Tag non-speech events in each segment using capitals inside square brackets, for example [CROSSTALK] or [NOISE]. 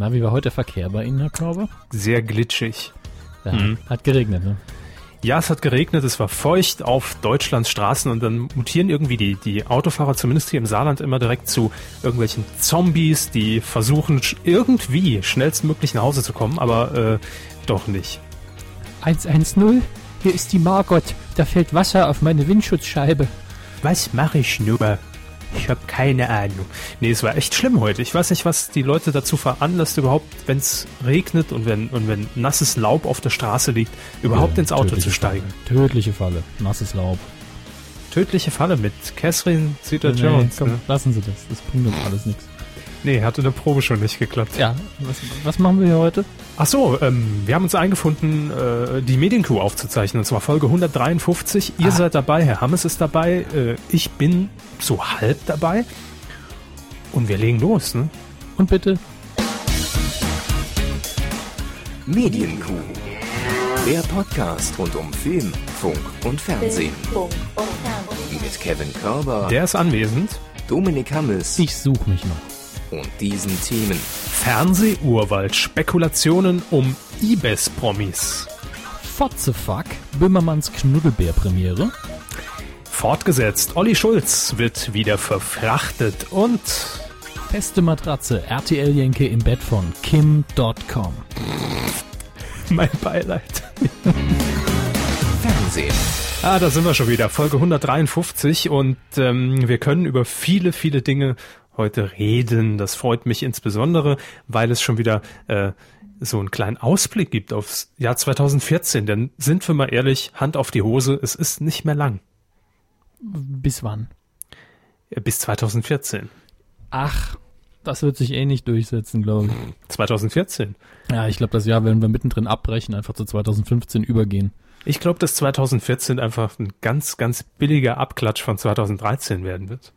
Na, wie war heute der Verkehr bei Ihnen, Herr Körber? Sehr glitschig. Ja, Hat geregnet, ne? Ja, es hat geregnet, es war feucht auf Deutschlands Straßen und dann mutieren irgendwie die, die Autofahrer, zumindest hier im Saarland, immer direkt zu irgendwelchen Zombies, die versuchen irgendwie schnellstmöglich nach Hause zu kommen, aber äh, doch nicht. 110, hier ist die Margot. Da fällt Wasser auf meine Windschutzscheibe. Was mache ich nur? Ich habe keine Ahnung. Nee, es war echt schlimm heute. Ich weiß nicht, was die Leute dazu veranlasst, überhaupt, wenn es regnet und wenn, und wenn nasses Laub auf der Straße liegt, überhaupt ins Auto zu steigen. Falle. Tödliche Falle. Nasses Laub. Tödliche Falle mit Catherine Zeta-Jones. komm, ne? lassen Sie das. Das bringt uns alles nichts. Nee, hatte eine Probe schon nicht geklappt. Ja, was, was machen wir hier heute? Ach so, ähm, wir haben uns eingefunden, äh, die Medienkuh aufzuzeichnen, und zwar Folge 153. Ihr Ah. seid dabei, Herr Hammes ist dabei, äh, ich bin so halb dabei. Und wir legen los, ne? Und bitte Medienkuh. Der Podcast rund um Film, Funk und Fernsehen. Mit Kevin Körber, Der ist anwesend. Dominik Hammes Ich suche mich noch. Und diesen Themen. Fernsehurwald, Spekulationen um Ibis-Promis. Fotzefuck, Böhmermanns Knuddelbär-Premiere. Fortgesetzt, Olli Schulz wird wieder verfrachtet und Feste Matratze, RTL-Jenke im Bett von Kim.com. mein Beileid. Fernsehen. Ah, da sind wir schon wieder. Folge 153 und ähm, wir können über viele, viele Dinge heute reden. Das freut mich insbesondere, weil es schon wieder äh, so einen kleinen Ausblick gibt aufs Jahr 2014. Denn sind wir mal ehrlich, Hand auf die Hose, es ist nicht mehr lang. Bis wann? Äh, Bis 2014. Ach, das wird sich eh nicht durchsetzen, glaube ich. 2014. Ja, ich glaube, das Jahr werden wir mittendrin abbrechen, einfach zu 2015 übergehen. Ich glaube, dass 2014 einfach ein ganz, ganz billiger Abklatsch von 2013 werden wird.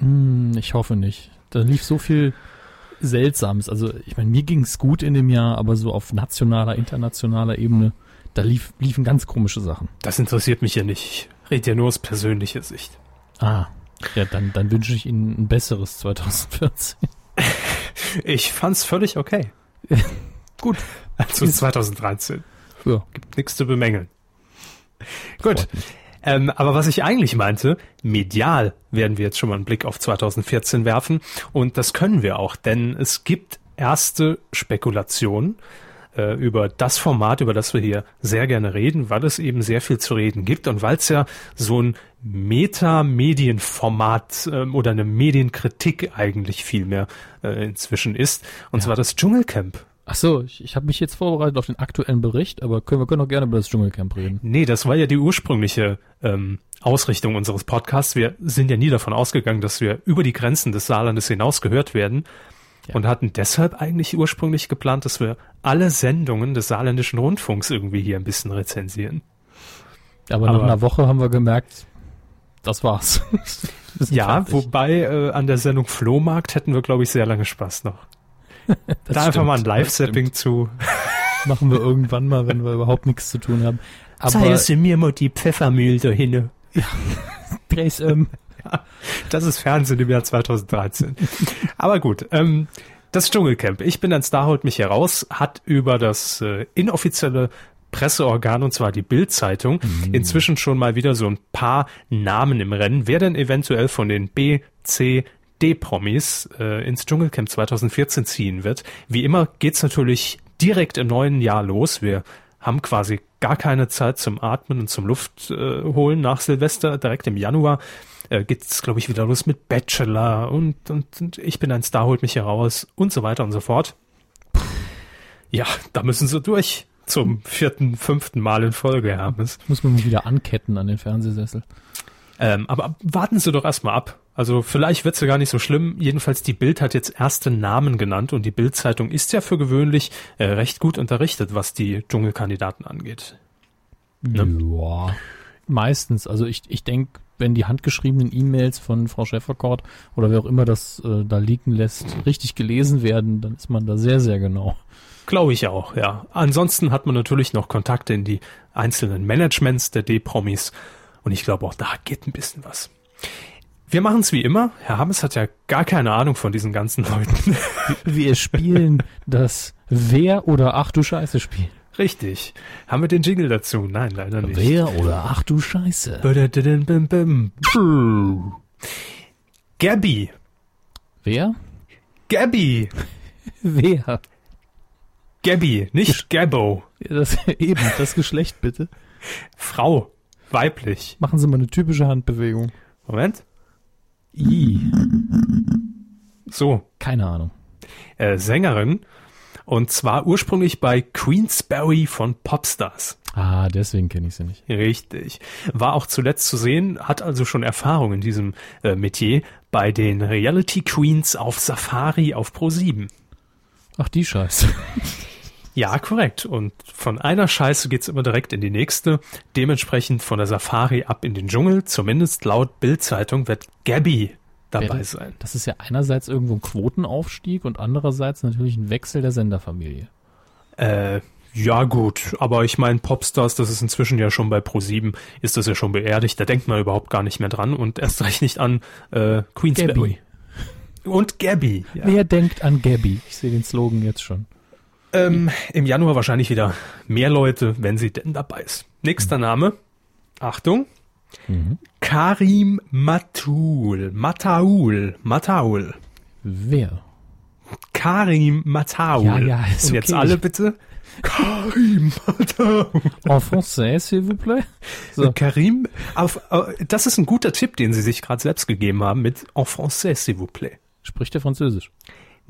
Hm, ich hoffe nicht. Da lief so viel Seltsames. Also, ich meine, mir ging's gut in dem Jahr, aber so auf nationaler, internationaler Ebene, da lief, liefen ganz komische Sachen. Das interessiert mich ja nicht. Ich rede ja nur aus persönlicher Sicht. Ah, ja, dann, dann wünsche ich Ihnen ein besseres 2014. [LAUGHS] Ich fand's völlig okay. [LAUGHS] Gut. Also 2013. Ja, Gibt nichts zu bemängeln. Gut. mich. Ähm, aber was ich eigentlich meinte, medial werden wir jetzt schon mal einen Blick auf 2014 werfen. Und das können wir auch, denn es gibt erste Spekulationen äh, über das Format, über das wir hier sehr gerne reden, weil es eben sehr viel zu reden gibt und weil es ja so ein Meta-Medienformat ähm, oder eine Medienkritik eigentlich viel mehr äh, inzwischen ist. Und zwar das Dschungelcamp. Ach so, ich, ich habe mich jetzt vorbereitet auf den aktuellen Bericht, aber können wir können auch gerne über das Dschungelcamp reden. Nee, das war ja die ursprüngliche ähm, Ausrichtung unseres Podcasts. Wir sind ja nie davon ausgegangen, dass wir über die Grenzen des Saarlandes hinaus gehört werden Ja. und hatten deshalb eigentlich ursprünglich geplant, dass wir alle Sendungen des saarländischen Rundfunks irgendwie hier ein bisschen rezensieren. Aber, Aber- nach einer Woche haben wir gemerkt, das war's. [LAUGHS] Ja, fertig. wobei äh, an der Sendung Flohmarkt hätten wir, glaube ich, sehr lange Spaß noch. [LAUGHS] Das da einfach mal ein Live-Sapping zu. [LAUGHS] Machen wir irgendwann mal, wenn wir überhaupt nichts zu tun haben. Aber Zeigst du mir mal die Pfeffermühl dahin. Grace, [LAUGHS] ähm, Das ist Fernsehen im Jahr 2013. Aber gut, ähm, das Dschungelcamp. Ich bin ein Star, holt mich heraus, hat über das äh, inoffizielle Presseorgan, und zwar die Bild-Zeitung, inzwischen schon mal wieder so ein paar Namen im Rennen, wer denn eventuell von den B, C, D-Promis äh, ins Dschungelcamp 2014 ziehen wird. Wie immer geht's natürlich direkt im neuen Jahr los. Wir haben quasi gar keine Zeit zum Atmen und zum Luft äh, holen nach Silvester. Direkt im Januar äh, geht's, glaube ich, wieder los mit Bachelor und, und, und ich bin ein Star, holt mich heraus und so weiter und so fort. Ja, da müssen sie durch zum vierten, fünften Mal in Folge, Hermes. muss man mich wieder anketten an den Fernsehsessel. Ähm, aber warten Sie doch erstmal ab. Also vielleicht wird's ja gar nicht so schlimm. Jedenfalls die Bild hat jetzt erste Namen genannt und die Bild-Zeitung ist ja für gewöhnlich äh, recht gut unterrichtet, was die Dschungelkandidaten angeht. Ne? Ja, meistens. Also ich, ich denke, wenn die handgeschriebenen E-Mails von Frau Schäferkort oder wer auch immer das äh, da liegen lässt, richtig gelesen werden, dann ist man da sehr, sehr genau. Glaube ich auch, ja. Ansonsten hat man natürlich noch Kontakte in die einzelnen Managements der D-Promis und ich glaube auch da geht ein bisschen was. Wir machen es wie immer. Herr Hammes hat ja gar keine Ahnung von diesen ganzen Leuten. [LAUGHS] Wir spielen das Wer oder Ach du Scheiße Spiel. Richtig. Haben wir den Jingle dazu? Nein, leider nicht. Wer oder Ach du Scheiße. Gabby. Wer? Gabby. [LAUGHS] Wer? Gabby, nicht Gabbo. Ja, Das, [LAUGHS] eben, das Geschlecht bitte. Frau. Weiblich. Machen Sie mal eine typische Handbewegung. Moment. I. So. Keine Ahnung. Äh, Sängerin. Und zwar ursprünglich bei Queensberry von Popstars. Ah, deswegen kenne ich sie nicht. Richtig. War auch zuletzt zu sehen, hat also schon Erfahrung in diesem äh, Metier bei den Reality Queens auf Safari auf Pro7. Ach, die Scheiße. [LAUGHS] Ja, korrekt. Und von einer Scheiße geht's immer direkt in die nächste. Dementsprechend von der Safari ab in den Dschungel. Zumindest laut Bild-Zeitung wird Gabby dabei sein. Das ist ja einerseits irgendwo ein Quotenaufstieg und andererseits natürlich ein Wechsel der Senderfamilie. Äh, ja gut, aber ich meine Popstars, das ist inzwischen ja schon bei Pro7, ist das ja schon beerdigt. Da denkt man überhaupt gar nicht mehr dran und erst recht nicht an äh, Queensberry. Gabby. Und Gabby. Ja. Wer denkt an Gabby? Ich sehe den Slogan jetzt schon. Ähm, Im Januar wahrscheinlich wieder mehr Leute, wenn sie denn dabei ist. Nächster Name. Achtung. Mhm. Karim Matul. Mataul. Mataul. Wer? Karim Mataul. Ja, ja, ist Und jetzt okay. alle bitte. Karim Mataul. En français, s'il vous plaît? So. Karim, auf, äh, das ist ein guter Tipp, den Sie sich gerade selbst gegeben haben mit En français, s'il vous plaît. Spricht er Französisch?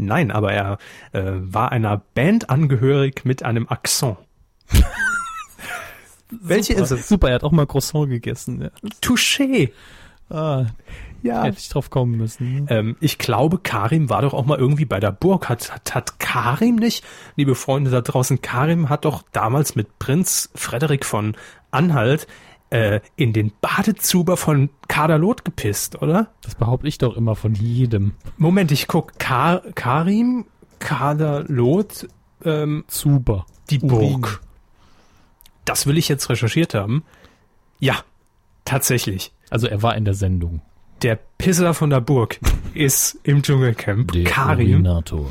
Nein, aber er äh, war einer Band angehörig mit einem Akzent. [LAUGHS] Welche Super. ist es? Super, er hat auch mal Croissant gegessen. Ja. Touché. Ah, Ja. hätte ich drauf kommen müssen. ne? Ähm, ich glaube, Karim war doch auch mal irgendwie bei der Burg. Hat, hat, hat Karim nicht, liebe Freunde da draußen, Karim hat doch damals mit Prinz Frederik von Anhalt äh, in den Badezuber von Kaderlot gepisst, oder? Das behaupte ich doch immer von jedem. Moment, ich guck. Kar Karim, Kaderlot, ähm, Zuber. die Urin. Burg. Das will ich jetzt recherchiert haben. Ja, tatsächlich. Also er war in der Sendung. Der Pisser von der Burg [LAUGHS] ist im Dschungelcamp. Karim. Urinator.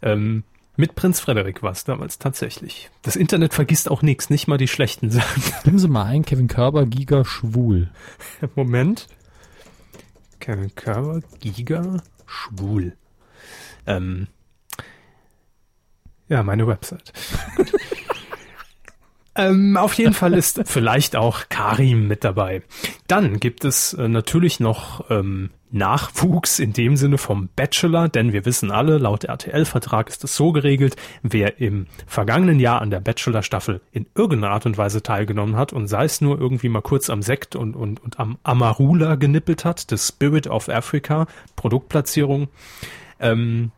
Ähm, mit Prinz Frederik war es damals tatsächlich. Das Internet vergisst auch nichts, nicht mal die schlechten Sachen. [LAUGHS] Geben Sie mal ein, Kevin Körber, Giga, schwul. Moment. Kevin Körber, Giga, schwul. Ähm, ja, meine Website. [LAUGHS] Ähm, auf jeden Fall ist [LAUGHS] vielleicht auch Karim mit dabei. Dann gibt es äh, natürlich noch ähm, Nachwuchs in dem Sinne vom Bachelor, denn wir wissen alle, laut RTL-Vertrag ist es so geregelt, wer im vergangenen Jahr an der Bachelor-Staffel in irgendeiner Art und Weise teilgenommen hat und sei es nur irgendwie mal kurz am Sekt und, und, und am Amarula genippelt hat, das Spirit of Africa, Produktplatzierung, ähm,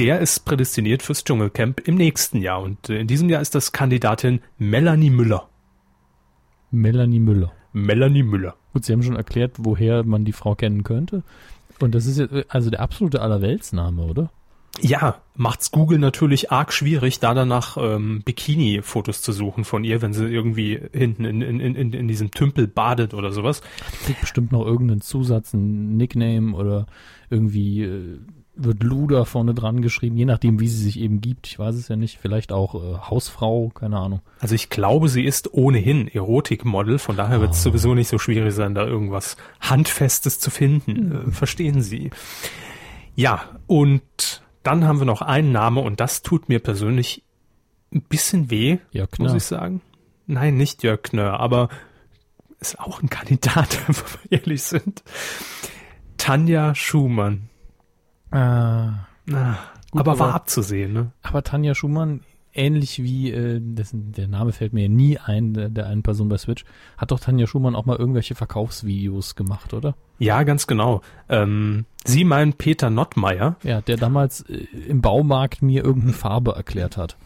der ist prädestiniert fürs Dschungelcamp im nächsten Jahr. Und äh, in diesem Jahr ist das Kandidatin Melanie Müller. Melanie Müller. Melanie Müller. Gut, Sie haben schon erklärt, woher man die Frau kennen könnte. Und das ist jetzt also der absolute Allerweltsname, oder? Ja, macht's Google natürlich arg schwierig, da danach ähm, Bikini-Fotos zu suchen von ihr, wenn sie irgendwie hinten in, in, in, in diesem Tümpel badet oder sowas. Kriegt bestimmt noch irgendeinen Zusatz, einen Nickname oder irgendwie äh, wird Luda vorne dran geschrieben, je nachdem, wie sie sich eben gibt. Ich weiß es ja nicht. Vielleicht auch äh, Hausfrau, keine Ahnung. Also ich glaube, sie ist ohnehin Erotikmodel, von daher wird es sowieso nicht so schwierig sein, da irgendwas Handfestes zu finden. Äh, verstehen Sie? Ja, und dann haben wir noch einen Name und das tut mir persönlich ein bisschen weh, Ja, muss ich sagen. Nein, nicht Jörg Knör, aber ist auch ein Kandidat, [LAUGHS] wenn wir ehrlich sind. Tanja Schumann. Ah, Ah, Gut, aber war aber- abzusehen, ne? aber Tanja Schumann, ähnlich wie, äh, dessen, der Name fällt mir nie ein, der, der einen Person bei Switch, hat doch Tanja Schumann auch mal irgendwelche Verkaufsvideos gemacht, oder? Ja, ganz genau. Ähm, Sie meinen Peter Nottmeier. Ja, der damals äh, im Baumarkt mir irgendeine Farbe erklärt hat.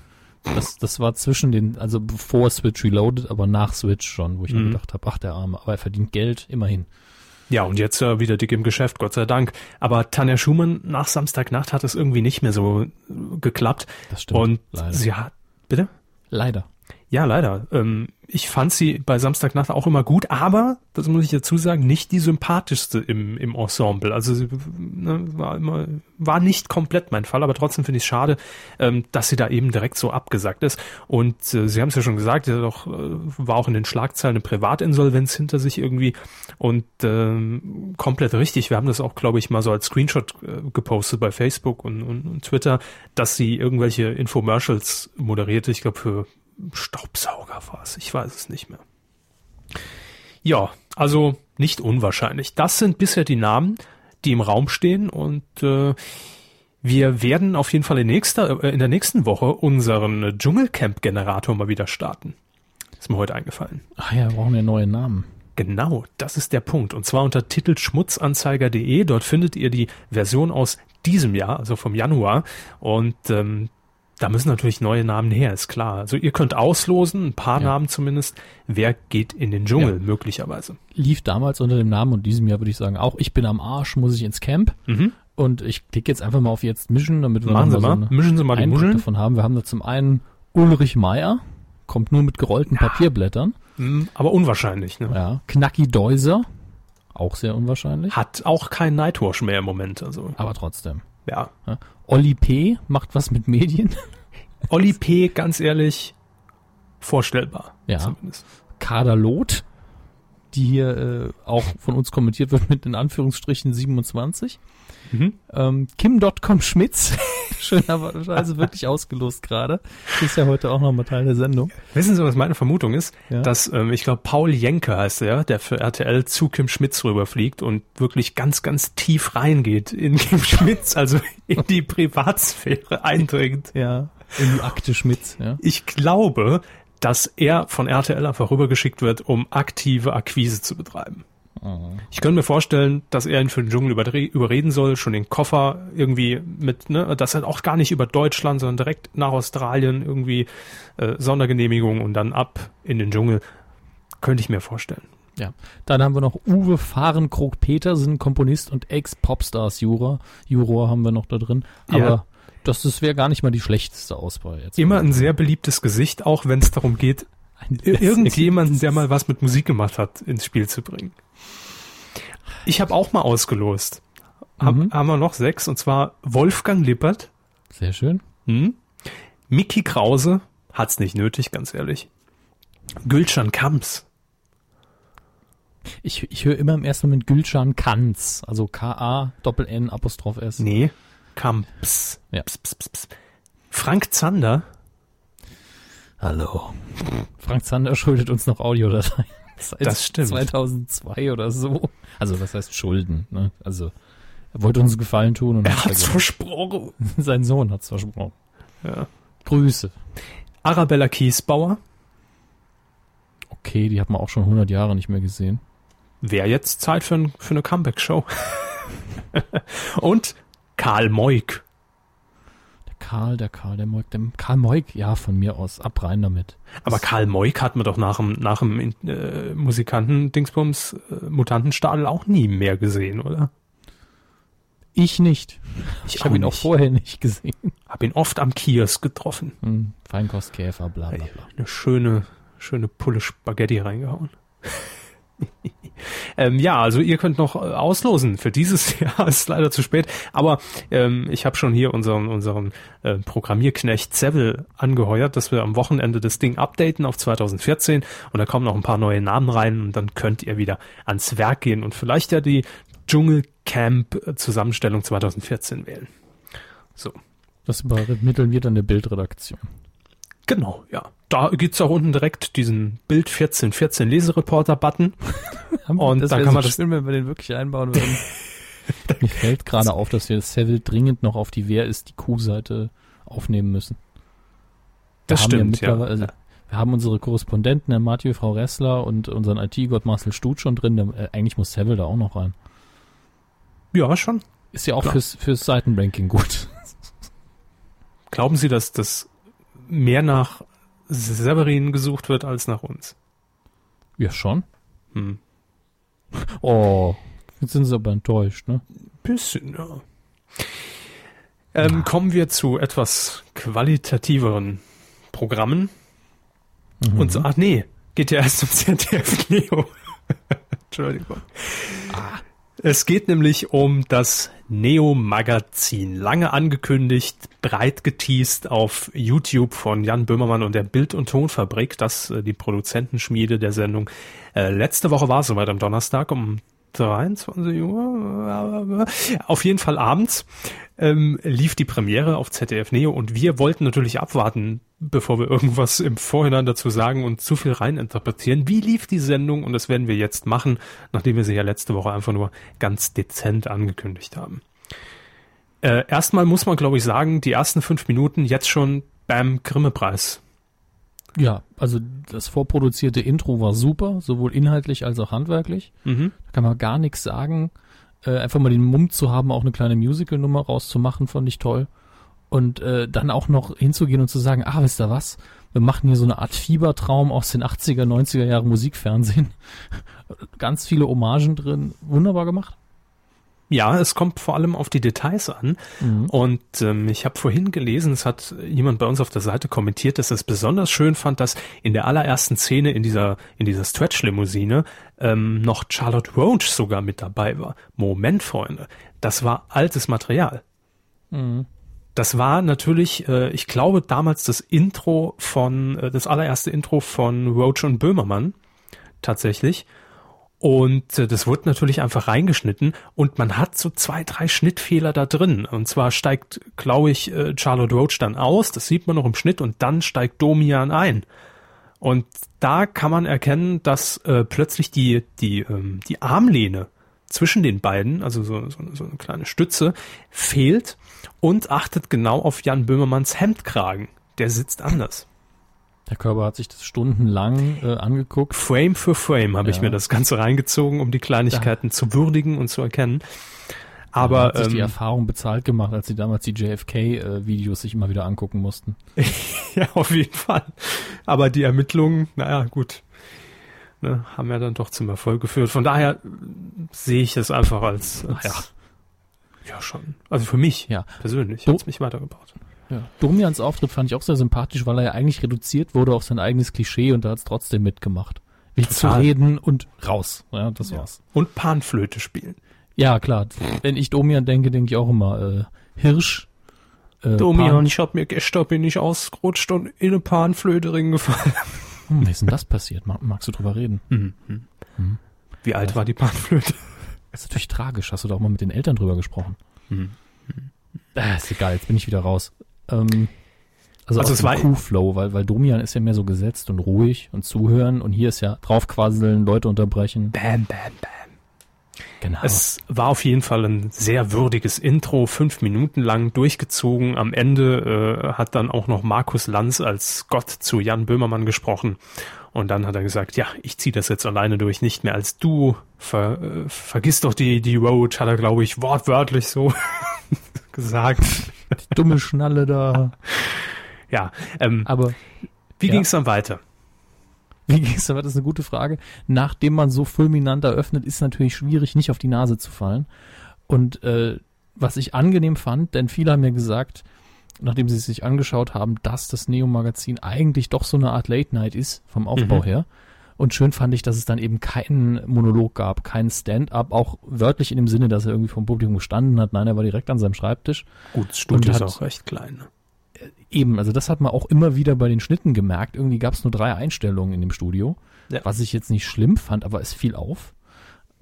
Das, das war zwischen den, also bevor Switch Reloaded, aber nach Switch schon, wo ich mir Mhm. gedacht habe, ach der Arme, aber er verdient Geld, immerhin. Ja, und jetzt äh, wieder dick im Geschäft, Gott sei Dank. Aber Tanja Schumann nach Samstagnacht hat es irgendwie nicht mehr so äh, geklappt. Das stimmt. und leider. sie hat, bitte? leider. Ja, leider. Ähm, ich fand sie bei Samstagnacht auch immer gut, aber, das muss ich dazu sagen, nicht die sympathischste im, im Ensemble. Also sie ne, war immer, war nicht komplett mein Fall, aber trotzdem finde ich es schade, ähm, dass sie da eben direkt so abgesagt ist. Und äh, Sie haben es ja schon gesagt, sie doch, äh, war auch in den Schlagzeilen eine Privatinsolvenz hinter sich irgendwie und ähm, komplett richtig. Wir haben das auch, glaube ich, mal so als Screenshot äh, gepostet bei Facebook und, und, und Twitter, dass sie irgendwelche Infomercials moderierte, ich glaube für Staubsauger war es, ich weiß es nicht mehr. Ja, also nicht unwahrscheinlich. Das sind bisher die Namen, die im Raum stehen und äh, wir werden auf jeden Fall in, nächster, äh, in der nächsten Woche unseren Dschungelcamp-Generator mal wieder starten. Ist mir heute eingefallen. Ach ja, wir brauchen ja neue Namen. Genau, das ist der Punkt. Und zwar unter titelschmutzanzeiger.de. Dort findet ihr die Version aus diesem Jahr, also vom Januar. Und ähm, da müssen natürlich neue Namen her, ist klar. Also ihr könnt auslosen, ein paar Ja. Namen zumindest. Wer geht in den Dschungel Ja. möglicherweise? Lief damals unter dem Namen und diesem Jahr würde ich sagen, auch ich bin am Arsch, muss ich ins Camp. Mhm. Und ich klicke jetzt einfach mal auf jetzt mischen, damit wir Machen Sie noch mal. so Mischen Sie mal die Eindruck Muscheln. davon haben. Wir haben da zum einen Ulrich Meier, kommt nur mit gerollten Papierblättern. Mm, Aber unwahrscheinlich. Ne? Ja. Knacki Deuser, auch sehr unwahrscheinlich, Hat auch kein Nightwash mehr im Moment. Also aber trotzdem. ja. Ja. Olli P. macht was mit Medien. Olli P. ganz ehrlich vorstellbar. Ja. Zumindest. Kader Loth, die hier äh, auch von uns kommentiert wird mit in Anführungsstrichen 27. Mhm. Ähm, Kim.com Schmitz, [LAUGHS] schönerweise wirklich ausgelost gerade. Ist ja heute auch nochmal Teil der Sendung. Wissen Sie, was meine Vermutung ist? Ja. Dass, ähm, ich glaube, Paul Jenke heißt er, der für RTL zu Kim Schmitz rüberfliegt und wirklich ganz, ganz tief reingeht in Kim [LAUGHS] Schmitz, also in die Privatsphäre eindringt. Ja. In die Akte Schmitz, ja. Ich glaube, dass er von RTL einfach rübergeschickt wird, um aktive Akquise zu betreiben. Ich könnte mir vorstellen, dass er ihn für den Dschungel überreden soll, schon den Koffer irgendwie mit, ne, dass er auch gar nicht über Deutschland, sondern direkt nach Australien irgendwie äh, Sondergenehmigung und dann ab in den Dschungel. Könnte ich mir vorstellen. Ja. Dann haben wir noch Uwe Fahrenkrog Petersen, Komponist und Ex-Popstars-Juror. Juror haben wir noch da drin. Aber Ja. das, das wäre gar nicht mal die schlechteste Auswahl jetzt. Immer ein sehr beliebtes Gesicht, auch wenn es darum geht, [LAUGHS] irgendjemanden, der mal was mit Musik gemacht hat, ins Spiel zu bringen. Ich habe auch mal ausgelost. Hab, Mhm. Haben wir noch sechs, und zwar Wolfgang Lippert, Sehr schön. Hm? Mickey Krause hat's nicht nötig, ganz ehrlich. Gülcan Kamps. Ich, ich höre immer im ersten Moment Gülcan Kanz, also K-A, Doppel-N, Apostroph S. Nee, Kamps. Ja. Ps, ps, ps, ps. Frank Zander. Hallo. Frank Zander schuldet uns noch Audiodateien. Seit Das stimmt. 2002 oder so. Also was heißt Schulden? Ne? Also er wollte uns einen Gefallen tun und Er hat's hat's vergessen. versprochen. [LAUGHS] sein Sohn hat's versprochen. Ja. Grüße. Arabella Kiesbauer. Okay, die hat man auch schon 100 Jahre nicht mehr gesehen. Wäre jetzt Zeit für, ein, für eine Comeback-Show. [LAUGHS] Und Karl Moik. Karl, der Karl, der Moik, der Karl Moik, ja, von mir aus, ab rein damit. Aber Karl Moik hat man doch nach dem, nach dem äh, Musikanten-Dingsbums äh, Mutantenstadel auch nie mehr gesehen, oder? Ich nicht. Ich, Ich habe ihn auch vorher nicht gesehen. Hab ihn oft am Kiosk getroffen. Hm, Feinkostkäfer, bla bla bla. eine schöne, schöne Pulle Spaghetti reingehauen. [LAUGHS] ähm, ja, also ihr könnt noch äh, auslosen. Für dieses [LAUGHS] Jahr ist leider zu spät. Aber ähm, ich habe schon hier unseren, unseren äh, Programmierknecht Seville angeheuert, dass wir am Wochenende das Ding updaten auf 2014 und da kommen noch ein paar neue Namen rein und dann könnt ihr wieder ans Werk gehen und vielleicht ja die Dschungelcamp-Zusammenstellung 2014 wählen. So. Das übermitteln wir dann der Bildredaktion. Genau, ja. Da gibt's auch unten direkt diesen Bild 1414 Lesereporter-Button. [LAUGHS] Und das dann wäre kann so man das- schön, wenn wir den wirklich einbauen würden. [LAUGHS] Mir fällt gerade auf, dass wir Seville dringend noch auf die Wer ist die Kuh-Seite aufnehmen müssen. Wir Das stimmt, ja. mittlerweile- also, Wir haben unsere Korrespondenten, Herrn Mathieu, Frau Ressler und unseren IT-Gott Marcel Stut schon drin. Äh, eigentlich muss Seville da auch noch rein. Ja, schon. Ist ja auch Klar. fürs, fürs Seitenranking gut. Glauben Sie, dass das mehr nach Severin gesucht wird als nach uns? Ja, schon. Hm. [LAUGHS] Oh, jetzt sind sie aber enttäuscht, ne? Bisschen, ja. Ähm, kommen wir zu etwas qualitativeren Programmen. Mhm. Und so, ach nee, geht ja erst um ZDF [LAUGHS] Neo. [LAUGHS] Entschuldigung. Ah. Es geht nämlich um das Neo-Magazin. Lange angekündigt, breit geteased auf YouTube von Jan Böhmermann und der Bild- und Tonfabrik, das äh, die Produzentenschmiede der Sendung. Äh, letzte Woche war es soweit am Donnerstag um 23 Uhr. Auf jeden Fall abends ähm, lief die Premiere auf ZDF Neo und wir wollten natürlich abwarten, bevor wir irgendwas im Vorhinein dazu sagen und zu viel reininterpretieren. Wie lief die Sendung? Und das werden wir jetzt machen, nachdem wir sie ja letzte Woche einfach nur ganz dezent angekündigt haben. Äh, erstmal muss man, glaube ich, sagen, die ersten fünf Minuten jetzt schon beim Grimme-Preis. Ja, also das vorproduzierte Intro war super, sowohl inhaltlich als auch handwerklich. Mhm. Da kann man gar nichts sagen äh, einfach mal den Mumm zu haben, auch eine kleine Musical-Nummer rauszumachen, fand ich toll. Und äh, dann auch noch hinzugehen und zu sagen, ah, wisst ihr was? Wir machen hier so eine Art Fiebertraum aus den 80er, 90er Jahren Musikfernsehen. [LAUGHS] Ganz viele Hommagen drin. Wunderbar gemacht. Ja, es kommt vor allem auf die Details an. Mhm. Und ähm, ich habe vorhin gelesen, es hat jemand bei uns auf der Seite kommentiert, dass er es besonders schön fand, dass in der allerersten Szene in dieser in dieser Stretch-Limousine ähm, noch Charlotte Roach sogar mit dabei war. Moment, Freunde, das war altes Material. Mhm. Das war natürlich, äh, ich glaube, damals das Intro von, äh, das allererste Intro von Roach und Böhmermann tatsächlich. Und äh, das wurde natürlich einfach reingeschnitten und man hat so zwei, drei Schnittfehler da drin. Und zwar steigt, glaube ich, äh, Charlotte Roach dann aus, das sieht man noch im Schnitt, und dann steigt Domian ein. Und da kann man erkennen, dass äh, plötzlich die, die, ähm, die Armlehne zwischen den beiden, also so, so, so eine kleine Stütze, fehlt und achtet genau auf Jan Böhmermanns Hemdkragen. Der sitzt anders. Der Körper hat sich das stundenlang äh, angeguckt. Frame für Frame habe ja. ich mir das Ganze reingezogen, um die Kleinigkeiten da. zu würdigen und zu erkennen. Aber ja, hat sich ähm, die Erfahrung bezahlt gemacht, als sie damals die JFK-Videos äh, sich immer wieder angucken mussten. [LAUGHS] ja, auf jeden Fall. Aber die Ermittlungen, naja, gut, ne, haben ja dann doch zum Erfolg geführt. Von daher sehe ich es einfach als, als ja, ja schon. Also für mich ja. persönlich hat es mich weitergebracht. Ja. Domians Auftritt fand ich auch sehr sympathisch, weil er ja eigentlich reduziert wurde auf sein eigenes Klischee und da hat es trotzdem mitgemacht. Wie zu reden und raus. Ja, das ja. war's. Und Panflöte spielen. Ja, klar. Wenn ich Domian denke, denke ich auch immer äh, Hirsch. Äh, Domian, Pan ich hab mir gestern bin ich ausgerutscht und in eine Panflöte gefallen. Hm, wie ist denn das passiert? Mag, magst du drüber reden? Mhm. Mhm. Wie alt ja. war die Panflöte? Das ist natürlich tragisch. Hast du da auch mal mit den Eltern drüber gesprochen? Mhm. Äh, ist egal, jetzt bin ich wieder raus. Ähm, also, also es war Q-Flow, weil, weil Domian ist ja mehr so gesetzt und ruhig und zuhören und hier ist ja draufquasseln, Leute unterbrechen. Bam, bam, bam. Genau. Es war auf jeden Fall ein sehr würdiges Intro, fünf Minuten lang durchgezogen. Am Ende äh, hat dann auch noch Markus Lanz als Gott zu Jan Böhmermann gesprochen. Und dann hat er gesagt, ja, ich ziehe das jetzt alleine durch, nicht mehr als du. Ver, äh, vergiss doch die, die Road, hat er, glaube ich, wortwörtlich so [LAUGHS] gesagt. Die dumme Schnalle da. [LAUGHS] Ja, ähm, aber wie ja. ging es dann weiter? Wie ging es dann weiter? Das ist eine gute Frage. Nachdem man so fulminant eröffnet, ist natürlich schwierig, nicht auf die Nase zu fallen. Und äh, was ich angenehm fand, denn viele haben mir gesagt, nachdem sie es sich angeschaut haben, dass das Neo-Magazin eigentlich doch so eine Art Late-Night ist, vom Aufbau mhm. her. Und schön fand ich, dass es dann eben keinen Monolog gab, keinen Stand-up, auch wörtlich in dem Sinne, dass er irgendwie vom Publikum gestanden hat. Nein, er war direkt an seinem Schreibtisch. Gut, das Studio ist auch recht klein. Ne? Äh, eben, also das hat man auch immer wieder bei den Schnitten gemerkt. Irgendwie gab es nur drei Einstellungen in dem Studio, ja. was ich jetzt nicht schlimm fand, aber es fiel auf.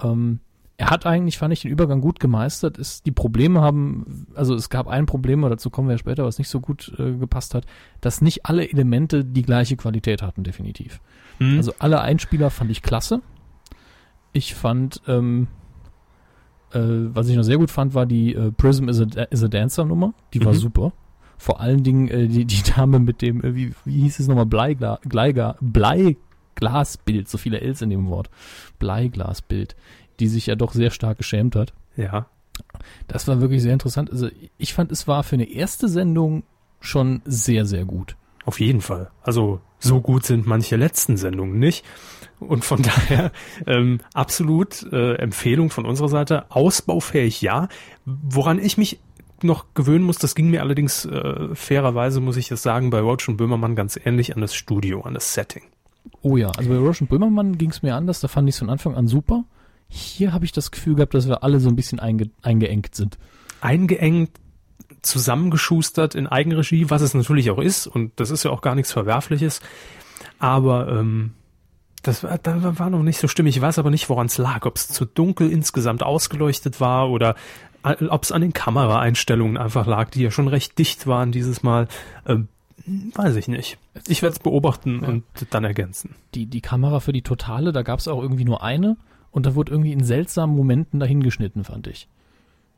Ähm, er hat eigentlich, fand ich, den Übergang gut gemeistert. Ist, die Probleme haben, also es gab ein Problem, dazu kommen wir ja später, was nicht so gut äh, gepasst hat, dass nicht alle Elemente die gleiche Qualität hatten, definitiv. Mhm. Also alle Einspieler fand ich klasse. Ich fand, ähm, äh, was ich noch sehr gut fand, war die äh, Prism is a, is a Dancer Nummer. Die mhm. war super. Vor allen Dingen äh, die, die Dame mit dem, äh, wie, wie hieß es nochmal, Bleigla, Bleiga, Bleiglasbild, so viele Ls in dem Wort. Bleiglasbild, die sich ja doch sehr stark geschämt hat. Ja. Das war wirklich sehr interessant. Also ich fand, es war für eine erste Sendung schon sehr, sehr gut. Auf jeden Fall. Also so gut sind manche letzten Sendungen nicht. Und von [LAUGHS] daher ähm, absolut äh, Empfehlung von unserer Seite. Ausbaufähig ja. Woran ich mich noch gewöhnen muss. Das ging mir allerdings äh, fairerweise, muss ich das sagen, bei Roach und Böhmermann ganz ähnlich an das Studio, an das Setting. Oh ja, also bei Roach und Böhmermann ging es mir anders. Da fand ich es von Anfang an super. Hier habe ich das Gefühl gehabt, dass wir alle so ein bisschen einge eingeengt sind. Eingeengt, zusammengeschustert in Eigenregie, was es natürlich auch ist. Und das ist ja auch gar nichts Verwerfliches. Aber ähm, das war, das war noch nicht so stimmig. Ich weiß aber nicht, woran es lag. Ob es zu dunkel insgesamt ausgeleuchtet war oder ob es an den Kameraeinstellungen einfach lag, die ja schon recht dicht waren dieses Mal. Ähm, weiß ich nicht. Ich werde es beobachten ja. und dann ergänzen. Die, die Kamera für die Totale, da gab es auch irgendwie nur eine und da wurde irgendwie in seltsamen Momenten dahingeschnitten, fand ich.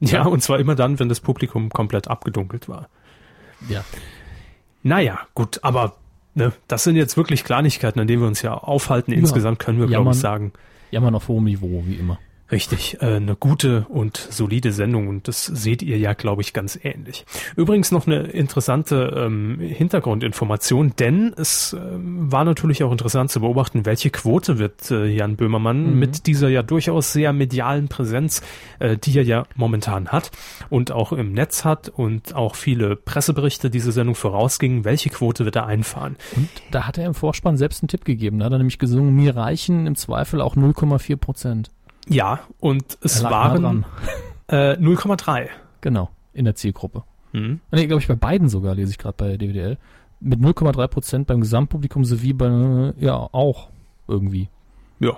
Ja, und zwar immer dann, wenn das Publikum komplett abgedunkelt war. Ja. Naja, gut, aber ne, das sind jetzt wirklich Kleinigkeiten, an denen wir uns ja aufhalten. Insgesamt können wir, glaube ich, sagen. Jammern auf hohem Niveau, wie immer. Richtig, äh, eine gute und solide Sendung und das seht ihr ja, glaube ich, ganz ähnlich. Übrigens noch eine interessante ähm, Hintergrundinformation, denn es äh, war natürlich auch interessant zu beobachten, welche Quote wird äh, Jan Böhmermann mhm. mit dieser ja durchaus sehr medialen Präsenz, äh, die er ja momentan hat und auch im Netz hat und auch viele Presseberichte diese Sendung vorausgingen, welche Quote wird er einfahren. Und da hat er im Vorspann selbst einen Tipp gegeben, da hat er nämlich gesungen, mir reichen im Zweifel auch 0,4 Prozent. Ja, und es waren äh, 0,3. Genau, in der Zielgruppe. Mhm. Nee, glaube ich, bei beiden sogar, lese ich gerade bei DWDL. Mit 0,3 Prozent beim Gesamtpublikum sowie bei, ja, auch irgendwie. Ja.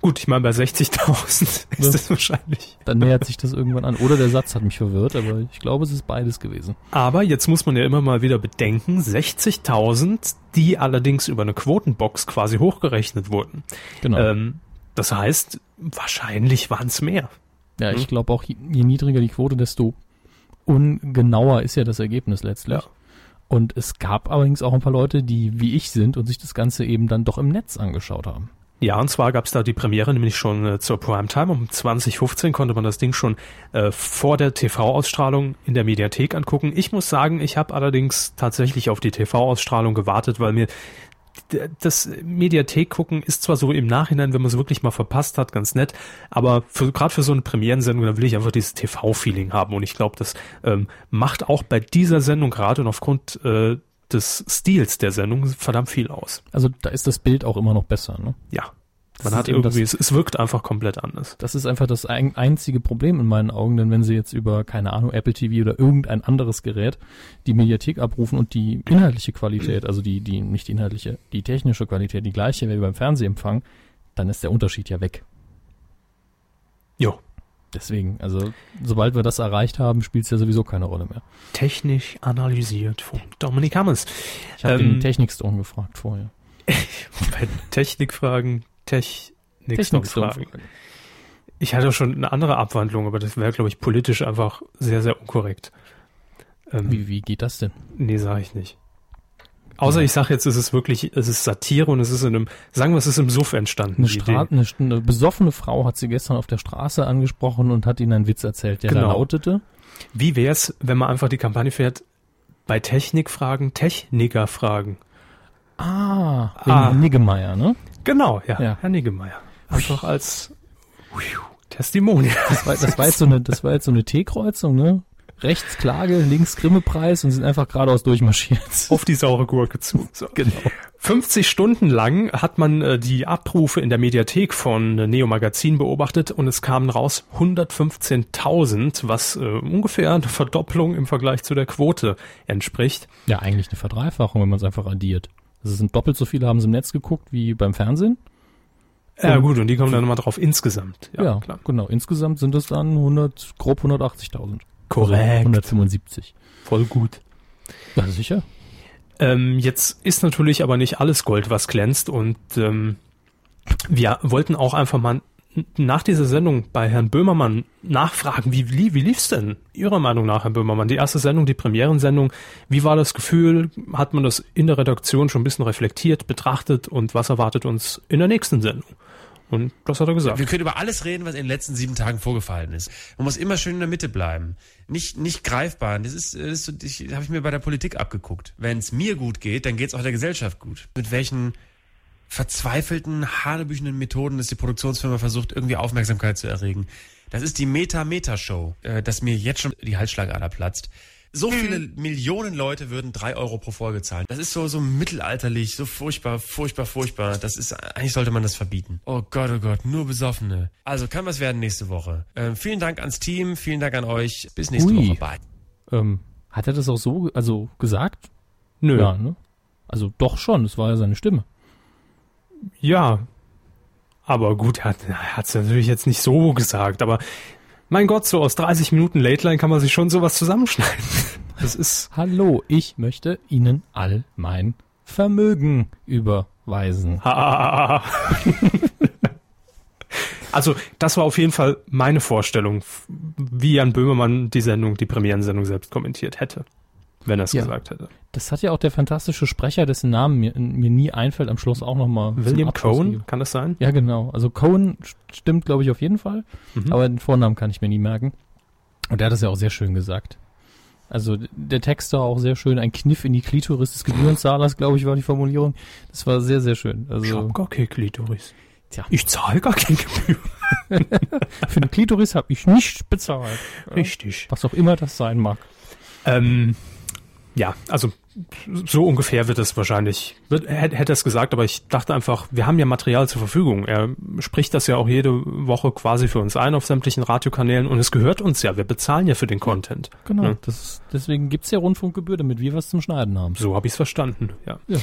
Gut, ich meine, bei 60.000 ist das wahrscheinlich. Dann nähert sich das irgendwann an. Oder der Satz hat mich verwirrt, aber ich glaube, es ist beides gewesen. Aber jetzt muss man ja immer mal wieder bedenken, 60.000, die allerdings über eine Quotenbox quasi hochgerechnet wurden. Genau. Ähm, das heißt, wahrscheinlich waren es mehr. Ja, hm? ich glaube auch, je, je, niedriger die Quote, desto ungenauer ist ja das Ergebnis letztlich. Ja. Und es gab allerdings auch ein paar Leute, die wie ich sind und sich das Ganze eben dann doch im Netz angeschaut haben. Ja, und zwar gab es da die Premiere nämlich schon äh, zur Primetime. Um 2015 konnte man das Ding schon äh, vor der TV-Ausstrahlung in der Mediathek angucken. Ich muss sagen, ich habe allerdings tatsächlich auf die TV-Ausstrahlung gewartet, weil mir das Mediathek gucken ist zwar so im Nachhinein, wenn man es wirklich mal verpasst hat, ganz nett, aber für, gerade für so eine Premierensendung, da will ich einfach dieses TV-Feeling haben und ich glaube, das ähm, macht auch bei dieser Sendung gerade und aufgrund äh, des Stils der Sendung verdammt viel aus. Also da ist das Bild auch immer noch besser, ne? Ja, man hat irgendwie, das, es, es wirkt einfach komplett anders. Das ist einfach das ein, einzige Problem in meinen Augen, denn wenn sie jetzt über, keine Ahnung, Apple TV oder irgendein anderes Gerät die Mediathek abrufen und die inhaltliche Qualität, also die, die, nicht die inhaltliche, die technische Qualität die gleiche wie beim Fernsehempfang, dann ist der Unterschied ja weg. Jo. Deswegen, also sobald wir das erreicht haben, spielt es ja sowieso keine Rolle mehr. Technisch analysiert von Dominik Hammers. Ich habe ähm, den Technikstone gefragt vorher. [LAUGHS] bei Technikfragen Technik-Fragen. Ich hatte schon eine andere Abwandlung, aber das wäre, glaube ich, politisch einfach sehr, sehr unkorrekt. Ähm, wie, wie geht das denn? Nee, sage ich nicht. Außer ja. ich sage jetzt, es ist wirklich, es ist Satire und es ist in einem, sagen wir, es ist im Suff entstanden. Eine, Stra eine, eine besoffene Frau hat sie gestern auf der Straße angesprochen und hat ihnen einen Witz erzählt, der genau. lautete. Wie wär's, wenn man einfach die Kampagne fährt, bei Technikfragen Techniker fragen? Ah, wegen ah. Niggemeier, ne? Genau, ja, ja. Herr Niggemeier. Einfach als Testimonial. Das war, das war jetzt so eine, das war jetzt so eine T-Kreuzung, ne? Rechts Klage, links Grimme-Preis und sind einfach geradeaus durchmarschiert. Auf die saure Gurke zu. [LAUGHS] So. Genau. 50 Stunden lang hat man äh, die Abrufe in der Mediathek von äh, Neo Magazin beobachtet und es kamen raus 115.000, was äh, ungefähr eine Verdopplung im Vergleich zu der Quote entspricht. Ja, eigentlich eine Verdreifachung, wenn man es einfach addiert. Also es sind doppelt so viele haben sie im Netz geguckt wie beim Fernsehen. Ja gut, und die kommen dann nochmal drauf insgesamt. Ja, ja klar. genau. Insgesamt sind es dann 100, grob 180.000. Korrekt. Also 175. Voll gut. Ja, sicher. Ähm, jetzt ist natürlich aber nicht alles Gold, was glänzt und ähm, wir wollten auch einfach mal nach dieser Sendung bei Herrn Böhmermann nachfragen, wie, wie, wie lief's denn Ihrer Meinung nach, Herr Böhmermann? Die erste Sendung, die Premierensendung, wie war das Gefühl? Hat man das in der Redaktion schon ein bisschen reflektiert, betrachtet und was erwartet uns in der nächsten Sendung? Und das hat er gesagt. Wir können über alles reden, was in den letzten sieben Tagen vorgefallen ist. Man muss immer schön in der Mitte bleiben. Nicht, nicht greifbar. Das ist, das ist das habe ich mir bei der Politik abgeguckt. Wenn es mir gut geht, dann geht es auch der Gesellschaft gut. Mit welchen verzweifelten, hanebüchenden Methoden, dass die Produktionsfirma versucht, irgendwie Aufmerksamkeit zu erregen. Das ist die Meta-Meta-Show, äh, dass mir jetzt schon die Halsschlagader platzt. So viele Millionen Leute würden drei Euro pro Folge zahlen. Das ist so, so mittelalterlich, so furchtbar, furchtbar, furchtbar. Das ist, eigentlich sollte man das verbieten. Oh Gott, oh Gott, nur Besoffene. Also kann was werden nächste Woche. Ähm, vielen Dank ans Team, vielen Dank an euch. Bis nächste Ui. Woche. Bye. Ähm, hat er das auch so, also gesagt? Nö. Ja, ne? Also doch schon, das war ja seine Stimme. Ja. Aber gut, er hat es natürlich jetzt nicht so gesagt, aber mein Gott, so aus 30 Minuten Late Line kann man sich schon sowas zusammenschneiden. [LAUGHS] Das ist. Hallo, ich möchte Ihnen all mein Vermögen überweisen. [LAUGHS] also, das war auf jeden Fall meine Vorstellung, wie Jan Böhmermann die Sendung, die Premierensendung selbst kommentiert hätte. Wenn er es Ja. gesagt hätte. Das hat ja auch der fantastische Sprecher, dessen Namen mir, mir nie einfällt, am Schluss auch nochmal. William Cohen, kann das sein? Ja, genau. Also Cohen st- stimmt, glaube ich, auf jeden Fall. Mhm. Aber den Vornamen kann ich mir nie merken. Und der hat das ja auch sehr schön gesagt. Also der Text war auch sehr schön. Ein Kniff in die Klitoris des Gebührenzahlers, glaube ich, war die Formulierung. Das war sehr, sehr schön. Ich Also hab gar keine Klitoris. Tja. Ich zahle gar keine Gebühr. [LAUGHS] für eine Klitoris habe ich nicht bezahlt. Richtig. Was auch immer das sein mag. Ähm, ja, also so ungefähr wird es wahrscheinlich, wird, hätte, hätte er es gesagt, aber ich dachte einfach, wir haben ja Material zur Verfügung. Er spricht das ja auch jede Woche quasi für uns ein auf sämtlichen Radiokanälen und es gehört uns ja, wir bezahlen ja für den Content. Genau. Ja. Das ist, deswegen gibt's ja Rundfunkgebühr, damit wir was zum Schneiden haben. So habe ich es verstanden, ja. Ja.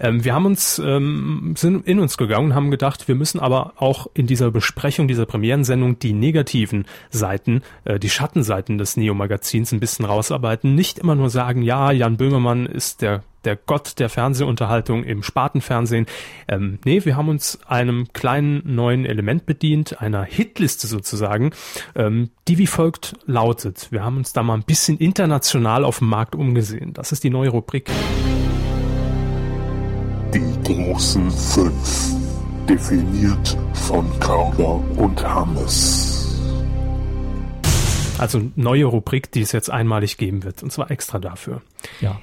Ähm, wir haben uns, ähm, sind in uns gegangen und haben gedacht, wir müssen aber auch in dieser Besprechung dieser Premierensendung die negativen Seiten, äh, die Schattenseiten des Neo-Magazins ein bisschen rausarbeiten. Nicht immer nur sagen, ja, Jan Böhmermann ist der der Gott der Fernsehunterhaltung im Spartenfernsehen. Ähm, nee, wir haben uns einem kleinen neuen Element bedient, einer Hitliste sozusagen, ähm, die wie folgt lautet. Wir haben uns da mal ein bisschen international auf dem Markt umgesehen. Das ist die neue Rubrik. Die großen fünf. Definiert von Kauder und Hammes. Also neue Rubrik, die es jetzt einmalig geben wird. Und zwar extra dafür. Ja.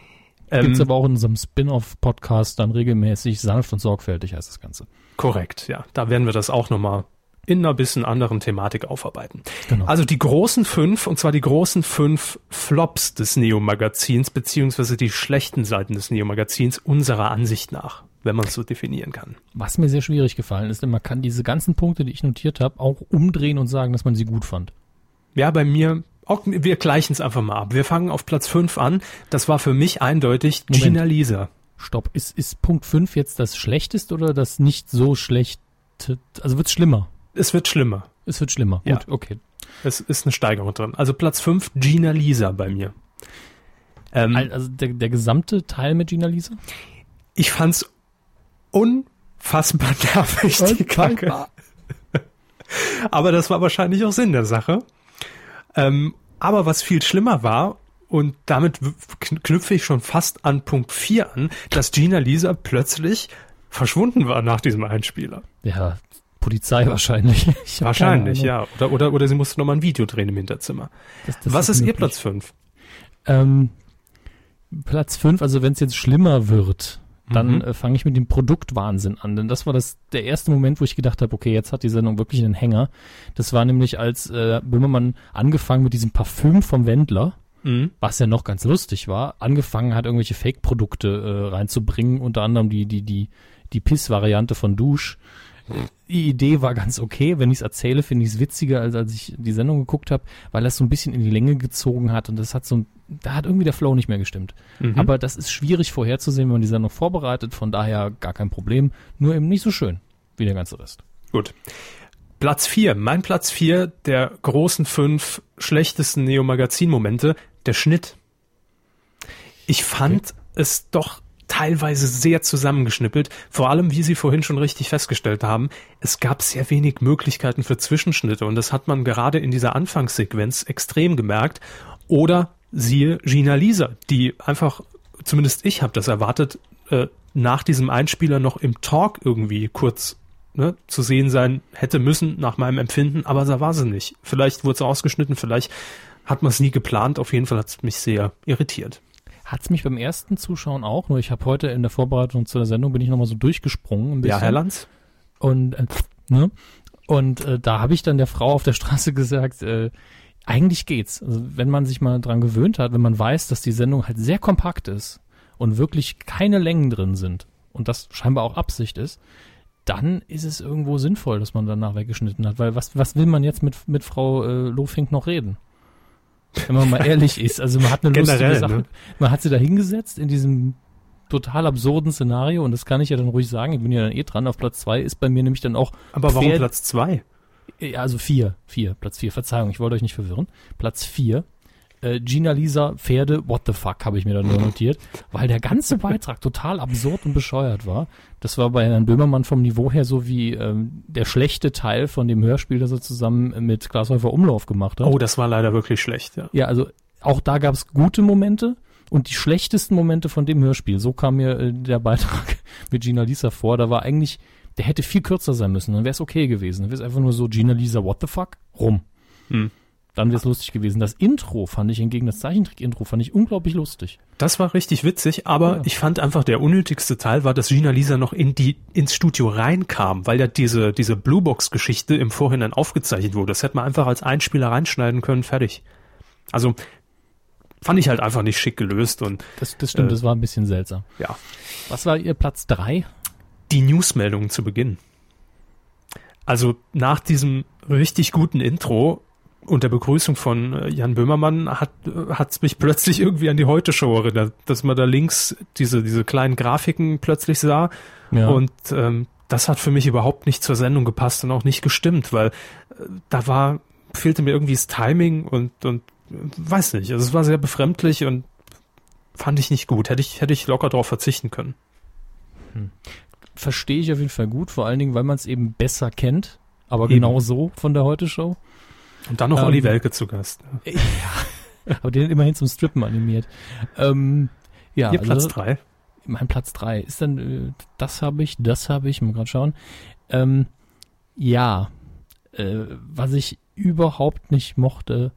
Ähm, Gibt's aber auch in unserem Spin-off-Podcast dann regelmäßig sanft und sorgfältig heißt das Ganze. korrekt, ja. Da werden wir das auch nochmal in einer bisschen anderen Thematik aufarbeiten. Genau. Also die großen fünf, und zwar die großen fünf Flops des Neo-Magazins, beziehungsweise die schlechten Seiten des Neo-Magazins unserer Ansicht nach, wenn man es so definieren kann. Was mir sehr schwierig gefallen ist, denn man kann diese ganzen Punkte, die ich notiert habe, auch umdrehen und sagen, dass man sie gut fand. Ja, bei mir, auch, wir gleichen es einfach mal ab. Wir fangen auf Platz fünf an. Das war für mich eindeutig Moment. Gina Lisa. Stopp, ist, ist Punkt 5 jetzt das Schlechteste oder das nicht so schlechte? Also wird's schlimmer? Es wird schlimmer. Es wird schlimmer. Ja. Gut, okay. Es ist eine Steigerung drin. Also Platz fünf Gina Lisa bei mir. Ähm, Al- Also der, der gesamte Teil mit Gina Lisa? ich fand's unfassbar nervig, die Kacke. Aber das war wahrscheinlich auch Sinn der Sache. Ähm, aber was viel schlimmer war, und damit knüpfe ich schon fast an Punkt 4 an, dass Gina Lisa plötzlich verschwunden war nach diesem Einspieler. Ja, Polizei wahrscheinlich. [LAUGHS] Wahrscheinlich, ja. Oder, oder, oder sie musste nochmal ein Video drehen im Hinterzimmer. Das- das Was ist ihr möglich. Platz 5? Ähm, Platz 5, also wenn es jetzt schlimmer wird, dann Mhm. äh, fange ich mit dem Produktwahnsinn an. Denn das war das der erste Moment, wo ich gedacht habe, okay, jetzt hat die Sendung wirklich einen Hänger. Das war nämlich, als äh, Böhmermann angefangen mit diesem Parfüm vom Wendler, Mhm. was ja noch ganz lustig war, angefangen hat, irgendwelche Fake-Produkte äh, reinzubringen, unter anderem die, die, die, die Piss-Variante von Douche. Die Idee war ganz okay. Wenn ich es erzähle, finde ich es witziger, als als ich die Sendung geguckt habe, weil das so ein bisschen in die Länge gezogen hat und das hat so ein, da hat irgendwie der Flow nicht mehr gestimmt. Mhm. Aber das ist schwierig vorherzusehen, wenn man die Sendung vorbereitet, von daher gar kein Problem. Nur eben nicht so schön wie der ganze Rest. Gut. Platz 4, mein Platz 4 der großen fünf schlechtesten Neo-Magazin-Momente, der Schnitt. Ich fand es doch teilweise sehr zusammengeschnippelt, vor allem wie Sie vorhin schon richtig festgestellt haben, es gab sehr wenig Möglichkeiten für Zwischenschnitte und das hat man gerade in dieser Anfangssequenz extrem gemerkt. Oder siehe Gina Lisa, die einfach, zumindest ich habe das erwartet, äh, nach diesem Einspieler noch im Talk irgendwie kurz ne, zu sehen sein hätte müssen, nach meinem Empfinden, aber da war sie nicht. Vielleicht wurde sie ausgeschnitten, vielleicht hat man es nie geplant, auf jeden Fall hat es mich sehr irritiert. Hat's mich beim ersten Zuschauen auch, nur ich habe heute in der Vorbereitung zu der Sendung bin ich nochmal so durchgesprungen ein bisschen. Ja, Herr Lanz? Und, äh, ne? Und äh, da habe ich dann der Frau auf der Straße [LAUGHS] gesagt, äh, eigentlich geht's. Also wenn man sich mal dran gewöhnt hat, wenn man weiß, dass die Sendung halt sehr kompakt ist und wirklich keine Längen drin sind und das scheinbar auch Absicht ist, dann ist es irgendwo sinnvoll, dass man danach weggeschnitten hat. Weil was, was will man jetzt mit, mit Frau äh, Lofink noch reden? Wenn man mal ehrlich ist. Also man hat eine lustige Sache. ne? Man hat sie da hingesetzt in diesem total absurden Szenario und das kann ich ja dann ruhig sagen. Ich bin ja dann eh dran. Auf Platz zwei ist bei mir nämlich dann auch Aber warum Platz zwei? ja, also vier, vier, Platz vier. Verzeihung, ich wollte euch nicht verwirren. Platz vier. Äh, Gina Lisa Pferde, what the fuck, habe ich mir da nur notiert, weil der ganze Beitrag total absurd und bescheuert war. Das war bei Herrn Böhmermann vom Niveau her so wie ähm, der schlechte Teil von dem Hörspiel, das er zusammen mit Glashäufer Umlauf gemacht hat. Oh, das war leider wirklich schlecht, ja. Ja, also auch da gab es gute Momente und die schlechtesten Momente von dem Hörspiel. So kam mir äh, der Beitrag [LAUGHS] mit Gina Lisa vor. Da war eigentlich, der hätte viel kürzer sein müssen. Dann wäre es okay gewesen. Dann wäre es einfach nur so Gina Lisa, what the fuck? Rum. Hm. Dann wäre es lustig gewesen. Das Intro fand ich hingegen, das Zeichentrick-Intro fand ich unglaublich lustig. Das war richtig witzig, aber Ja. ich fand einfach der unnötigste Teil war, dass Gina Lisa noch in die, ins Studio reinkam, weil ja diese, diese Bluebox-Geschichte im Vorhinein aufgezeichnet wurde. Das hätte man einfach als Einspieler reinschneiden können, fertig. Also, fand ich halt einfach nicht schick gelöst und, Das, das stimmt, Äh. das war ein bisschen seltsam. ja. Was war ihr Platz drei? Die Newsmeldungen zu Beginn. Also, nach diesem richtig guten Intro und der Begrüßung von äh, Jan Böhmermann hat hat's mich [LAUGHS] plötzlich irgendwie an die Heute-Show erinnert, dass man da links diese, diese kleinen Grafiken plötzlich sah Ja. Und ähm, das hat für mich überhaupt nicht zur Sendung gepasst und auch nicht gestimmt, weil äh, da war, fehlte mir irgendwie das Timing und, und äh, weiß nicht. Also es war sehr befremdlich und fand ich nicht gut. Hätte ich, hätte ich locker darauf verzichten können. Verstehe ich auf jeden Fall gut, vor allen Dingen, weil man es eben besser kennt. Aber Eben. genau so von der Heute-Show. Und dann noch Ähm, Olli Welke zu Gast. [LAUGHS] Ja. Aber den immerhin zum Strippen animiert. Ähm, ja, Hier Platz also, drei. mein Platz drei ist dann, äh, das habe ich, das habe ich, mal gerade schauen. Ähm, ja, äh, was ich überhaupt nicht mochte,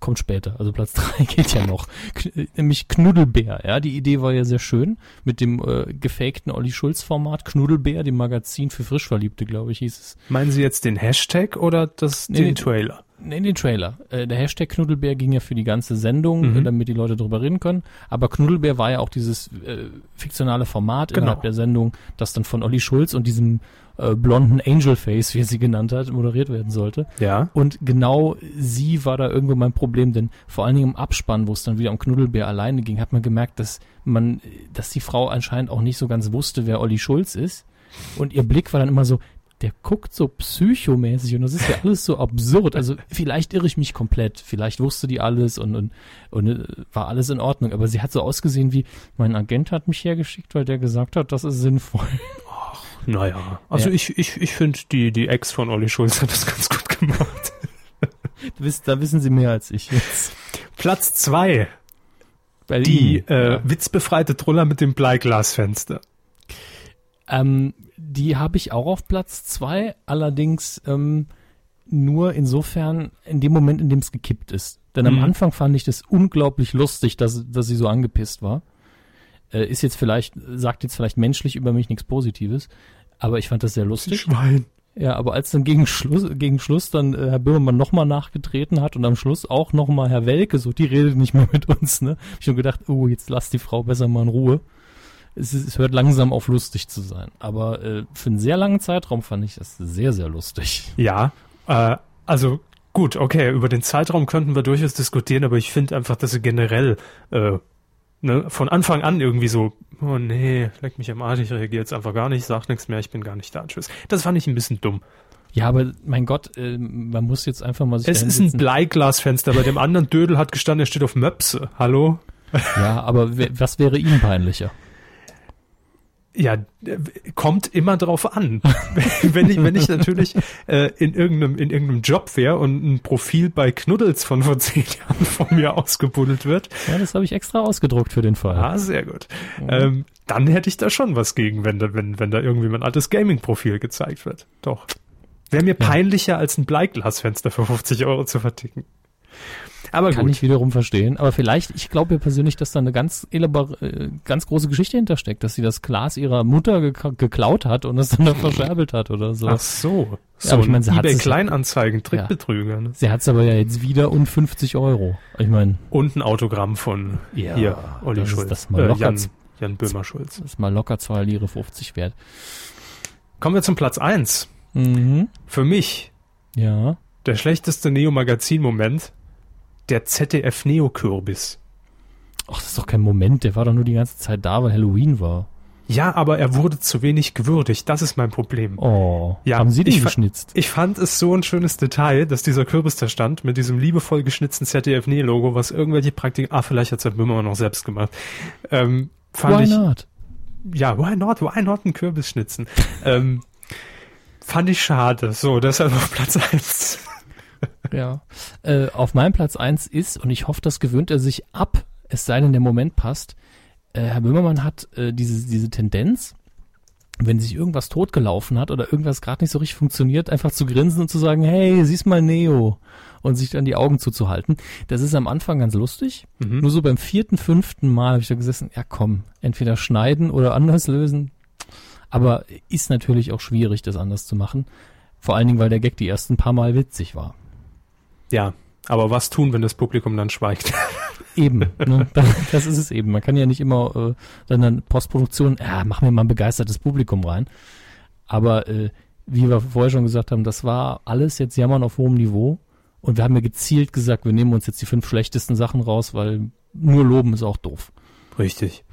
kommt später. Also Platz [LAUGHS] drei geht ja noch. K nämlich Knuddelbär, ja. Die Idee war ja sehr schön mit dem äh, gefakten Olli Schulz-Format. Knuddelbär, dem Magazin für Frischverliebte, glaube ich, hieß es. Meinen Sie jetzt den Hashtag oder das, Nee, den nee. Trailer? Nee, den Trailer. Äh, der Hashtag Knuddelbär ging ja für die ganze Sendung, Mhm. äh, damit die Leute drüber reden können. Aber Knuddelbär war ja auch dieses äh, fiktionale Format Genau. innerhalb der Sendung, das dann von Olli Schulz und diesem äh, blonden Angelface, wie er sie genannt hat, moderiert werden sollte. Ja. Und genau sie war da irgendwo mein Problem, denn vor allen Dingen im Abspann, wo es dann wieder um Knuddelbär alleine ging, hat man gemerkt, dass man, dass die Frau anscheinend auch nicht so ganz wusste, wer Olli Schulz ist. Und ihr Blick war dann immer so, der guckt so psychomäßig und das ist ja [LAUGHS] alles so absurd. Also vielleicht irre ich mich komplett, vielleicht wusste die alles und, und, und äh, war alles in Ordnung, aber sie hat so ausgesehen wie, mein Agent hat mich hergeschickt, weil der gesagt hat, das ist sinnvoll. Naja. Also Ja. ich, ich, ich finde, die, die Ex von Olli Schulz hat das ganz gut gemacht. Du wisst, da wissen sie mehr als ich jetzt. Platz zwei. Bei Die äh, ja. witzbefreite Truller mit dem Bleiglasfenster. Ähm, die habe ich auch auf Platz zwei, allerdings ähm, nur insofern in dem Moment, in dem es gekippt ist. Denn am Mhm. Anfang fand ich das unglaublich lustig, dass, dass sie so angepisst war. Äh, ist jetzt vielleicht, sagt jetzt vielleicht menschlich über mich nichts Positives, aber ich fand das sehr lustig. Schwein. Ja, aber als dann gegen Schluss, gegen Schluss dann äh, Herr Böhmermann nochmal nachgetreten hat und am Schluss auch nochmal Herr Welke, so, die redet nicht mehr mit uns, ne? Hab ich schon gedacht, oh, jetzt lass die Frau besser mal in Ruhe. Es, es hört langsam auf lustig zu sein. Aber äh, für einen sehr langen Zeitraum fand ich das sehr, sehr lustig. Ja, äh, also gut, okay, über den Zeitraum könnten wir durchaus diskutieren, aber ich finde einfach, dass sie generell äh, ne, von Anfang an irgendwie so, oh nee, leck mich am Arsch, ich reagiere jetzt einfach gar nicht, sag nichts mehr, ich bin gar nicht da, tschüss. Das fand ich ein bisschen dumm. Ja, aber mein Gott, äh, man muss jetzt einfach mal sich Es ist ein. Bleiglasfenster, bei dem anderen Dödel hat gestanden, er steht auf Möpse. Hallo? Ja, aber was wäre ihm peinlicher? Ja, kommt immer drauf an. [LAUGHS] wenn ich, wenn ich natürlich äh, in irgendeinem, in irgendeinem Job wäre und ein Profil bei Knuddels von vor [LAUGHS] zehn Jahren von mir ausgebuddelt wird, Ja, das habe ich extra ausgedruckt für den Fall. Ah, sehr gut. Ähm, dann hätte ich da schon was gegen, wenn da, wenn, wenn da irgendwie mein altes Gaming-Profil gezeigt wird. Doch. Wäre mir peinlicher, als ein Bleiglasfenster für 50 Euro zu verticken. Aber Kann gut. ich wiederum verstehen. Aber vielleicht, ich glaube ja persönlich, dass da eine ganz, äh, ganz große Geschichte hintersteckt, dass sie das Glas ihrer Mutter gek geklaut hat und es dann noch verscherbelt hat oder so. Ach so. So aber ich ein meine, sie hat eBay es- Kleinanzeigen, Trickbetrüger. Ne? Sie hat es aber ja jetzt wieder um 50 Euro. Ich meine, Und ein Autogramm von Ja, hier, Olli das ist Schulz. das mal äh, locker Jan, z- Jan Böhmer-Schulz. das ist mal locker 2 Lire 50 wert. Kommen wir zum Platz eins. Mhm. Für mich Ja. der schlechteste Neo-Magazin-Moment, der ZDF-Neo-Kürbis. Ach, das ist doch kein Moment, der war doch nur die ganze Zeit da, weil Halloween war. Ja, aber er wurde zu wenig gewürdigt. Das ist mein Problem. Oh, Ja, haben Sie den ich fa- geschnitzt? Ich fand es so ein schönes Detail, dass dieser Kürbis da stand mit diesem liebevoll geschnitzten ZDF-Logo, was irgendwelche Praktiken, ah, vielleicht hat es Böhmer noch selbst gemacht. Ähm, fand Why ich, not? ja, why not? Why not einen Kürbis schnitzen? ähm, fand ich schade. So, deshalb auf Platz eins. Ja. Äh, auf meinem Platz eins ist, und ich hoffe, das gewöhnt er sich ab, es sei denn, der Moment passt. Äh, Herr Böhmermann hat äh, diese, diese Tendenz, wenn sich irgendwas totgelaufen hat oder irgendwas gerade nicht so richtig funktioniert, einfach zu grinsen und zu sagen, hey, siehst mal Neo und sich dann die Augen zuzuhalten. Das ist am Anfang ganz lustig. Mhm. Nur so beim vierten, fünften Mal habe ich da gesessen, ja komm, entweder schneiden oder anders lösen. Aber ist natürlich auch schwierig, das anders zu machen. Vor allen Dingen, weil der Gag die ersten paar Mal witzig war. Ja, aber was tun, wenn das Publikum dann schweigt? [LAUGHS] Eben, ne? [LAUGHS] das, ist es eben. Man kann ja nicht immer äh, dann in Postproduktion, ja, mach mir mal ein begeistertes Publikum rein. Aber äh, wie wir vorher schon gesagt haben, das war alles jetzt Jammern auf hohem Niveau. Und wir haben ja gezielt gesagt, wir nehmen uns jetzt die fünf schlechtesten Sachen raus, weil nur loben ist auch doof. Richtig.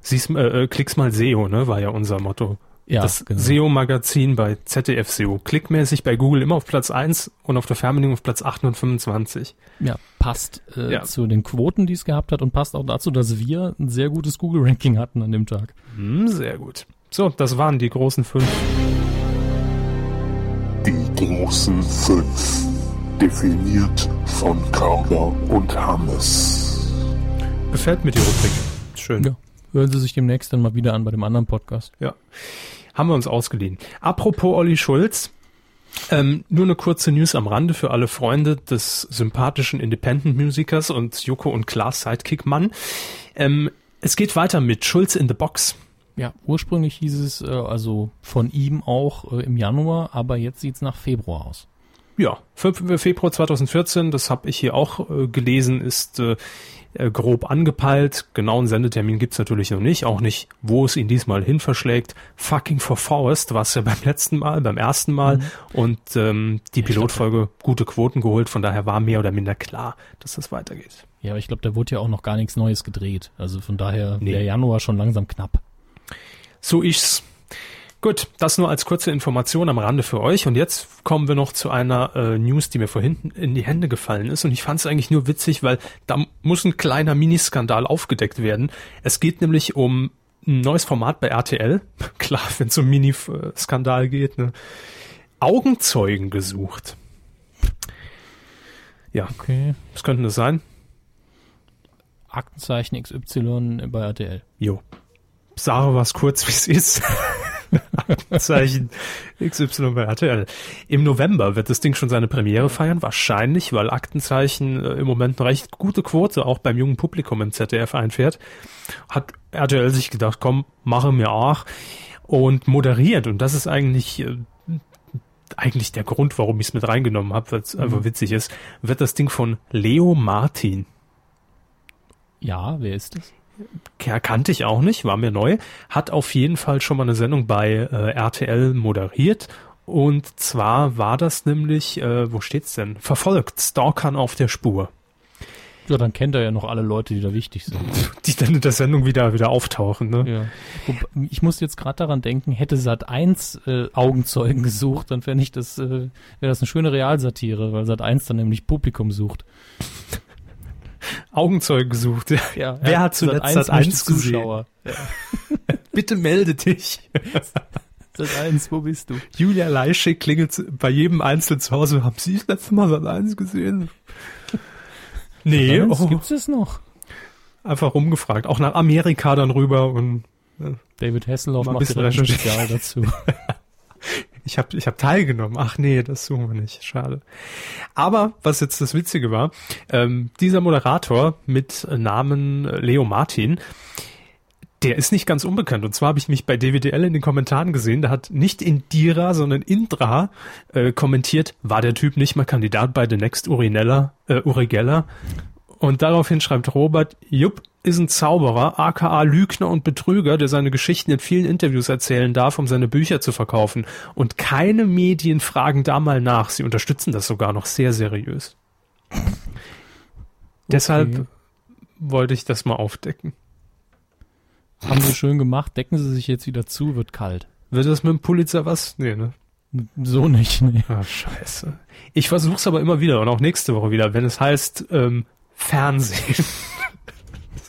Siehst, äh, äh, klick's mal SEO, ne, war ja unser Motto. Ja, das genau. SEO-Magazin bei ZDF SEO. Klickmäßig bei Google immer auf Platz 1 und auf der Fernbedienung auf Platz 8 und 25. Ja, passt äh, Ja. zu den Quoten, die es gehabt hat und passt auch dazu, dass wir ein sehr gutes Google-Ranking hatten an dem Tag. Hm, sehr gut. So, das waren die großen fünf. Die großen fünf. Definiert von Carla und Hannes. Gefällt mir die Rubrik. Schön. Ja. Hören Sie sich demnächst dann mal wieder an bei dem anderen Podcast. Ja. Haben wir uns ausgeliehen. Apropos Olli Schulz. Ähm, nur eine kurze News am Rande für alle Freunde des sympathischen Independent-Musikers und Joko und Klaas Sidekick-Mann. Ähm, es geht weiter mit Schulz in the Box. Ja, ursprünglich hieß es äh, also von ihm auch äh, im Januar, aber jetzt sieht's nach Februar aus. Ja, 5. Februar 2014, das habe ich hier auch äh, gelesen, ist äh, grob angepeilt. Genauen Sendetermin gibt's natürlich noch nicht, auch nicht, wo es ihn diesmal hin verschlägt. Fucking for Forest war es ja [LAUGHS] beim letzten Mal, beim ersten Mal und ähm, die Pilotfolge gute Quoten geholt, von daher war mehr oder minder klar, dass das weitergeht. Ja, aber ich glaube, da wurde ja auch noch gar nichts Neues gedreht. Also von daher Nee. der Januar schon langsam knapp. So ich's. Gut, das nur als kurze Information am Rande für euch. Und jetzt kommen wir noch zu einer äh, News, die mir vorhin in die Hände gefallen ist. Und ich fand es eigentlich nur witzig, weil da muss ein kleiner Miniskandal aufgedeckt werden. Es geht nämlich um ein neues Format bei RTL. [LAUGHS] Klar, wenn es um Mini-Skandal geht. Ne? Augenzeugen gesucht. Ja, Okay. was könnte das sein? Aktenzeichen XY bei RTL. Jo. Sage was kurz, wie es ist. [LAUGHS] Aktenzeichen XY bei RTL. Im November wird das Ding schon seine Premiere feiern, wahrscheinlich, weil Aktenzeichen äh, im Moment eine recht gute Quote auch beim jungen Publikum im ZDF einfährt. Hat RTL sich gedacht, komm, mache mir auch. Und moderiert, und das ist eigentlich äh, eigentlich der Grund, warum ich es mit reingenommen habe, weil es einfach witzig ist, wird das Ding von Leo Martin Ja, wer ist das? Kannte ich auch nicht, war mir neu. Hat auf jeden Fall schon mal eine Sendung bei äh, RTL moderiert. Und zwar war das nämlich, äh, wo steht's denn? Verfolgt, Stalkern auf der Spur. Ja, dann kennt er ja noch alle Leute, die da wichtig sind. [LAUGHS] Die dann in der Sendung wieder, wieder auftauchen, ne? ja. Ich muss jetzt gerade daran denken, hätte Sat 1 äh, Augenzeugen [LAUGHS] gesucht, dann ich das, äh, wäre das eine schöne Realsatire, weil Sat 1 dann nämlich Publikum sucht. [LAUGHS] Augenzeugen gesucht. Ja, Wer hat zuletzt Sat 1 gesehen? Zuschauer. [LAUGHS] Bitte melde dich. [LAUGHS] Sat 1, wo bist du? Julia Leischig klingelt bei jedem Einzelnen zu Hause. Haben Sie das letzte Mal Sat 1 gesehen? Nee, Sat 1, oh, Gibt's das noch? einfach rumgefragt. Auch nach Amerika dann rüber und David Hasselhoff Mal ein macht ein. Spezial dazu. Ich habe ich hab teilgenommen. Ach nee, das suchen wir nicht. Schade. Aber was jetzt das Witzige war, ähm, dieser Moderator mit Namen Leo Martin, der ist nicht ganz unbekannt. Und zwar habe ich mich bei DWDL in den Kommentaren gesehen, da hat nicht Indira, sondern Indra äh, kommentiert, war der Typ nicht mal Kandidat bei The Next Urinella, äh, Urigella? Und daraufhin schreibt Robert, Jupp ist ein Zauberer, aka Lügner und Betrüger, der seine Geschichten in vielen Interviews erzählen darf, um seine Bücher zu verkaufen. Und keine Medien fragen da mal nach. Sie unterstützen das sogar noch sehr seriös. Okay. Deshalb wollte ich das mal aufdecken. Haben sie schön gemacht. Decken sie sich jetzt wieder zu, wird kalt. Wird das mit dem Pulitzer was? Nee, ne? So nicht, nee. Ah, scheiße. Ich versuch's aber immer wieder und auch nächste Woche wieder, wenn es heißt ähm, Fernsehen.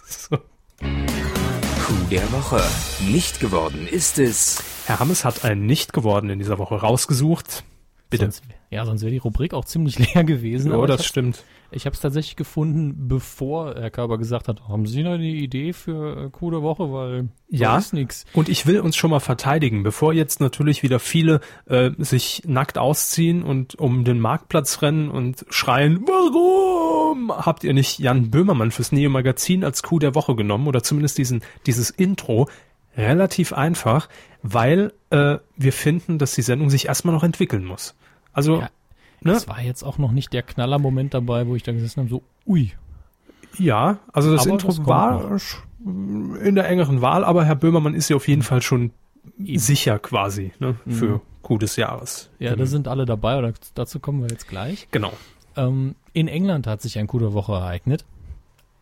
so. Coup der Woche. Nicht geworden ist es. Herr Hammes hat einen nicht geworden in dieser Woche rausgesucht. Bitte. Sonst, ja, sonst wäre die Rubrik auch ziemlich [LAUGHS] leer gewesen. Oh, das stimmt. Ich habe es tatsächlich gefunden, bevor Herr Körber gesagt hat, haben Sie noch eine Idee für äh, der Woche, weil ja ist nix. Und ich will uns schon mal verteidigen, bevor jetzt natürlich wieder viele äh, sich nackt ausziehen und um den Marktplatz rennen und schreien, warum habt ihr nicht Jan Böhmermann fürs Neo Magazin als Coup der Woche genommen oder zumindest diesen dieses Intro? Relativ einfach, weil äh, wir finden, dass die Sendung sich erstmal noch entwickeln muss. Also ja Ne? Das war jetzt auch noch nicht der Knallermoment dabei, wo ich da gesessen habe, so, ui. Ja, also das aber Intro das war noch. in der engeren Wahl, aber Herr Böhmermann ist ja auf jeden Fall schon Eben. sicher quasi ne, mhm. für mhm. Coup des Jahres. Ja, mhm. da sind alle dabei, oder dazu kommen wir jetzt gleich. Genau. Ähm, in England hat sich ein Coup der Woche ereignet.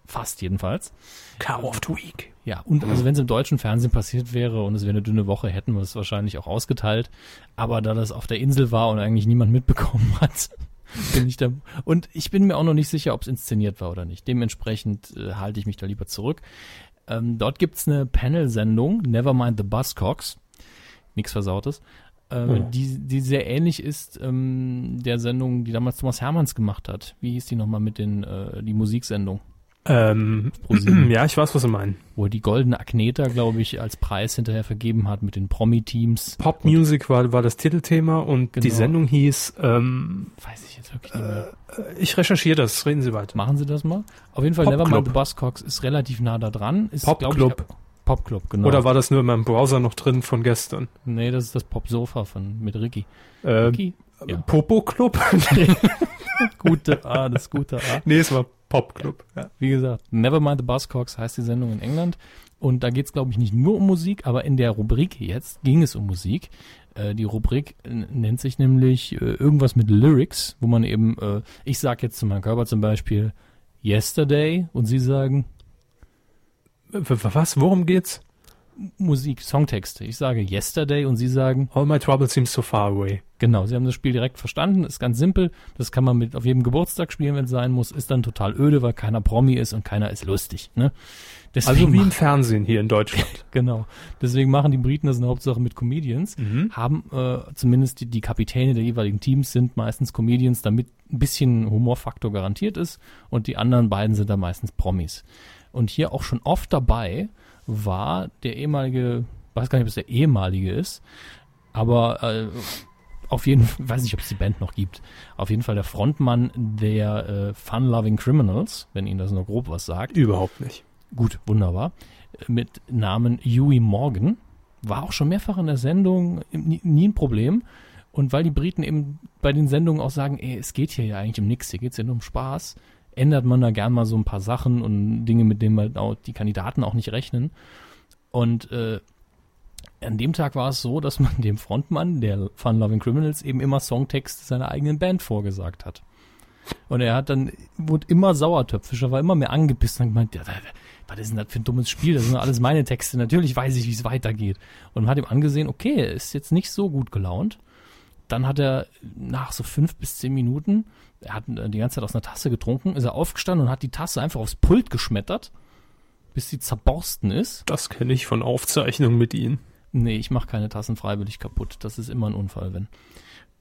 Fast jedenfalls. Car of the Week. Ja, und also wenn es im deutschen Fernsehen passiert wäre und es wäre eine dünne Woche, hätten wir es wahrscheinlich auch ausgeteilt. Aber da das auf der Insel war und eigentlich niemand mitbekommen [LAUGHS] hat, bin ich da. Und ich bin mir auch noch nicht sicher, ob es inszeniert war oder nicht. Dementsprechend äh, halte ich mich da lieber zurück. Ähm, dort gibt's eine Panel-Sendung, Nevermind the Buzzcocks. Nichts Versautes. Äh, oh. die, die sehr ähnlich ist ähm, der Sendung, die damals Thomas Hermanns gemacht hat. Wie hieß die nochmal mit den, äh, die Musiksendung? Ähm, [CLEARS THROAT] ja, ich weiß, was Sie meinen. Wo er die goldene Agneta, glaube ich, als Preis hinterher vergeben hat mit den Promi-Teams. Pop Music war, war das Titelthema und genau. die Sendung hieß, ähm, weiß ich jetzt wirklich nicht mehr. Äh, ich recherchiere das, reden Sie weiter. Machen Sie das mal. Auf jeden Fall Pop Nevermind the Buzzcocks ist relativ nah da dran. Ist, Pop Club. Pop Club, genau. Oder war das nur in meinem Browser noch drin von gestern? Nee, das ist das Pop Sofa von, mit Ricky. Äh, Ricky? Ja. Popo Club? [LAUGHS] gute A, das gute A. Nee, es war Popclub. Ja. Wie gesagt, Nevermind the Buzzcocks heißt die Sendung in England. Und da geht es, glaube ich, nicht nur um Musik, aber in der Rubrik jetzt ging es um Musik. Äh, die Rubrik nennt sich nämlich äh, irgendwas mit Lyrics, wo man eben, äh, ich sag jetzt zu meinem Körper zum Beispiel Yesterday und Sie sagen. Was? Worum geht's? Musik, Songtexte. Ich sage Yesterday und Sie sagen All my trouble seems so far away. Genau, Sie haben das Spiel direkt verstanden, ist ganz simpel. Das kann man mit auf jedem Geburtstag spielen, wenn es sein muss. Ist dann total öde, weil keiner Promi ist und keiner ist lustig. Ne? Deswegen also wie im Fernsehen hier in Deutschland. [LAUGHS] genau. Deswegen machen die Briten das in der Hauptsache mit Comedians. Mhm. Haben äh, zumindest die, die Kapitäne der jeweiligen Teams sind meistens Comedians, damit ein bisschen Humorfaktor garantiert ist. Und die anderen beiden sind da meistens Promis. Und hier auch schon oft dabei war der ehemalige, weiß gar nicht, ob es der ehemalige ist, aber äh, auf jeden Fall, weiß nicht, ob es die Band noch gibt, auf jeden Fall der Frontmann der äh, Fun Loving Criminals, wenn Ihnen das nur grob was sagt. Überhaupt nicht. Gut, wunderbar. Mit Namen Huey Morgan. War auch schon mehrfach in der Sendung, nie, nie ein Problem. Und weil die Briten eben bei den Sendungen auch sagen, ey, es geht hier ja eigentlich um nichts, hier geht es ja nur um Spaß, ändert man da gern mal so ein paar Sachen und Dinge, mit denen halt auch die Kandidaten auch nicht rechnen. Und äh, an dem Tag war es so, dass man [LAUGHS] dem Frontmann der Fun Loving Criminals eben immer Songtexte seiner eigenen Band vorgesagt hat. Und er hat dann, wurde immer sauertöpfischer, war immer mehr angebissen und gemeint, ja, was ist denn das für ein dummes Spiel? Das sind alles meine Texte. Natürlich weiß ich, wie es weitergeht. Und man hat ihm angesehen, okay, er ist jetzt nicht so gut gelaunt. Dann hat er nach so fünf bis zehn Minuten er hat äh, die ganze Zeit aus einer Tasse getrunken, ist er aufgestanden und hat die Tasse einfach aufs Pult geschmettert, bis sie zerborsten ist. Das kenne ich von Aufzeichnungen mit Ihnen. Nee, ich mache keine Tassen freiwillig kaputt. Das ist immer ein Unfall, wenn.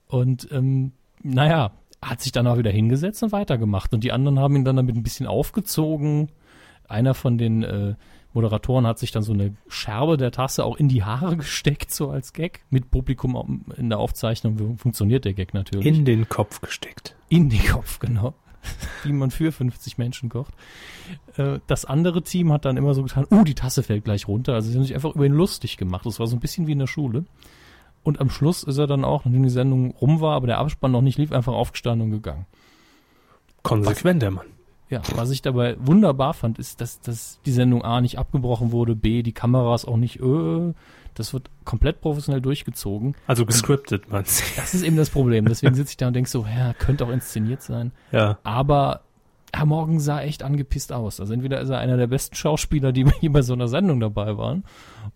Und ähm, naja, hat sich dann auch wieder hingesetzt und weitergemacht. Und die anderen haben ihn dann damit ein bisschen aufgezogen. Einer von den, äh, Moderatoren hat sich dann so eine Scherbe der Tasse auch in die Haare [LAUGHS] gesteckt, so als Gag. Mit Publikum in der Aufzeichnung funktioniert der Gag natürlich. In den Kopf gesteckt. In den Kopf, genau. [LAUGHS] Wie man für 50 Menschen kocht. Äh, das andere Team hat dann immer so getan, oh, die Tasse fällt gleich runter. Also sie haben sich einfach über ihn lustig gemacht. Das war so ein bisschen wie in der Schule. Und am Schluss ist er dann auch, nachdem die Sendung rum war, aber der Abspann noch nicht lief, einfach aufgestanden und gegangen. Konsequent, der Mann. Ja, was ich dabei wunderbar fand, ist, dass, dass die Sendung A nicht abgebrochen wurde, B, die Kameras auch nicht, äh, das wird komplett professionell durchgezogen. Also gescriptet, man. Das ist eben das Problem. Deswegen [LAUGHS] sitze ich da und denke so, ja, könnte auch inszeniert sein. Ja. Aber Herr Morgen sah echt angepisst aus. Also entweder ist er einer der besten Schauspieler, die [LAUGHS] bei so einer Sendung dabei waren,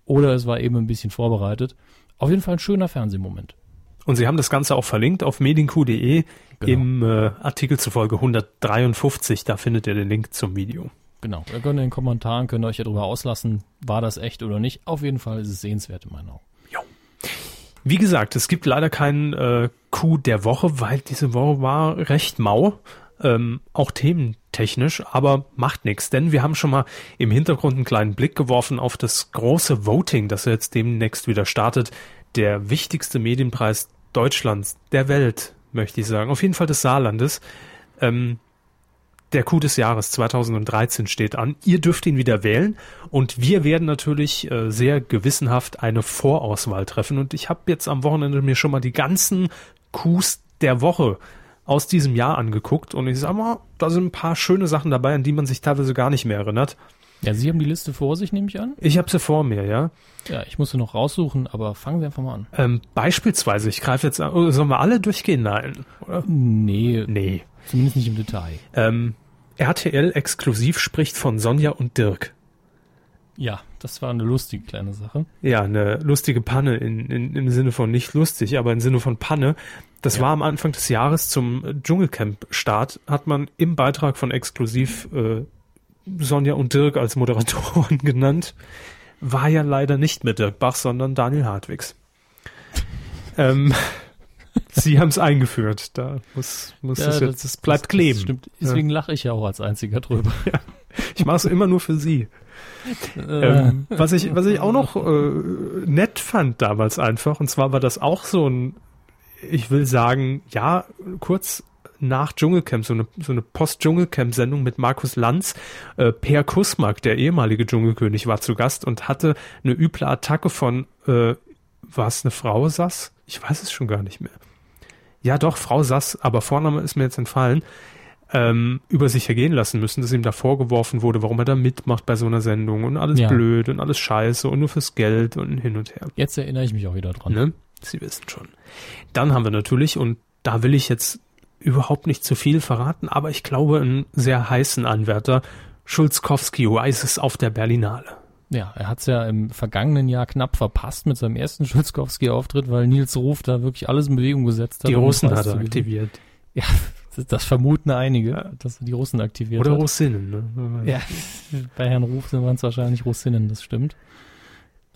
oder es war eben ein bisschen vorbereitet. Auf jeden Fall ein schöner Fernsehmoment. Und Sie haben das Ganze auch verlinkt auf medienq.de genau. im äh, Artikel zu Folge 153. Da findet ihr den Link zum Video. Genau. Ihr könnt in den Kommentaren, könnt euch ja darüber auslassen, war das echt oder nicht. Auf jeden Fall ist es sehenswert in meinen Augen. Jo. Wie gesagt, es gibt leider keinen äh, Coup der Woche, weil diese Woche war recht mau. Ähm, auch thementechnisch, aber macht nichts, denn wir haben schon mal im Hintergrund einen kleinen Blick geworfen auf das große Voting, das jetzt demnächst wieder startet. Der wichtigste Medienpreis Deutschlands, der Welt, möchte ich sagen. Auf jeden Fall des Saarlandes. Ähm, der Coup des Jahres 2013 steht an. Ihr dürft ihn wieder wählen und wir werden natürlich äh, sehr gewissenhaft eine Vorauswahl treffen. Und ich habe jetzt am Wochenende mir schon mal die ganzen Coups der Woche aus diesem Jahr angeguckt und ich sag mal, da sind ein paar schöne Sachen dabei, an die man sich teilweise gar nicht mehr erinnert. Ja, Sie haben die Liste vor sich, nehme ich an? Ich habe sie vor mir, ja. Ja, ich muss sie noch raussuchen, aber fangen Sie einfach mal an. Ähm, beispielsweise, ich greife jetzt an, oh, sollen wir alle durchgehen? Nein, oder? Nee. Nee. Zumindest nicht im Detail. Ähm, RTL exklusiv spricht von Sonja und Dirk. Ja, das war eine lustige kleine Sache. Ja, eine lustige Panne in, in, im Sinne von nicht lustig, aber im Sinne von Panne. Das ja. war am Anfang des Jahres zum Dschungelcamp-Start, hat man im Beitrag von exklusiv äh, Sonja und Dirk als Moderatoren [LAUGHS] genannt. War ja leider nicht mit Dirk Bach, sondern Daniel Hartwigs. ähm, [LAUGHS] Sie haben es eingeführt. Da muss, muss ja, es jetzt, es bleibt kleben. stimmt. Deswegen ja. lache ich ja auch als einziger drüber. [LAUGHS] Ja. Ich mache es immer nur für Sie. ähm, was ich, was ich auch noch äh, nett fand damals einfach, und zwar war das auch so ein, ich will sagen, ja, kurz nach Dschungelcamp, so eine, so eine Post-Dschungelcamp-Sendung mit Markus Lanz. Äh, per Kusmak, der ehemalige Dschungelkönig, war zu Gast und hatte eine üble Attacke von, äh, war es eine Frau, Sass? Ich weiß es schon gar nicht mehr. Ja, doch, Frau Sass, aber Vorname ist mir jetzt entfallen, ähm, über sich ergehen lassen müssen, dass ihm da vorgeworfen wurde, warum er da mitmacht bei so einer Sendung und alles ja. blöd und alles scheiße und nur fürs Geld und hin und her. Jetzt erinnere ich mich auch wieder dran. Ne? Sie wissen schon. Dann haben wir natürlich, und da will ich jetzt überhaupt nicht zu viel verraten, aber ich glaube einen sehr heißen Anwärter. Schulzkowski Rises auf der Berlinale. Ja, er hat es ja im vergangenen Jahr knapp verpasst mit seinem ersten [LAUGHS] Schulzkowski-Auftritt, weil Nils Ruf da wirklich alles in Bewegung gesetzt hat. Die Russen hat er aktiviert. Ja, [LAUGHS] das, vermuten einige, dass er die Russen aktiviert Oder hat. Oder Russinnen, ne? Ja, [LAUGHS] bei Herrn Ruf waren es wahrscheinlich Russinnen, das stimmt.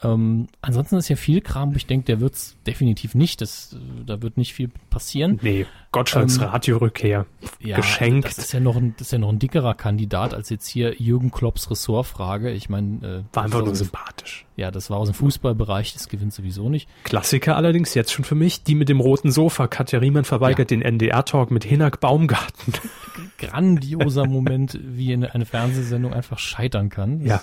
Ähm, ansonsten ist ja viel Kram, ich denke, der wird's definitiv nicht. Das, da wird nicht viel passieren. Nee, Gottschalks ähm, Radiorückkehr. Ja, Geschenkt. Das ist ja noch ein, das ist ja noch ein dickerer Kandidat als jetzt hier Jürgen Klopps Ressortfrage. Ich meine, äh, war einfach nur sympathisch. Ja, das war aus dem Fußballbereich, das gewinnt sowieso nicht. Klassiker allerdings jetzt schon für mich, die mit dem roten Sofa. Katja Riemann verweigert ja. den NDR-Talk mit Hinak Baumgarten. Grandioser Moment, wie eine Fernsehsendung einfach scheitern kann. Das ja.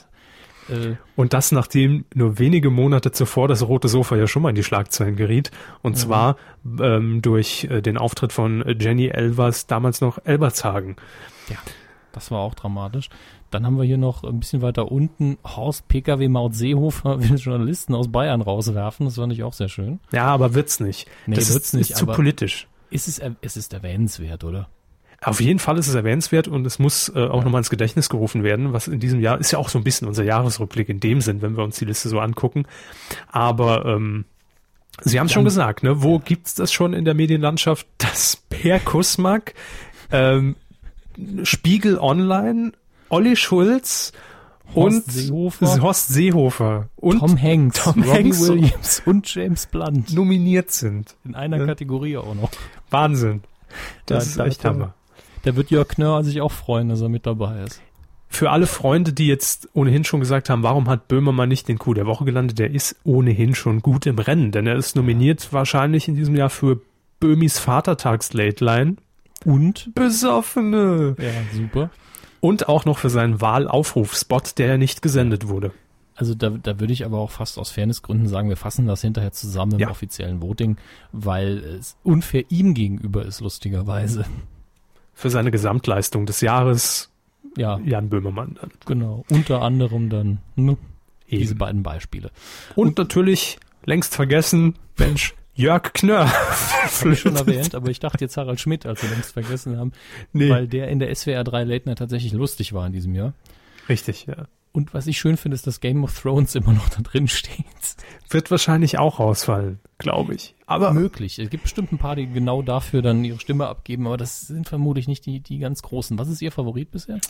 Äh, und das, nachdem nur wenige Monate zuvor das rote Sofa ja schon mal in die Schlagzeilen geriet. Und mhm. zwar ähm, durch äh, den Auftritt von Jenny Elvers, damals noch Elbertshagen. Ja, das war auch dramatisch. Dann haben wir hier noch ein bisschen weiter unten Horst PKW Maut Seehofer [LAUGHS] will Journalisten aus Bayern rauswerfen. Das fand ich auch sehr schön. Ja, aber wird's nicht. Nee, das wird's ist, nicht, ist zu politisch. Ist es, es ist erwähnenswert, oder? Auf jeden Fall ist es erwähnenswert und es muss äh, auch nochmal ins Gedächtnis gerufen werden, was in diesem Jahr ist ja auch so ein bisschen unser Jahresrückblick in dem Sinn, wenn wir uns die Liste so angucken. Aber ähm, Sie haben es schon gesagt, ne? Wo gibt's das schon in der Medienlandschaft? Das Per Kusmak, ähm, Spiegel Online, Olli Schulz Horst und Seehofer, Horst Seehofer und Tom Hanks, Tom Robbie Hanks Williams und James Blunt nominiert sind. In einer ja. Kategorie auch noch. Wahnsinn. Das da, ist echt da, Hammer. Da wird Jörg Knörr sich auch freuen, dass er mit dabei ist. für alle Freunde, die jetzt ohnehin schon gesagt haben, warum hat Böhmermann nicht den Coup der Woche gelandet, der ist ohnehin schon gut im Rennen, denn er ist nominiert wahrscheinlich in diesem Jahr für Böhmis Vatertags-Late-Line und Besoffene. Ja, super. Und auch noch für seinen Wahlaufrufspot, der ja nicht gesendet wurde. Also da, da würde ich aber auch fast aus Fairnessgründen sagen, wir fassen das hinterher zusammen im Ja. offiziellen Voting, weil es unfair ihm gegenüber ist, lustigerweise. Für seine Gesamtleistung des Jahres Ja, Jan Böhmermann dann. genau. Unter anderem dann ne, diese beiden Beispiele. Und natürlich längst vergessen, Mensch, Jörg Knörr. [LAUGHS] Habe ich schon erwähnt, aber ich dachte jetzt Harald Schmidt, als wir längst vergessen haben, Nee. weil der in der SWR 3 Late Night tatsächlich lustig war in diesem Jahr. Richtig, ja. Und was ich schön finde, ist, dass Game of Thrones immer noch da drin steht. Wird wahrscheinlich auch rausfallen, glaube ich. Aber Möglich. Es gibt bestimmt ein paar, die genau dafür dann ihre Stimme abgeben, aber das sind vermutlich nicht die, die ganz großen. Was ist Ihr Favorit bisher?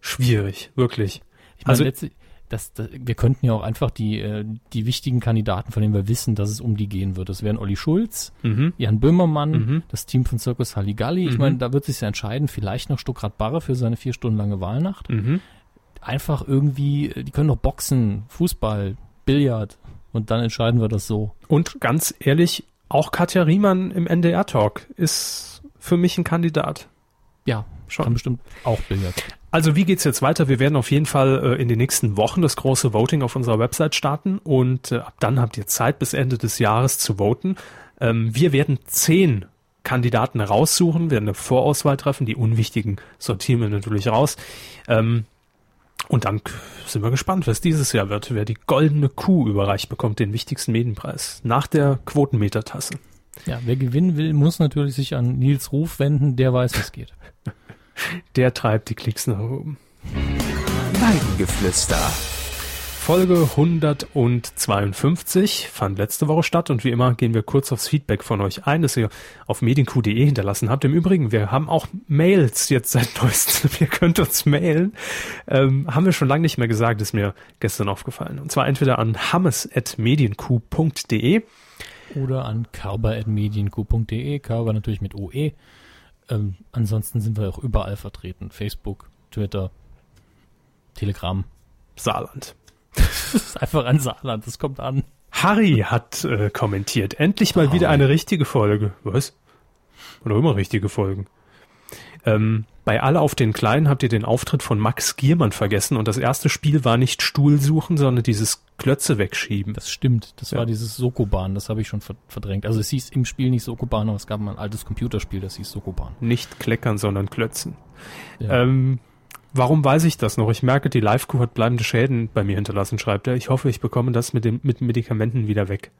schwierig, wirklich. Ich meine, Also- letztlich, das, das, wir könnten ja auch einfach die, äh, die wichtigen Kandidaten, von denen wir wissen, dass es um die gehen wird. Das wären Olli Schulz, Mhm. Jan Böhmermann, Mhm. das Team von Circus Halligalli. Ich Mhm. meine, da wird sich ja entscheiden, vielleicht noch Stuckrad Barre für seine vier Stunden lange Wahlnacht. Mhm. Einfach irgendwie, äh, die können doch Boxen, Fußball, Billard und dann entscheiden wir das so. Und ganz ehrlich, auch Katja Riemann im NDR-Talk ist für mich ein Kandidat. Ja, Schon. kann bestimmt auch Billard. Also wie geht's jetzt weiter? Wir werden auf jeden Fall äh, in den nächsten Wochen das große Voting auf unserer Website starten und äh, ab dann habt ihr Zeit bis Ende des Jahres zu voten. Ähm, wir werden zehn Kandidaten raussuchen, werden eine Vorauswahl treffen, die unwichtigen sortieren wir natürlich raus. Ähm, und dann sind wir gespannt, was dieses Jahr wird, wer die goldene Kuh überreicht bekommt, den wichtigsten Medienpreis nach der Quotenmetertasse. Ja, wer gewinnen will, muss natürlich sich an Nils Ruf wenden, der weiß, es geht. [LAUGHS] Der treibt die Klicks nach oben. Weidengeflüster. Folge 152 fand letzte Woche statt und wie immer gehen wir kurz aufs Feedback von euch ein, das ihr auf medienq.de hinterlassen habt. Im Übrigen, wir haben auch Mails jetzt seit neuestem. [LAUGHS] Ihr könnt uns mailen. Ähm, haben wir schon lange nicht mehr gesagt, ist mir gestern aufgefallen. Und zwar entweder an hammes.medienq.de Oder an körber.medienq.de, Körber natürlich mit OE. Ähm, ansonsten sind wir auch überall vertreten. Facebook, Twitter, Telegram. Saarland. Das [LAUGHS] ist einfach ein Saarland, das kommt an. Harry hat äh, kommentiert. Endlich mal wieder eine richtige Folge. Was? Oder immer richtige Folgen. Ähm, bei Alle auf den Kleinen habt ihr den Auftritt von Max Giermann vergessen und das erste Spiel war nicht Stuhl suchen, sondern dieses Klötze wegschieben. Das stimmt. Das Ja. war dieses Sokoban, das habe ich schon ver- verdrängt. Also es hieß im Spiel nicht Sokoban, aber es gab mal ein altes Computerspiel, das hieß Sokoban. Nicht kleckern, sondern klötzen. Ja. Ähm, warum weiß ich das noch? Ich merke, die Live-Crew hat bleibende Schäden bei mir hinterlassen, schreibt er. Ich hoffe, ich bekomme das mit, dem, mit Medikamenten wieder weg.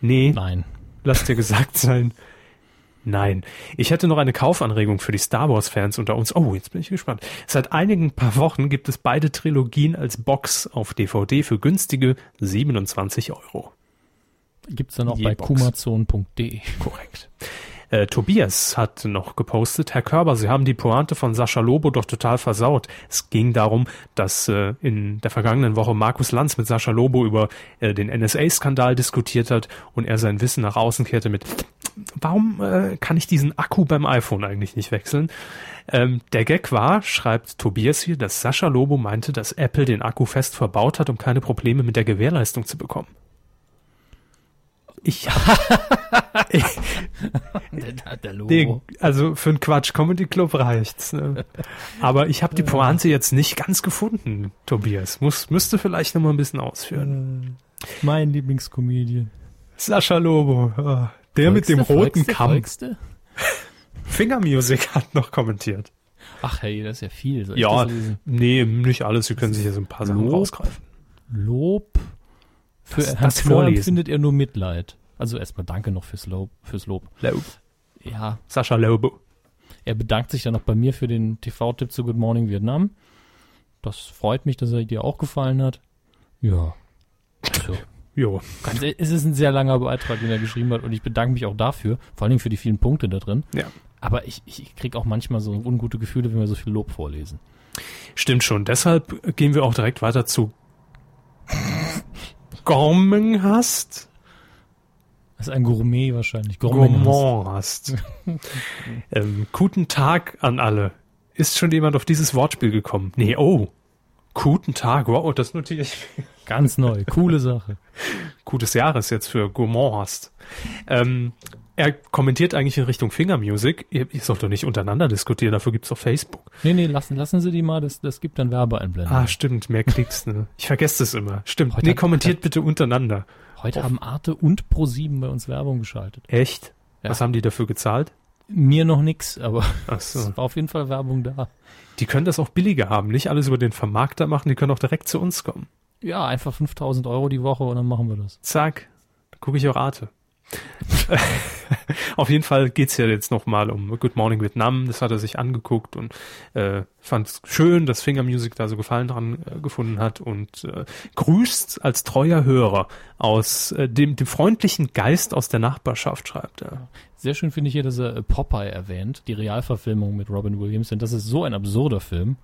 Nee, Nein. Lass dir gesagt sein. Nein. Ich hätte noch eine Kaufanregung für die Star Wars-Fans unter uns. Oh, jetzt bin ich gespannt. Seit einigen paar Wochen gibt es beide Trilogien als Box auf DVD für günstige 27 Euro. Gibt's dann auch Je bei kumazon.de. Korrekt. Äh, Tobias hat noch gepostet, Herr Körber, Sie haben die Pointe von Sascha Lobo doch total versaut. Es ging darum, dass äh, in der vergangenen Woche Markus Lanz mit Sascha Lobo über äh, den NSA-Skandal diskutiert hat und er sein Wissen nach außen kehrte mit, warum äh, kann ich diesen Akku beim iPhone eigentlich nicht wechseln? Ähm, der Gag war, schreibt Tobias hier, dass Sascha Lobo meinte, dass Apple den Akku fest verbaut hat, um keine Probleme mit der Gewährleistung zu bekommen. Ich [LAUGHS] der Nee, also für einen Quatsch Comedy Club reicht's. Ne? Aber ich habe die Pointe jetzt nicht ganz gefunden, Tobias. Muss müsste vielleicht noch mal ein bisschen ausführen. Mein Lieblingscomedian. Sascha Lobo, ah, der mit dem roten folgste, Kamm. folgste? [LAUGHS] Fingermusic hat noch kommentiert. Ach hey, das ist ja viel. Soll ich Ja, nee, nicht alles. Sie können sich ja so ein paar Sachen Lob. rausgreifen. Lob. Für Das- Herrn das Fleur vorlesen. empfindet er nur Mitleid. Also erstmal danke noch fürs Lob. Fürs Lob. Lob. Ja, Sascha Lobo. er bedankt sich dann noch bei mir für den TV-Tipp zu Good Morning Vietnam. Das freut mich, dass er dir auch gefallen hat. Ja. So. [LAUGHS] Jo. Ganz, e- es ist ein sehr langer Beitrag, den er geschrieben hat und ich bedanke mich auch dafür, vor allen Dingen für die vielen Punkte da drin. Ja. Aber ich, ich kriege auch manchmal so ungute Gefühle, wenn wir so viel Lob vorlesen. Stimmt schon. Deshalb gehen wir auch direkt weiter zu Gorming hast. Das ist ein Gourmet wahrscheinlich. Gourmet. Gourmand hast. [LAUGHS] ähm, guten Tag an alle. Ist schon jemand auf dieses Wortspiel gekommen? Nee, oh. Guten Tag, wow, das notiere ich. Ganz neu, coole Sache. Gutes Jahres jetzt für Gourmand hast. Ähm, er kommentiert eigentlich in Richtung Fingermusic. Ihr, ihr sollt doch nicht untereinander diskutieren, dafür gibt's auf Facebook. Nee, nee, lassen, lassen Sie die mal, das, das gibt dann Werbeeinblendung. Ah, stimmt, mehr Klicks, ne? Ich vergesse das immer. Stimmt. Heute nee, hat- kommentiert bitte untereinander. Heute haben Arte und Pro7 bei uns Werbung geschaltet. Echt? Ja. Was haben die dafür gezahlt? Mir noch nix, aber [LAUGHS] so. es war auf jeden Fall Werbung da. Die können das auch billiger haben. Nicht alles über den Vermarkter machen, die können auch direkt zu uns kommen. Ja, einfach 5000 Euro die Woche und dann machen wir das. Zack, da gucke ich auch Arte. [LAUGHS] Auf jeden Fall geht's ja jetzt nochmal um Good Morning Vietnam. Das hat er sich angeguckt und äh, fand es schön, dass Finger Music da so Gefallen dran äh, gefunden hat und äh, grüßt als treuer Hörer aus äh, dem, dem freundlichen Geist aus der Nachbarschaft, schreibt er. Sehr schön finde ich hier, dass er äh, Popeye erwähnt, die Realverfilmung mit Robin Williams, denn das ist so ein absurder Film.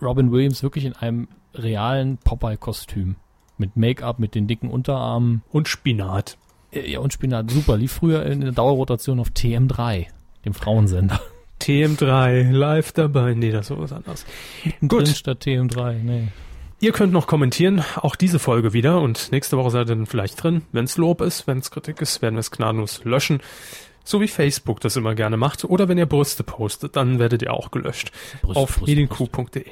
Robin Williams wirklich in einem realen Popeye-Kostüm. Mit Make-up, mit den dicken Unterarmen. Und Spinat. Äh, Ja, und Spinat. Super. Lief früher in der Dauerrotation auf TM3, dem Frauensender. TM3, live dabei. Nee, das ist was anderes. Drin statt TM3. Nee. Ihr könnt noch kommentieren, auch diese Folge wieder und nächste Woche seid ihr dann vielleicht drin. Wenn es Lob ist, wenn es Kritik ist, werden wir es gnadenlos löschen. So wie Facebook das immer gerne macht. Oder wenn ihr Brüste postet, dann werdet ihr auch gelöscht. Brüste, auf medienq.de.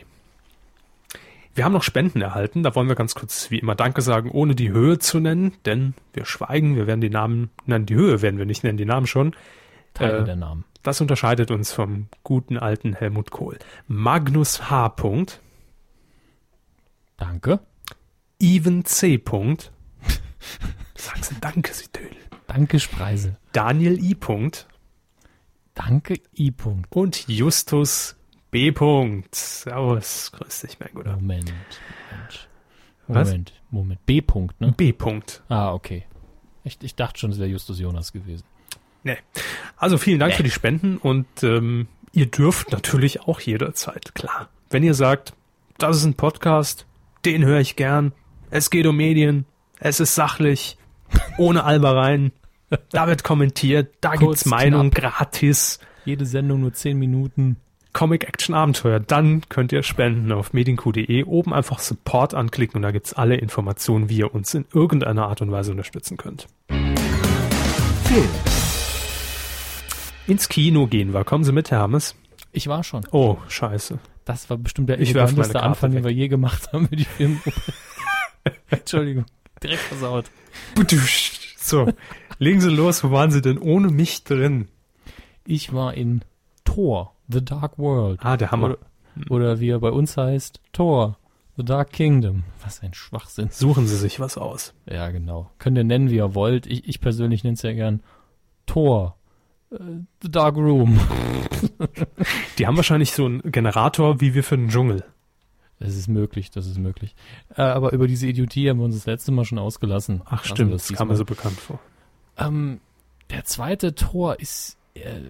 Wir haben noch Spenden erhalten. Da wollen wir ganz kurz wie immer Danke sagen, ohne die Höhe zu nennen, denn wir schweigen. Wir werden die Namen, nein, die Höhe werden wir nicht nennen, die Namen schon. Teile Äh, der Namen. Das unterscheidet uns vom guten alten Helmut Kohl. Magnus H. Punkt, Danke. Even C. Punkt. [LAUGHS] Sagen Sie Danke, Sie Dödel. Danke, Spreisel. Daniel I. Punkt Danke, I. -Punkt. und Justus B. Punkt. Servus, grüß dich, mein Guter. Moment. Moment. Was? Moment. Moment. B. -Punkt, ne? B. Punkt. Ah, okay. Ich, ich dachte schon, es wäre Justus Jonas gewesen. Nee. Also vielen Dank für die Spenden und ähm, ihr dürft natürlich auch jederzeit, klar. Wenn ihr sagt, das ist ein Podcast, den höre ich gern, es geht um Medien, es ist sachlich, ohne Albereien, da wird kommentiert, da Kurz, gibt's Meinung gratis. Jede Sendung nur 10 Minuten. Comic Action Abenteuer, dann könnt ihr spenden auf medienq.de. Oben einfach Support anklicken und da gibt's alle Informationen, wie ihr uns in irgendeiner Art und Weise unterstützen könnt. Film. Ins Kino gehen wir. Kommen Sie mit, Herr Hammes? Ich war schon. Oh, scheiße. Das war bestimmt der eleganteste Anfang, den weg. wir je gemacht haben für die Filmgruppe. [LAUGHS] Entschuldigung. Direkt versaut. So, legen Sie los. Wo waren Sie denn ohne mich drin? Ich war in Thor, The Dark World. Ah, der Hammer. Oder, oder wie er bei uns heißt, Thor, The Dark Kingdom. Was ein Schwachsinn. Suchen Sie sich was aus. Ja, genau. Könnt ihr nennen, wie ihr wollt. Ich, ich persönlich nenne es ja gern Thor, äh, The Dark Room. Die haben wahrscheinlich so einen Generator wie wir für den Dschungel. Das ist möglich, das ist möglich. Äh, aber über diese Idiotie haben wir uns das letzte Mal schon ausgelassen. Ach Lassen stimmt, das es kam mir so bekannt vor. Ähm, der zweite Tor ist, äh,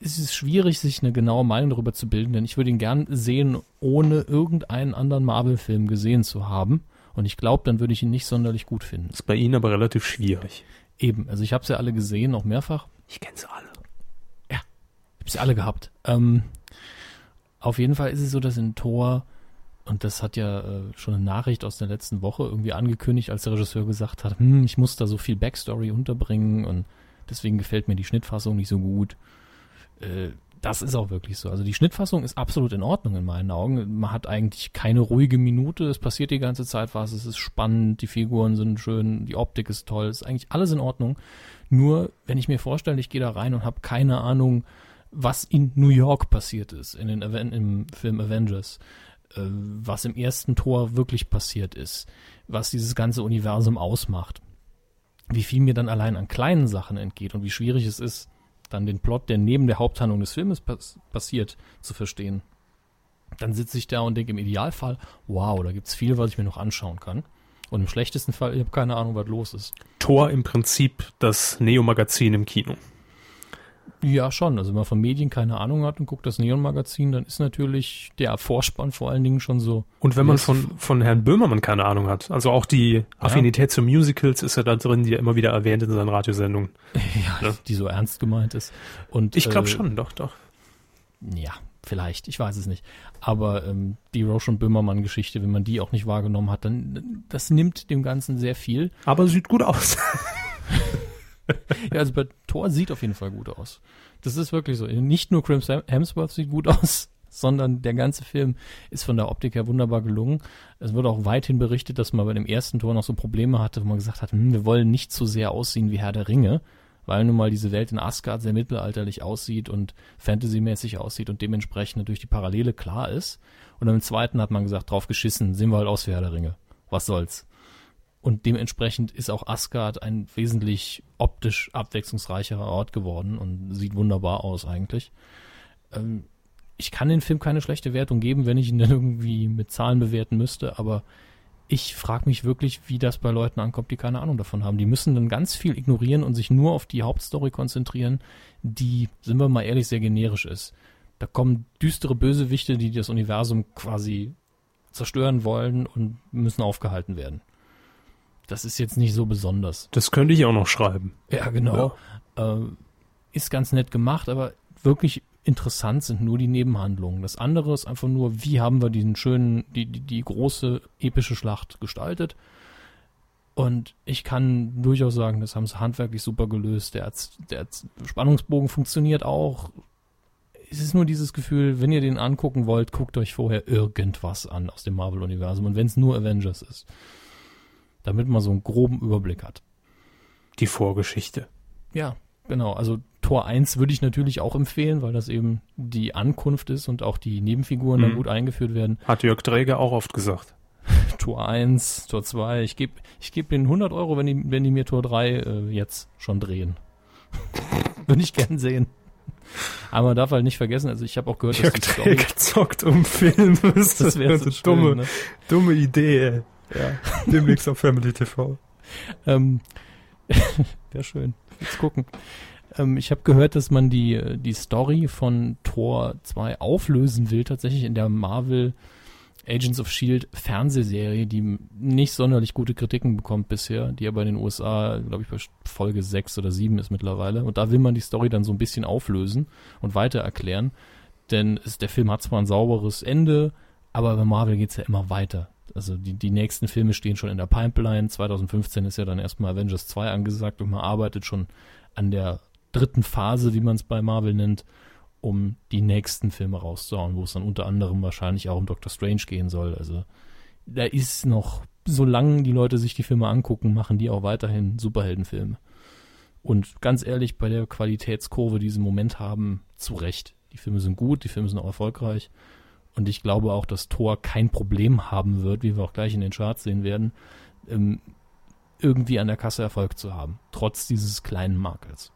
es ist schwierig, sich eine genaue Meinung darüber zu bilden, denn ich würde ihn gern sehen, ohne irgendeinen anderen Marvel-Film gesehen zu haben. Und ich glaube, dann würde ich ihn nicht sonderlich gut finden. Ist bei Ihnen aber relativ schwierig. Eben, also ich habe sie alle gesehen, auch mehrfach. Ich kenne sie alle. Ich habe sie alle gehabt. Ähm, auf jeden Fall ist es so, dass in Tor, und das hat ja äh, schon eine Nachricht aus der letzten Woche irgendwie angekündigt, als der Regisseur gesagt hat, hm, ich muss da so viel Backstory unterbringen und deswegen gefällt mir die Schnittfassung nicht so gut. Äh, das ist auch wirklich so. Also die Schnittfassung ist absolut in Ordnung in meinen Augen. Man hat eigentlich keine ruhige Minute. Es passiert die ganze Zeit was. Es ist spannend. Die Figuren sind schön. Die Optik ist toll. Es ist eigentlich alles in Ordnung. Nur, wenn ich mir vorstelle, ich gehe da rein und habe keine Ahnung, was in New York passiert ist, in den Aven im Film Avengers, äh, was im ersten Tor wirklich passiert ist, was dieses ganze Universum ausmacht, wie viel mir dann allein an kleinen Sachen entgeht und wie schwierig es ist, dann den Plot, der neben der Haupthandlung des Filmes pass passiert, zu verstehen. Dann sitze ich da und denke im Idealfall, wow, da gibt's viel, was ich mir noch anschauen kann. Und im schlechtesten Fall, ich habe keine Ahnung, was los ist. Tor im Prinzip das Neo-Magazin im Kino. Ja, schon. Also wenn man von Medien keine Ahnung hat und guckt das Neon-Magazin, dann ist natürlich der Vorspann vor allen Dingen schon so. Und wenn man von, von Herrn Böhmermann keine Ahnung hat, also auch die Affinität zu Musicals ist ja da drin, die er immer wieder erwähnt in seinen Radiosendungen. [LAUGHS] ja, Ja. die so ernst gemeint ist. Und, Ich glaube äh, schon, doch, doch. Ja, Vielleicht, ich weiß es nicht. Aber ähm, die Roshan Böhmermann-Geschichte, wenn man die auch nicht wahrgenommen hat, dann das nimmt dem Ganzen sehr viel. Aber sieht gut aus. [LAUGHS] [LAUGHS] ja, also bei Thor sieht auf jeden Fall gut aus. Das ist wirklich so. Nicht nur Chris Hemsworth sieht gut [LAUGHS] aus, sondern der ganze Film ist von der Optik her wunderbar gelungen. Es wird auch weithin berichtet, dass man bei dem ersten Tor noch so Probleme hatte, wo man gesagt hat, hm, wir wollen nicht zu sehr aussehen wie Herr der Ringe, weil nun mal diese Welt in Asgard sehr mittelalterlich aussieht und fantasymäßig aussieht und dementsprechend natürlich die Parallele klar ist. Und im zweiten hat man gesagt, drauf geschissen, sehen wir halt aus wie Herr der Ringe. Was soll's? Und dementsprechend ist auch Asgard ein wesentlich optisch abwechslungsreicherer Ort geworden und sieht wunderbar aus eigentlich. Ähm, ich kann den Film keine schlechte Wertung geben, wenn ich ihn dann irgendwie mit Zahlen bewerten müsste, aber ich frage mich wirklich, wie das bei Leuten ankommt, die keine Ahnung davon haben. Die müssen dann ganz viel ignorieren und sich nur auf die Hauptstory konzentrieren, die, sind wir mal ehrlich, sehr generisch ist. Da kommen düstere Bösewichte, die das Universum quasi zerstören wollen und müssen aufgehalten werden. Das ist jetzt nicht so besonders. Das könnte ich auch noch schreiben. Ja, genau. Ja. Äh, ist ganz nett gemacht, aber wirklich interessant sind nur die Nebenhandlungen. Das andere ist einfach nur, wie haben wir diesen schönen, die, die, die große epische Schlacht gestaltet. Und ich kann durchaus sagen, das haben sie handwerklich super gelöst. Der, der Spannungsbogen funktioniert auch. Es ist nur dieses Gefühl, wenn ihr den angucken wollt, guckt euch vorher irgendwas an aus dem Marvel-Universum. Und wenn es nur Avengers ist. Damit man so einen groben Überblick hat. Die Vorgeschichte. Ja, genau. Also Tor 1 würde ich natürlich auch empfehlen, weil das eben die Ankunft ist und auch die Nebenfiguren mhm. dann gut eingeführt werden. Hat Jörg Träger auch oft gesagt. [LAUGHS] Tor 1, Tor 2, ich gebe ich geb ihnen 100 Euro, wenn die, wenn die mir Tor 3 äh, jetzt schon drehen. [LAUGHS] würde ich gern sehen. Aber man darf halt nicht vergessen, also ich habe auch gehört, Jörg dass die Träger zockt um Film. [LAUGHS] Das, das wäre so schön, dumme, ne? dumme Idee. Ey. Ja. [LAUGHS] Demnächst auf Family TV. Ähm, [LAUGHS] wäre schön. Jetzt gucken. Ähm, ich habe gehört, dass man die, die Story von Tor 2 auflösen will, tatsächlich in der Marvel Agents of Shield Fernsehserie, die nicht sonderlich gute Kritiken bekommt bisher, die aber in den USA, glaube ich, bei Folge 6 oder 7 ist mittlerweile. Und da will man die Story dann so ein bisschen auflösen und weiter erklären. Denn es, der Film hat zwar ein sauberes Ende, aber bei Marvel geht's ja immer weiter. Also die, die nächsten Filme stehen schon in der Pipeline. 2015 ist ja dann erstmal Avengers 2 angesagt und man arbeitet schon an der dritten Phase, wie man es bei Marvel nennt, um die nächsten Filme rauszuhauen, wo es dann unter anderem wahrscheinlich auch um Doctor Strange gehen soll. Also da ist noch, solange die Leute sich die Filme angucken, machen die auch weiterhin Superheldenfilme. Und ganz ehrlich, bei der Qualitätskurve, die sie im Moment haben, zu Recht. Die Filme sind gut, die Filme sind auch erfolgreich. Und ich glaube auch, dass Thor kein Problem haben wird, wie wir auch gleich in den Charts sehen werden, ähm, irgendwie an der Kasse Erfolg zu haben. Trotz dieses kleinen Makels.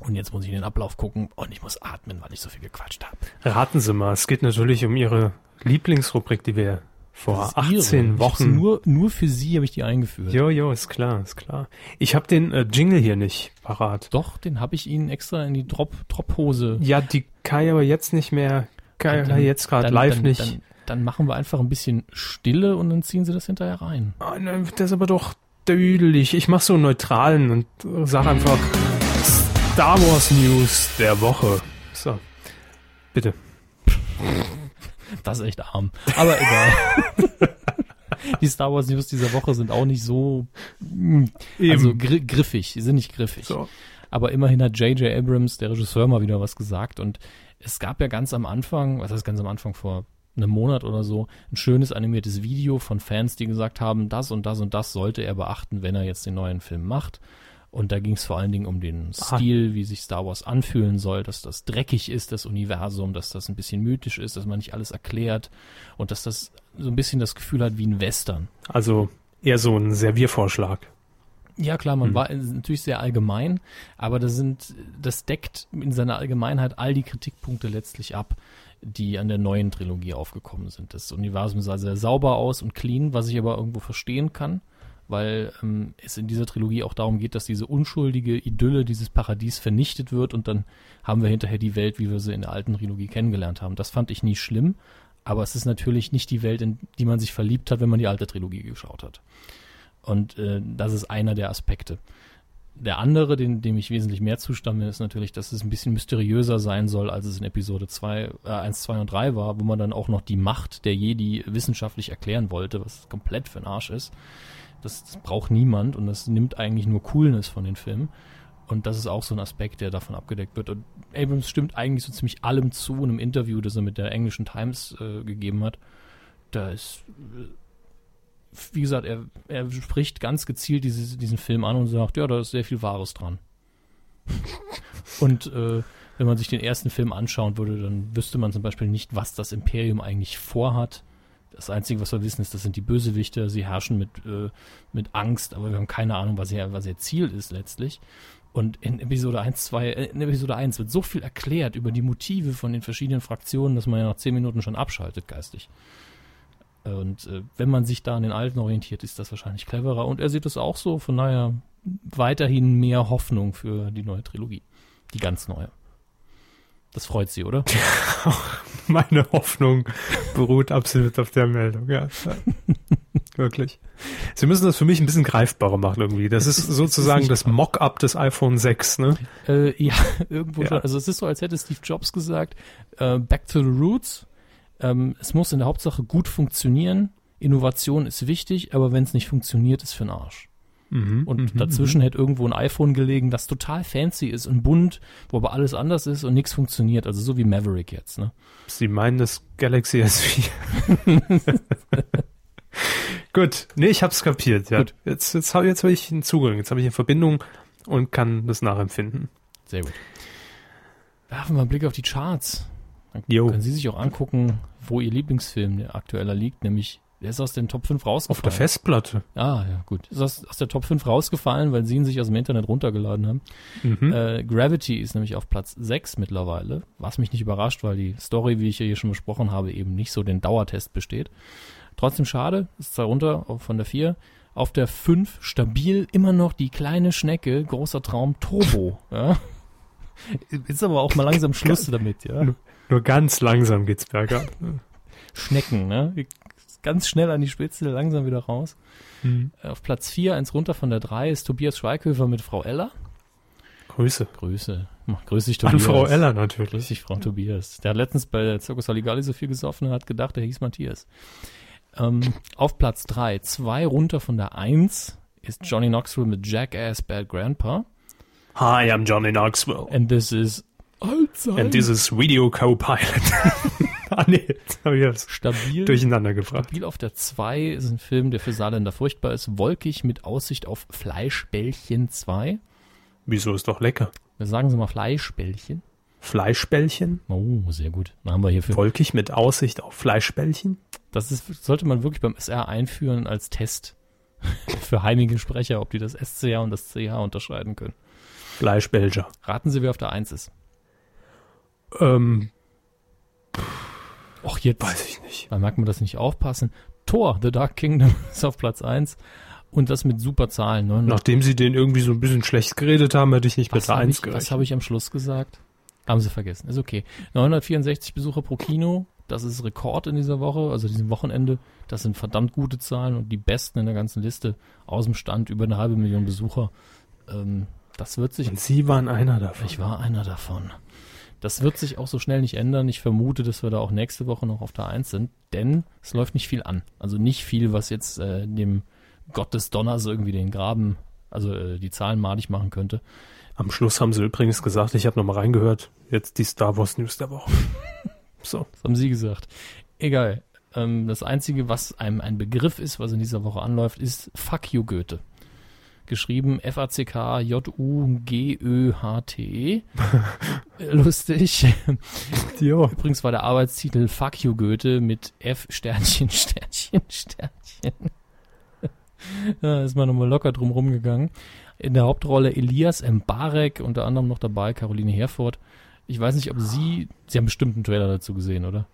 Und jetzt muss ich in den Ablauf gucken und ich muss atmen, weil ich so viel gequatscht habe. Raten Sie mal, es geht natürlich um Ihre Lieblingsrubrik, die wir vor 18 ihre. Wochen. Nur, nur für Sie habe ich die eingeführt. Jo, jo, ist klar, ist klar. Ich habe den äh, Jingle hier nicht parat. Doch, den habe ich Ihnen extra in die Drop, Drop-Hose. Ja, die kann ich aber jetzt nicht mehr, kann ich jetzt gerade live dann, nicht. Dann, dann, machen wir einfach ein bisschen Stille und dann ziehen Sie das hinterher rein. Oh, ne, das ist aber doch dödelig. Ich mache so einen neutralen und sag einfach. Star Wars News der Woche. So, bitte. [LAUGHS] Das ist echt arm. Aber egal. [LAUGHS] die Star Wars News dieser Woche sind auch nicht so Eben. also gr griffig, die sind nicht griffig. So. Aber immerhin hat J.J. Abrams, der Regisseur, mal wieder was gesagt. Und es gab ja ganz am Anfang, was heißt ganz am Anfang vor einem Monat oder so, ein schönes animiertes Video von Fans, die gesagt haben, das und das und das sollte er beachten, wenn er jetzt den neuen Film macht. Und da ging es vor allen Dingen um den Stil, wie sich Star Wars anfühlen soll, dass das dreckig ist, das Universum, dass das ein bisschen mythisch ist, dass man nicht alles erklärt und dass das so ein bisschen das Gefühl hat wie ein Western. Also eher so ein Serviervorschlag. Ja, klar, man hm. war natürlich sehr allgemein, aber das sind, das deckt in seiner Allgemeinheit all die Kritikpunkte letztlich ab, die an der neuen Trilogie aufgekommen sind. Das Universum sah sehr sauber aus und clean, was ich aber irgendwo verstehen kann weil ähm, es in dieser Trilogie auch darum geht, dass diese unschuldige Idylle, dieses Paradies vernichtet wird und dann haben wir hinterher die Welt, wie wir sie in der alten Trilogie kennengelernt haben. Das fand ich nie schlimm, aber es ist natürlich nicht die Welt, in die man sich verliebt hat, wenn man die alte Trilogie geschaut hat. Und äh, das ist einer der Aspekte. der andere, den, dem ich wesentlich mehr zustamme, ist natürlich, dass es ein bisschen mysteriöser sein soll, als es in Episode 2, äh, 1, 2 und 3 war, wo man dann auch noch die Macht der Jedi wissenschaftlich erklären wollte, was komplett für den Arsch ist. Das, das braucht niemand und das nimmt eigentlich nur Coolness von den Filmen. Und das ist auch so ein Aspekt, der davon abgedeckt wird. Und Abrams stimmt eigentlich so ziemlich allem zu in einem Interview, das er mit der englischen Times äh, gegeben hat. Da ist, äh, wie gesagt, er, er spricht ganz gezielt diese, diesen Film an und sagt, ja, da ist sehr viel Wahres dran. [LAUGHS] und äh, wenn man sich den ersten Film anschauen würde, dann wüsste man zum Beispiel nicht, was das Imperium eigentlich vorhat. Das Einzige, was wir wissen, ist, das sind die Bösewichter. Sie herrschen mit, äh, mit Angst, aber wir haben keine Ahnung, was ihr, was ihr Ziel ist letztlich. Und in Episode 1, 2, äh, in Episode 1 wird so viel erklärt über die Motive von den verschiedenen Fraktionen, dass man ja nach 10 Minuten schon abschaltet, geistig. Und äh, wenn man sich da an den Alten orientiert, ist das wahrscheinlich cleverer. Und er sieht es auch so, von daher weiterhin mehr Hoffnung für die neue Trilogie. Die ganz neue. Das freut Sie, oder? [LAUGHS] Meine Hoffnung beruht absolut auf der Meldung, ja. [LAUGHS] Wirklich. Sie müssen das für mich ein bisschen greifbarer machen irgendwie. Das ist sozusagen das Mock-up des iPhone 6, ne? Äh, ja, [LAUGHS] irgendwo ja. schon. Also es ist so, als hätte Steve Jobs gesagt, äh, back to the roots. Ähm, es muss in der Hauptsache gut funktionieren. Innovation ist wichtig, aber wenn es nicht funktioniert, ist für den Arsch. Mhm, und mhm, dazwischen mhm. hätte irgendwo ein iPhone gelegen, das total fancy ist und bunt, wo aber alles anders ist und nichts funktioniert. Also so wie Maverick jetzt, ne? Sie meinen das Galaxy S4. [LAUGHS] Gut, nee, ich hab's kapiert, ja. Gut. Jetzt, jetzt habe jetzt hab ich einen Zugang, jetzt habe ich eine Verbindung und kann das nachempfinden. Sehr gut. Werfen wir einen Blick auf die Charts. Dann jo. können Sie sich auch angucken, wo Ihr Lieblingsfilm aktueller liegt, nämlich der ist aus den Top 5 rausgefallen. Auf der Festplatte. Ah, ja, gut. Ist aus, aus der Top 5 rausgefallen, weil sie ihn sich aus dem Internet runtergeladen haben. Mhm. Äh, Gravity ist nämlich auf Platz 6 mittlerweile, was mich nicht überrascht, weil die Story, wie ich ja hier schon besprochen habe, eben nicht so den Dauertest besteht. Trotzdem schade, ist zwar runter von der 4. Auf der 5 stabil immer noch die kleine Schnecke, großer Traum Turbo. [LAUGHS] ja. Ist aber auch mal langsam Schluss damit, ja. Nur, ganz langsam geht's bergab. Schnecken, ne? Ganz schnell an die Spitze, langsam wieder raus. Mhm. Auf Platz 4, eins runter von der 3, ist Tobias Schweighöfer mit Frau Ella. Grüße. Grüße. Grüß dich, Tobias. An Frau Ella natürlich. Grüß dich, Frau Tobias. Der hat letztens bei der Circus Saligali so viel gesoffen und hat gedacht, er hieß Matthias. Ähm, auf Platz 3, zwei runter von der 1, ist Johnny Knoxville mit Jackass Bad Grandpa. Hi, I'm Johnny Knoxville. And this is Alzheimer. And this is Video Co-Pilot. [LAUGHS] ah nee, jetzt habe ich das stabil, durcheinander gefragt. Stabil auf der 2 ist ein Film, der für Saarländer furchtbar ist. Wolkig mit Aussicht auf Fleischbällchen 2. Wieso ist doch lecker? Sagen Sie mal Fleischbällchen. Fleischbällchen. Oh, sehr gut. Dann haben wir hier für Wolkig mit Aussicht auf Fleischbällchen. Das ist, sollte man wirklich beim SR einführen als Test [LAUGHS] für heimige Sprecher, ob die das SCH und das CH unterscheiden können. Fleischbelger. Raten Sie, wer auf der 1 ist. Ähm. Och, jetzt. Weiß ich nicht. Da merkt man das nicht aufpassen. Thor, The Dark Kingdom [LAUGHS] ist auf Platz 1. Und das mit super Zahlen. Ne? Nachdem sie den irgendwie so ein bisschen schlecht geredet haben, hätte ich nicht besser eins gerechnet. Was habe ich am Schluss gesagt? Haben sie vergessen. Ist okay. 964 Besucher pro Kino. Das ist Rekord in dieser Woche, also diesem Wochenende. Das sind verdammt gute Zahlen und die besten in der ganzen Liste. Aus dem Stand über eine halbe Million Besucher. Ähm, das wird sich. Und Sie waren einer davon. Ich war einer davon. Das wird sich auch so schnell nicht ändern. Ich vermute, dass wir da auch nächste Woche noch auf der Eins sind, denn es läuft nicht viel an. Also nicht viel, was jetzt äh, dem Gott des Donners irgendwie den Graben, also äh, die Zahlen malig machen könnte. Am Schluss haben sie übrigens gesagt, ich habe nochmal reingehört, jetzt die Star Wars News der Woche. [LAUGHS] so. Das haben sie gesagt. Egal. Ähm, das Einzige, was einem ein Begriff ist, was in dieser Woche anläuft, ist Fuck you Goethe. Geschrieben F-A-C-K-J-U-G-Ö-H-T-E. [LAUGHS] Lustig. jo. Übrigens war der Arbeitstitel Fuck you Goethe mit F Sternchen, [LAUGHS] Sternchen, Sternchen. da ist man nochmal locker drum rumgegangen. In der Hauptrolle Elias Mbarek, unter anderem noch dabei Caroline Herford. Ich weiß nicht, ob Sie, Sie haben bestimmt einen Trailer dazu gesehen, oder?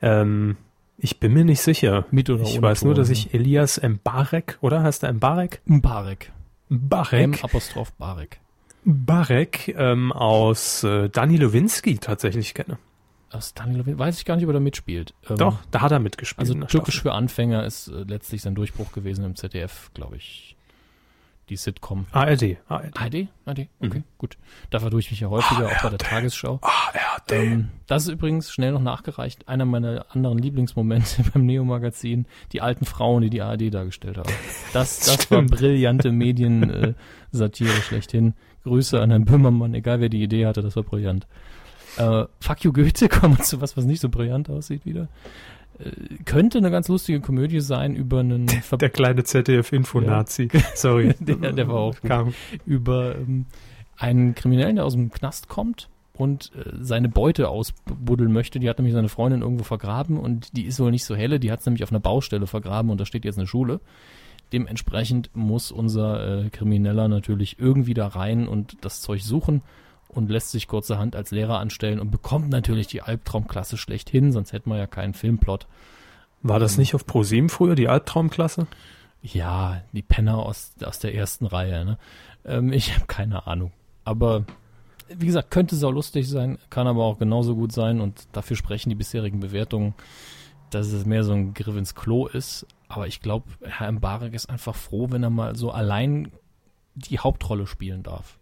Ähm, ich bin mir nicht sicher. Mit oder Ich weiß Ton, nur, dass ich Elias Mbarek, oder? Heißt der Mbarek? Mbarek. Mbarek. M Apostroph Barek. Barek ähm, aus äh, Dani Lewinsky tatsächlich kenne. Aus Dani Lewinsky? Weiß ich gar nicht, ob er da mitspielt. Ähm, Doch, da hat er mitgespielt. Also Türkisch für Anfänger ist äh, letztlich sein Durchbruch gewesen im ZDF, glaube ich die Sitcom. ARD. ARD? ARD? ARD? Okay, mhm. gut. Da verdurche ich mich ja häufiger, ARD. auch bei der Tagesschau. ARD. Ähm, das ist übrigens schnell noch nachgereicht. Einer meiner anderen Lieblingsmomente [LAUGHS] beim Neo-Magazin. Die alten Frauen, die die ARD dargestellt haben. Das, das war brillante Mediensatire [LAUGHS] schlechthin. Grüße an Herrn Böhmermann, egal wer die Idee hatte, das war brillant. Äh, Fuck you Goethe, [LAUGHS] kommen wir zu was, was nicht so brillant aussieht wieder. Könnte eine ganz lustige Komödie sein über einen Ver der kleine ZDF-Info-Nazi. Ja. [LAUGHS] Sorry. der, der, war auch Kam. über ähm, einen Kriminellen, der aus dem Knast kommt und äh, seine Beute ausbuddeln möchte. Die hat nämlich seine Freundin irgendwo vergraben und die ist wohl nicht so helle. Die hat es nämlich auf einer Baustelle vergraben und da steht jetzt eine Schule. Dementsprechend muss unser äh, Krimineller natürlich irgendwie da rein und das Zeug suchen und lässt sich kurzerhand als Lehrer anstellen und bekommt natürlich die Albtraumklasse schlechthin, sonst hätten wir ja keinen Filmplot. War das nicht auf ProSieben früher, die Albtraumklasse? Ja, die Penner aus, aus der ersten Reihe. Ne? Ähm, ich habe keine Ahnung. Aber wie gesagt, könnte sau lustig sein, kann aber auch genauso gut sein und dafür sprechen die bisherigen Bewertungen, dass es mehr so ein Griff ins Klo ist. Aber ich glaube, Herr Mbarek ist einfach froh, wenn er mal so allein die Hauptrolle spielen darf.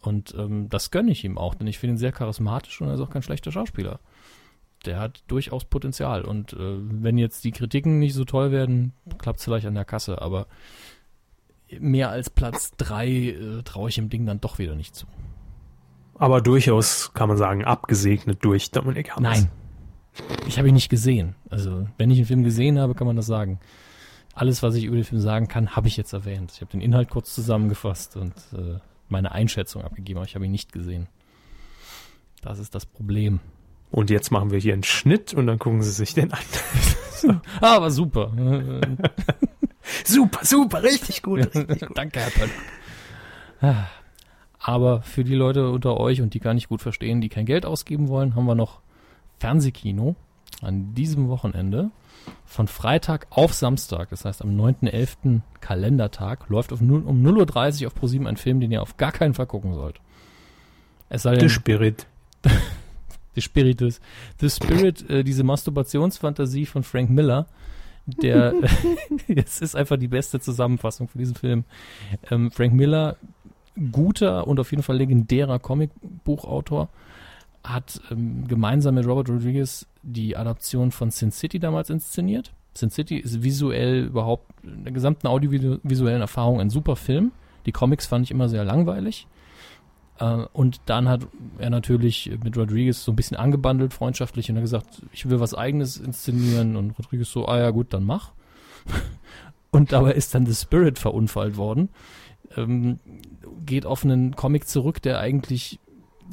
Und ähm, das gönne ich ihm auch, denn ich finde ihn sehr charismatisch und er ist auch kein schlechter Schauspieler. Der hat durchaus Potenzial. Und äh, wenn jetzt die Kritiken nicht so toll werden, klappt es vielleicht an der Kasse. Aber mehr als Platz drei äh, traue ich dem Ding dann doch wieder nicht zu. Aber durchaus, kann man sagen, abgesegnet durch Dominik Hammes. Nein. Ich habe ihn nicht gesehen. Also, wenn ich einen Film gesehen habe, kann man das sagen. Alles, was ich über den Film sagen kann, habe ich jetzt erwähnt. Ich habe den Inhalt kurz zusammengefasst und äh, meine Einschätzung abgegeben, aber ich habe ihn nicht gesehen. Das ist das Problem. Und jetzt machen wir hier einen Schnitt und dann gucken Sie sich den an. [LAUGHS] ah, aber super. [LAUGHS] super, super, richtig gut. [LAUGHS] Richtig gut. Danke, Herr Pöll. Ah. Aber für die Leute unter euch und die gar nicht gut verstehen, die kein Geld ausgeben wollen, haben wir noch Fernsehkino an diesem Wochenende von Freitag auf Samstag, das heißt am 9.11. Kalendertag, läuft auf 0, um 0.30 Uhr auf ProSieben ein Film, den ihr auf gar keinen Fall gucken sollt. Es sei denn, The Spirit. [LAUGHS] The Spiritus. The Spirit, äh, diese Masturbationsfantasie von Frank Miller, der, [LAUGHS] [LAUGHS] es ist einfach die beste Zusammenfassung für diesen Film. Ähm, Frank Miller, guter und auf jeden Fall legendärer Comicbuchautor, hat ähm, gemeinsam mit Robert Rodriguez die Adaption von Sin City damals inszeniert. Sin City ist visuell überhaupt in der gesamten audiovisuellen Erfahrung ein super Film. Die Comics fand ich immer sehr langweilig. Äh, und dann hat er natürlich mit Rodriguez so ein bisschen angebandelt, freundschaftlich, und hat gesagt, ich will was eigenes inszenieren. Und Rodriguez so, ah ja gut, dann mach. [LAUGHS] und dabei ist dann The Spirit verunfallt worden. Ähm, geht auf einen Comic zurück, der eigentlich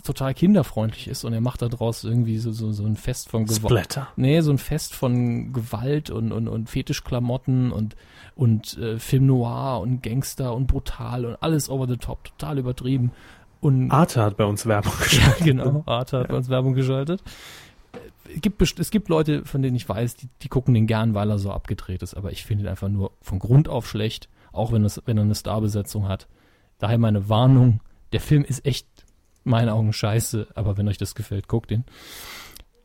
total kinderfreundlich ist und er macht daraus irgendwie so, so, so ein Fest von Gewalt. Nee, so ein Fest von Gewalt und, und, und Fetischklamotten und, und äh, Film Noir und Gangster und brutal und alles over the top, total übertrieben. Und Arte hat bei uns Werbung [LAUGHS] geschaltet. Ja, genau, Arte hat bei uns Werbung geschaltet. Es gibt, es gibt Leute, von denen ich weiß, die, die gucken den gern, weil er so abgedreht ist, aber ich finde ihn einfach nur von Grund auf schlecht, auch wenn, es, wenn er eine Starbesetzung hat. Daher meine Warnung, der Film ist echt meinen Augen scheiße, aber wenn euch das gefällt, guckt ihn.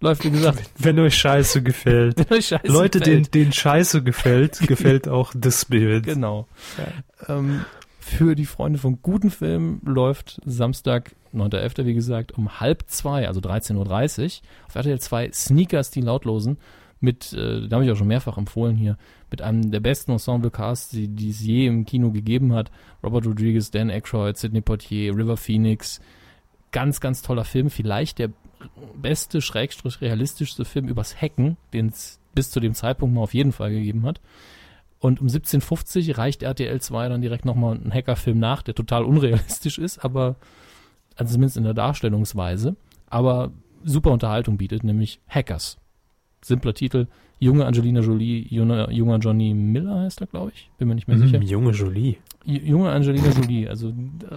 Läuft, wie gesagt. [LAUGHS] Wenn euch Scheiße gefällt. [LAUGHS] wenn euch Scheiße Leute, gefällt. denen, denen Scheiße gefällt, [LAUGHS] gefällt auch The Spirit. Genau. Ja. Ähm, für die Freunde von guten Filmen läuft Samstag, 9.11., wie gesagt, um halb zwei, also 13.30 Uhr, auf RTL 2 Sneakers, die Lautlosen, mit, äh, da habe ich auch schon mehrfach empfohlen hier, mit einem der besten Ensemble-Casts, die, die es je im Kino gegeben hat. Robert Rodriguez, Dan Aykroyd, Sidney Poitier, River Phoenix, ganz, ganz toller Film. Vielleicht der beste, schrägstrich realistischste Film übers Hacken, den es bis zu dem Zeitpunkt mal auf jeden Fall gegeben hat. Und um 1750 reicht RTL 2 dann direkt nochmal einen Hackerfilm nach, der total unrealistisch ist, aber also zumindest in der Darstellungsweise, aber super Unterhaltung bietet, nämlich Hackers. Simpler Titel, junge Angelina Jolie, junger, junger Johnny Miller heißt er, glaube ich. Bin mir nicht mehr mm, sicher. Junge Jolie. Junge Angelina Jolie. Also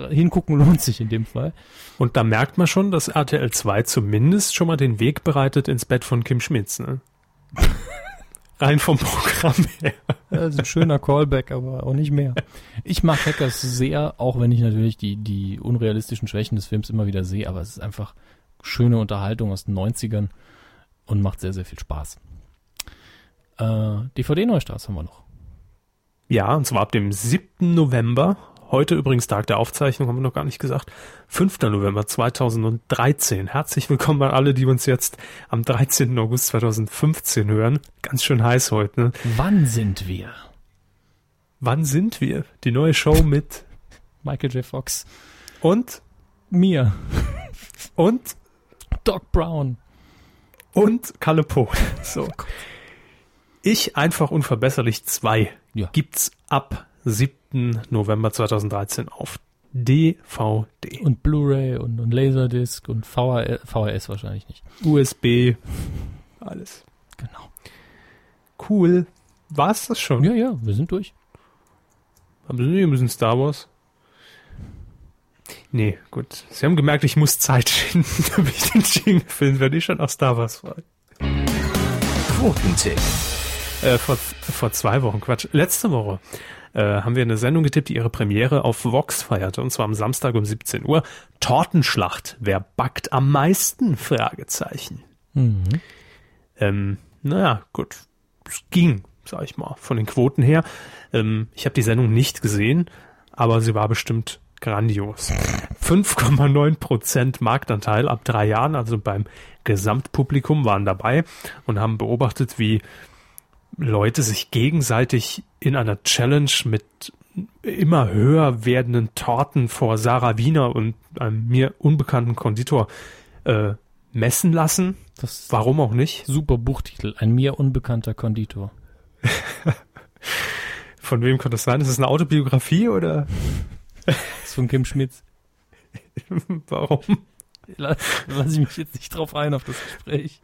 hingucken lohnt sich in dem Fall. Und da merkt man schon, dass RTL 2 zumindest schon mal den Weg bereitet ins Bett von Kim Schmitz, ne? [LAUGHS] Rein vom Programm her. Also ein schöner Callback, aber auch nicht mehr. Ich mag Hackers sehr, auch wenn ich natürlich die, die unrealistischen Schwächen des Films immer wieder sehe, aber es ist einfach schöne Unterhaltung aus den 90ern und macht sehr, sehr viel Spaß. Äh, DVD-Neustarts haben wir noch. Ja, und zwar ab dem 7. November. Heute übrigens Tag der Aufzeichnung, haben wir noch gar nicht gesagt. 5. November 2013. Herzlich willkommen an alle, die uns jetzt am 13. August 2015 hören. Ganz schön heiß heute, ne? Wann sind wir? Wann sind wir? Die neue Show [LAUGHS] mit Michael J. Fox. und Mir. und Doc Brown. und Kalle Po. So. Ich einfach unverbesserlich 2 Ja. gibt's ab 7. November 2013 auf DVD, Und Blu-ray und, und Laserdisc und VHS, VHS wahrscheinlich nicht. USB, alles. Genau. Cool. War's das schon? Ja, ja, wir sind durch. Haben Sie nicht ein bisschen Star Wars? Nee, gut. Sie haben gemerkt, ich muss Zeit [LAUGHS] finden, damit ich den Jingle filmen, wenn ich schon nach Star Wars frage. Quotentipp. Äh, vor, vor zwei Wochen, Quatsch, letzte Woche äh, haben wir eine Sendung getippt, die ihre Premiere auf Vox feierte, und zwar am Samstag um 17 Uhr. Tortenschlacht. Wer backt am meisten? Fragezeichen. Mhm. Ähm, naja, gut. Es ging, sag ich mal, von den Quoten her. Ähm, ich habe die Sendung nicht gesehen, aber sie war bestimmt grandios. 5,9 Prozent Marktanteil ab drei Jahren, also beim Gesamtpublikum waren dabei und haben beobachtet, wie Leute sich gegenseitig in einer Challenge mit immer höher werdenden Torten vor Sarah Wiener und einem mir unbekannten Konditor äh, messen lassen. Das Warum auch nicht? super Buchtitel. Ein mir unbekannter Konditor. [LAUGHS] Von wem könnte das sein? Ist es eine Autobiografie oder Das ist von Kim Schmitz. [LAUGHS] warum? Lass, lass ich mich jetzt nicht drauf ein auf das Gespräch.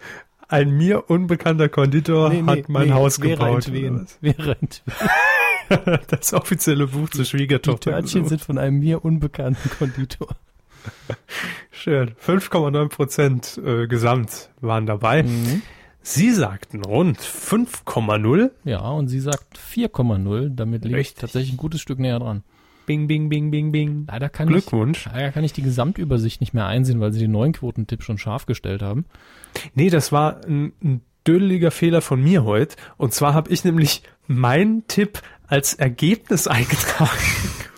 Ein mir unbekannter Konditor hat mein Haus wäre gebaut. Wäre Entwehen. [LAUGHS] Das offizielle Buch zur Die Schwiegertochter. Törtchen sind von einem mir unbekannten Konditor. Schön. 5,9 Prozent äh, gesamt waren dabei. Mhm. Sie sagten rund 5,0. Ja, und sie sagt 4,0. Damit liegt tatsächlich ein gutes Stück näher dran. Bing, bing, bing, bing, bing. Leider kann Glückwunsch. ich, leider kann ich die Gesamtübersicht nicht mehr einsehen, weil sie den neuen Quotentipp schon scharf gestellt haben. Nee, das war ein, ein dödeliger Fehler von mir heute. Und zwar habe ich nämlich meinen Tipp als Ergebnis [LAUGHS] eingetragen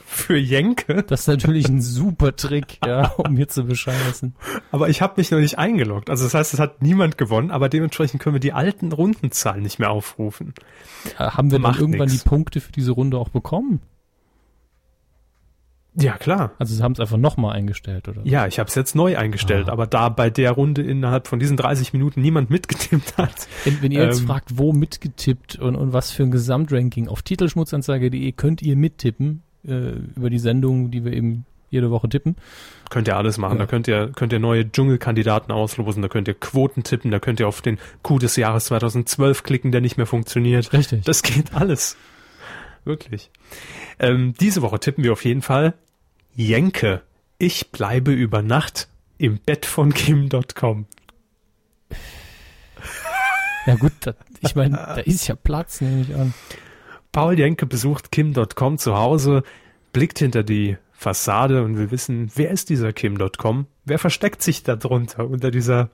für Jenke. Das ist natürlich ein super Trick, ja, um mir zu bescheißen. Aber ich habe mich noch nicht eingeloggt. Also das heißt, es hat niemand gewonnen, aber dementsprechend können wir die alten Rundenzahlen nicht mehr aufrufen. Äh, Haben wir dann irgendwann nix. die Punkte für diese Runde auch bekommen? Ja, klar. Also sie haben es einfach nochmal eingestellt, oder? Ja, ich habe es jetzt neu eingestellt, Ah. aber da bei der Runde innerhalb von diesen 30 Minuten niemand mitgetippt hat. Wenn, wenn ihr jetzt Ähm, fragt, wo mitgetippt und, und was für ein Gesamtranking, auf titelschmutzanzeige.de könnt ihr mittippen äh, über die Sendung, die wir eben jede Woche tippen. Könnt ihr alles machen. Ja. Da könnt ihr, könnt ihr neue Dschungelkandidaten auslosen, da könnt ihr Quoten tippen, da könnt ihr auf den Coup des Jahres 2012 klicken, der nicht mehr funktioniert. Richtig. Das geht alles. Wirklich. Ähm, diese Woche tippen wir auf jeden Fall Jenke. Ich bleibe über Nacht im Bett von Kim.com. [LAUGHS] Ja gut, da, ich meine, da ist ja Platz, nehme ich an. Paul Jenke besucht Kim.com zu Hause, blickt hinter die Fassade und will wissen, wer ist dieser Kim.com? Wer versteckt sich da drunter, unter dieser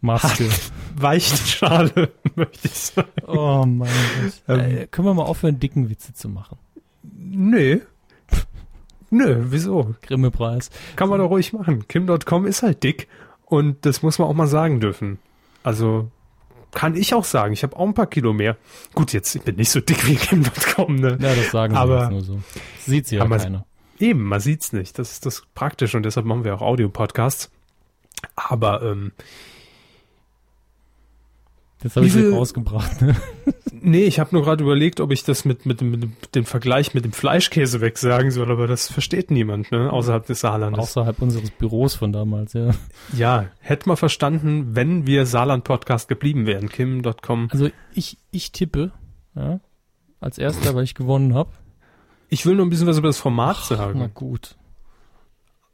Maske. [LAUGHS] weichen Schale, [LAUGHS] möchte ich sagen. Oh mein Gott. Ähm. äh, können wir mal aufhören, dicken Witze zu machen? Nö. Nö, wieso? Grimme-Preis. Kann man doch ruhig machen. Kim.com ist halt dick und das muss man auch mal sagen dürfen. Also kann ich auch sagen, ich habe auch ein paar Kilo mehr. Gut, jetzt ich bin nicht so dick wie Kim.com, ne? Ja, das sagen Aber- wir jetzt nur so. Sieht sie ja Aber- keiner. Eben, man sieht's nicht. Das ist das praktisch und deshalb machen wir auch Audio-Podcasts. Aber ähm, Das habe ich sie rausgebracht. Ne? [LAUGHS] nee, ich habe nur gerade überlegt, ob ich das mit, mit, dem- mit, dem- Vergleich mit dem Fleischkäse wegsagen soll, aber das versteht niemand, ne? Außerhalb des Saarlandes. Außerhalb unseres Büros von damals, ja. Ja, hätte man verstanden, wenn wir Saarland-Podcast geblieben wären. Kim.com. Also ich, ich tippe, ja, als erster, weil ich gewonnen habe. Ich will nur ein bisschen was über das Format Na sagen. gut.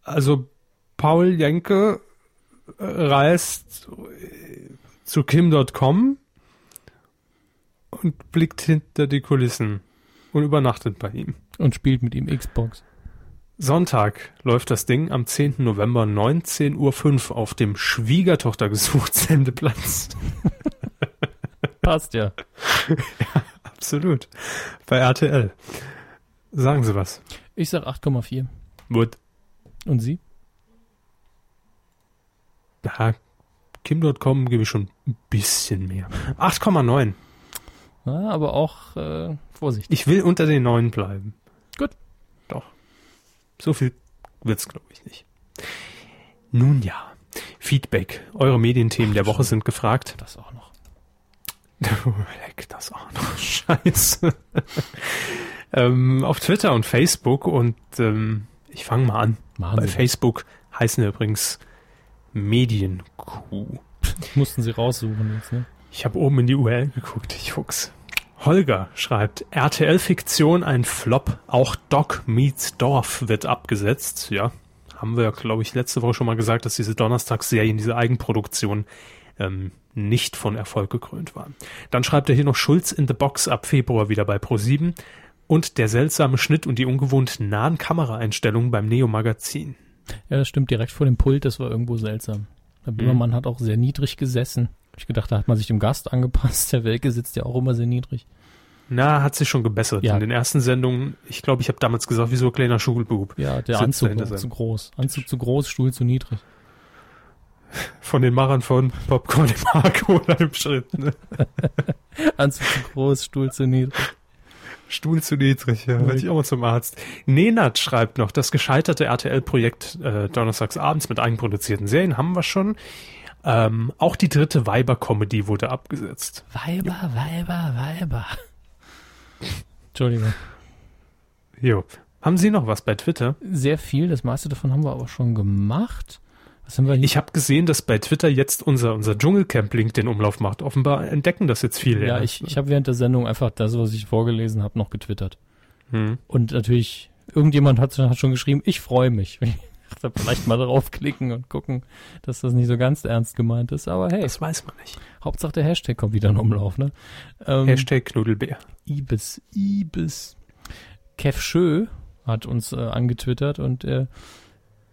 Also Paul Jenke äh, reist zu Kim.com und blickt hinter die Kulissen und übernachtet bei ihm. Und spielt mit ihm Xbox. Sonntag läuft das Ding am 10. November 19.05 Uhr auf dem Schwiegertochter gesucht [LAUGHS] Sendeplatz. [LAUGHS] Passt ja. Absolut. Bei RTL. Sagen Sie was. Ich sag 8,4. Gut. Und Sie? Ja, Kim.com gebe ich schon ein bisschen mehr. 8,9. Ja, aber auch äh, Vorsicht. Ich will unter den 9 bleiben. Gut. Doch. So viel wird's, glaube ich, nicht. Nun ja. Feedback. Eure Medienthemen der Woche sind gefragt. Das auch noch. [LAUGHS] Leck das auch noch. [LAUGHS] Scheiße. [LAUGHS] ähm, auf Twitter und Facebook und ähm, ich fange mal an. Machen Bei Sie. Facebook heißen wir übrigens Medienkuh. Mussten Sie raussuchen jetzt, ne? Ich habe oben in die URL geguckt, ich Fuchs. Holger schreibt, RTL-Fiktion ein Flop, auch Doc meets Dorf wird abgesetzt. Ja, haben wir, glaube ich, letzte Woche schon mal gesagt, dass diese Donnerstagsserien, diese Eigenproduktion ähm, nicht von Erfolg gekrönt waren. Dann schreibt er hier noch Schulz in the Box ab Februar wieder bei Pro7 und der seltsame Schnitt und die ungewohnt nahen Kameraeinstellungen beim Neo-Magazin. Ja, das stimmt. Direkt vor dem Pult, das war irgendwo seltsam. Der Böhmermann hat auch sehr niedrig gesessen. Hab Ich gedacht, da hat man sich dem Gast angepasst. Der Welke sitzt ja auch immer sehr niedrig. Na, hat sich schon gebessert. Ja. In den ersten Sendungen, ich glaube, ich habe damals gesagt, wie so ein kleiner Schulbub. Ja, der Anzug sein. zu groß. Anzug zu groß, Stuhl zu niedrig. Von den Machern von Popcorn im Marco [LAUGHS] oder im Schritt. Ne? [LAUGHS] Anzug zu groß, Stuhl zu niedrig. Stuhl zu niedrig, ja. Werde ich auch mal zum Arzt. Nenat schreibt noch, das gescheiterte RTL-Projekt äh, Donnerstags abends mit eigenproduzierten Serien haben wir schon. Ähm, auch die dritte Weiber-Comedy wurde abgesetzt. Weiber, Weiber, Weiber. Entschuldigung. Jo. Haben Sie noch was bei Twitter? Sehr viel, das meiste davon haben wir aber schon gemacht. Was haben wir hier? Ich habe gesehen, dass bei Twitter jetzt unser, unser Dschungelcamp-Link den Umlauf macht. Offenbar entdecken das jetzt viele. ja, ich, ich habe während der Sendung einfach das, was ich vorgelesen habe, noch getwittert. Hm. Und natürlich, irgendjemand hat, hat schon geschrieben, ich freue mich. Dachte, vielleicht mal draufklicken und gucken, dass das nicht so ganz ernst gemeint ist. Aber hey, Das weiß man nicht. Hauptsache der Hashtag kommt wieder in Umlauf, ne? Ähm, Hashtag Knuddelbär. Ibis, Ibis. Kev Schö hat uns äh, angetwittert und äh,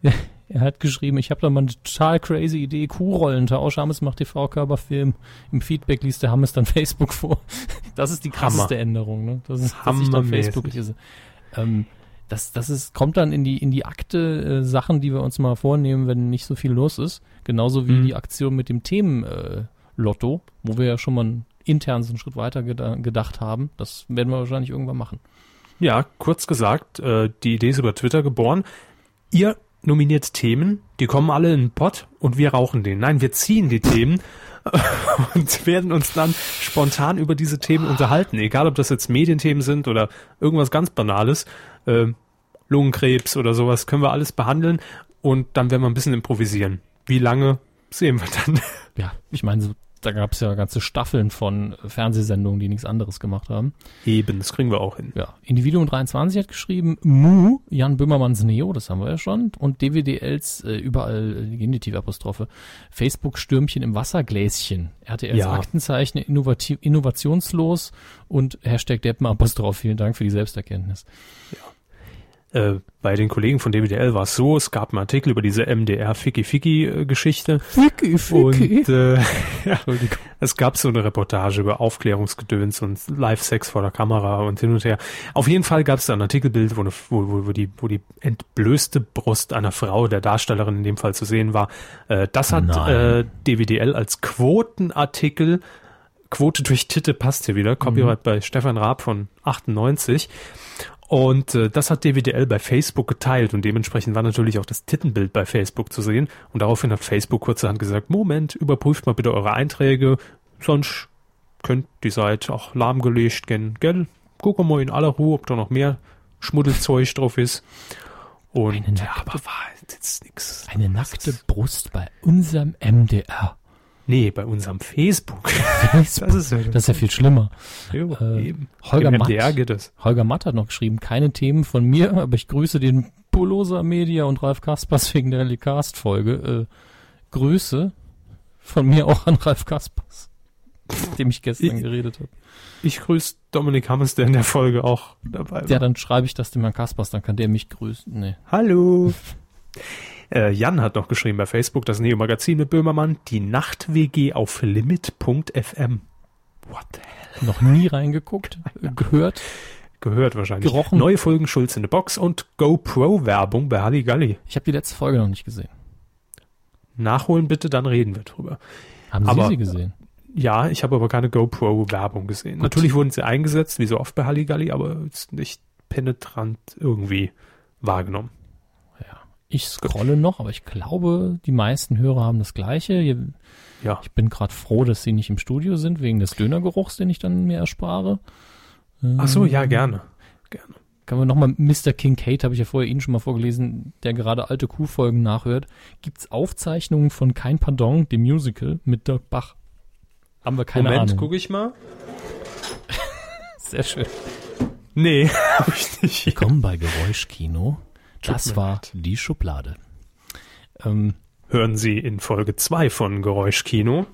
[LAUGHS] er hat geschrieben, ich habe da mal eine total crazy Idee, Kuhrollentausch, Hammes macht TV-Körperfilm, im Feedback liest der Hammes dann Facebook vor. [LAUGHS] Das ist die krasseste Hammer. Änderung, ne? Das ist, dass ich dann. Facebook lese. Ähm, das, das ist, kommt dann in die, in die Akte äh, Sachen, die wir uns mal vornehmen, wenn nicht so viel los ist. Genauso wie Mhm. die Aktion mit dem Themen äh, Lotto, wo wir ja schon mal intern so einen Schritt weiter geda gedacht haben. Das werden wir wahrscheinlich irgendwann machen. Ja, kurz gesagt, äh, die Idee ist über Twitter geboren. Ihr nominiert Themen, die kommen alle in den Pott und wir rauchen den. Nein, wir ziehen die Themen [LAUGHS] und werden uns dann spontan über diese Themen unterhalten. Egal, ob das jetzt Medienthemen sind oder irgendwas ganz Banales. Äh, Lungenkrebs oder sowas können wir alles behandeln und dann werden wir ein bisschen improvisieren. Wie lange sehen wir dann? Ja, ich meine, so, da gab es ja ganze Staffeln von Fernsehsendungen, die nichts anderes gemacht haben. Eben, das kriegen wir auch hin. Ja, Individuum 23 hat geschrieben, Mu, Jan Böhmermanns Neo, das haben wir ja schon, und DWDLs, äh, überall äh, Genitivapostrophe, Facebook-Stürmchen im Wassergläschen, RTLs Ja. Aktenzeichen, innovativ, innovationslos und Hashtag Deppenapostroph, vielen Dank für die Selbsterkenntnis. Äh, bei den Kollegen von DWDL war es so, es gab einen Artikel über diese MDR-Ficky-Ficky-Geschichte. Ficky, Und äh, [LAUGHS] ja, es gab so eine Reportage über Aufklärungsgedöns und Live-Sex vor der Kamera und hin und her. Auf jeden Fall gab es da ein Artikelbild, wo, eine, wo, wo, wo, die, wo die entblößte Brust einer Frau, der Darstellerin in dem Fall zu sehen war. Äh, das hat Nein. äh, DWDL als Quotenartikel, Quote durch Titte passt hier wieder, Copyright bei Stefan Raab von 98. Und äh, das hat DWDL bei Facebook geteilt und dementsprechend war natürlich auch das Tittenbild bei Facebook zu sehen. Und daraufhin hat Facebook kurzerhand gesagt, Moment, überprüft mal bitte eure Einträge, sonst könnt die Seite auch lahmgelegt gehen, gell? Gucken wir mal in aller Ruhe, ob da noch mehr Schmuddelzeug drauf ist. Und Eine ja, nackte- aber war jetzt nix. Eine nackte Brust bei unserem MDR. Nee, bei unserem Facebook. [LAUGHS] Facebook. Das ist ja, Das ist ja viel schlimmer. Jo, äh. Holger Matt. Holger Matt hat noch geschrieben, keine Themen von mir, aber ich grüße den Polosa Media und Ralf Kaspers wegen der Recast-Folge. Äh, Grüße von mir auch an Ralf Kaspers, mit dem ich gestern Ich- geredet habe. Ich grüße Dominik Hammers, der in der Folge auch dabei war. Ja, dann schreibe ich das dem Herrn Kaspers, dann kann der mich grüßen. Nee. Hallo. [LAUGHS] Äh, Jan hat noch geschrieben bei Facebook, das Neo-Magazin mit Böhmermann, die Nacht-WG auf limit.fm. What the hell? Noch nie reingeguckt, [LAUGHS] gehört. Gehört wahrscheinlich. Gerochen. Neue Folgen Schulz in the Box und GoPro-Werbung bei Halligalli. Ich habe die letzte Folge noch nicht gesehen. Nachholen bitte, dann reden wir drüber. Haben Aber- Sie sie gesehen? Ja, ich habe aber keine GoPro-Werbung gesehen. Natürlich wurden sie eingesetzt, wie so oft bei Halligalli, aber nicht penetrant irgendwie wahrgenommen. Ich scrolle noch, aber ich glaube, die meisten Hörer haben das Gleiche. Ja. Ich bin gerade froh, dass sie nicht im Studio sind, wegen des Dönergeruchs, den ich dann mir erspare. Ach so, ja, gerne. Gerne. Können wir nochmal, Mr. King Kate, habe ich ja vorher Ihnen schon mal vorgelesen, der gerade alte Kuhfolgen nachhört. Gibt's Aufzeichnungen von Kein Pardon, dem Musical, mit Dirk Bach? Haben wir keine Moment, Ahnung. gucke ich mal. [LAUGHS] Sehr schön. Nee, [LAUGHS] habe ich nicht. Willkommen bei Geräuschkino. Das war leid. die Schublade. Ähm, Hören Sie in Folge 2 von Geräuschkino.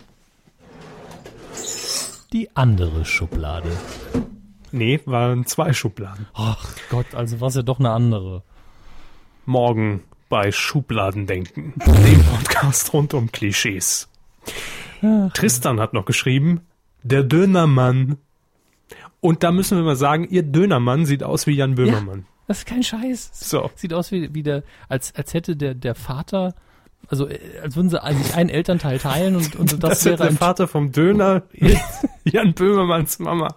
die andere Schublade. Nee, waren zwei Schubladen. Ach Gott, also war es ja doch eine andere. Morgen bei Schubladendenken, [LAUGHS] dem Podcast rund um Klischees. Tristan hat noch geschrieben, der Dönermann. Und da müssen wir mal sagen, ihr Dönermann sieht aus wie Jan Böhmermann. Das ist kein Scheiß. So. Sieht aus wie, wie der, als, als hätte der, der Vater, also äh, als würden sie sich einen Elternteil teilen und, und [LAUGHS] das, Das, ist wäre der ein, Vater vom Döner, [LAUGHS] Jan Böhmermanns Mama,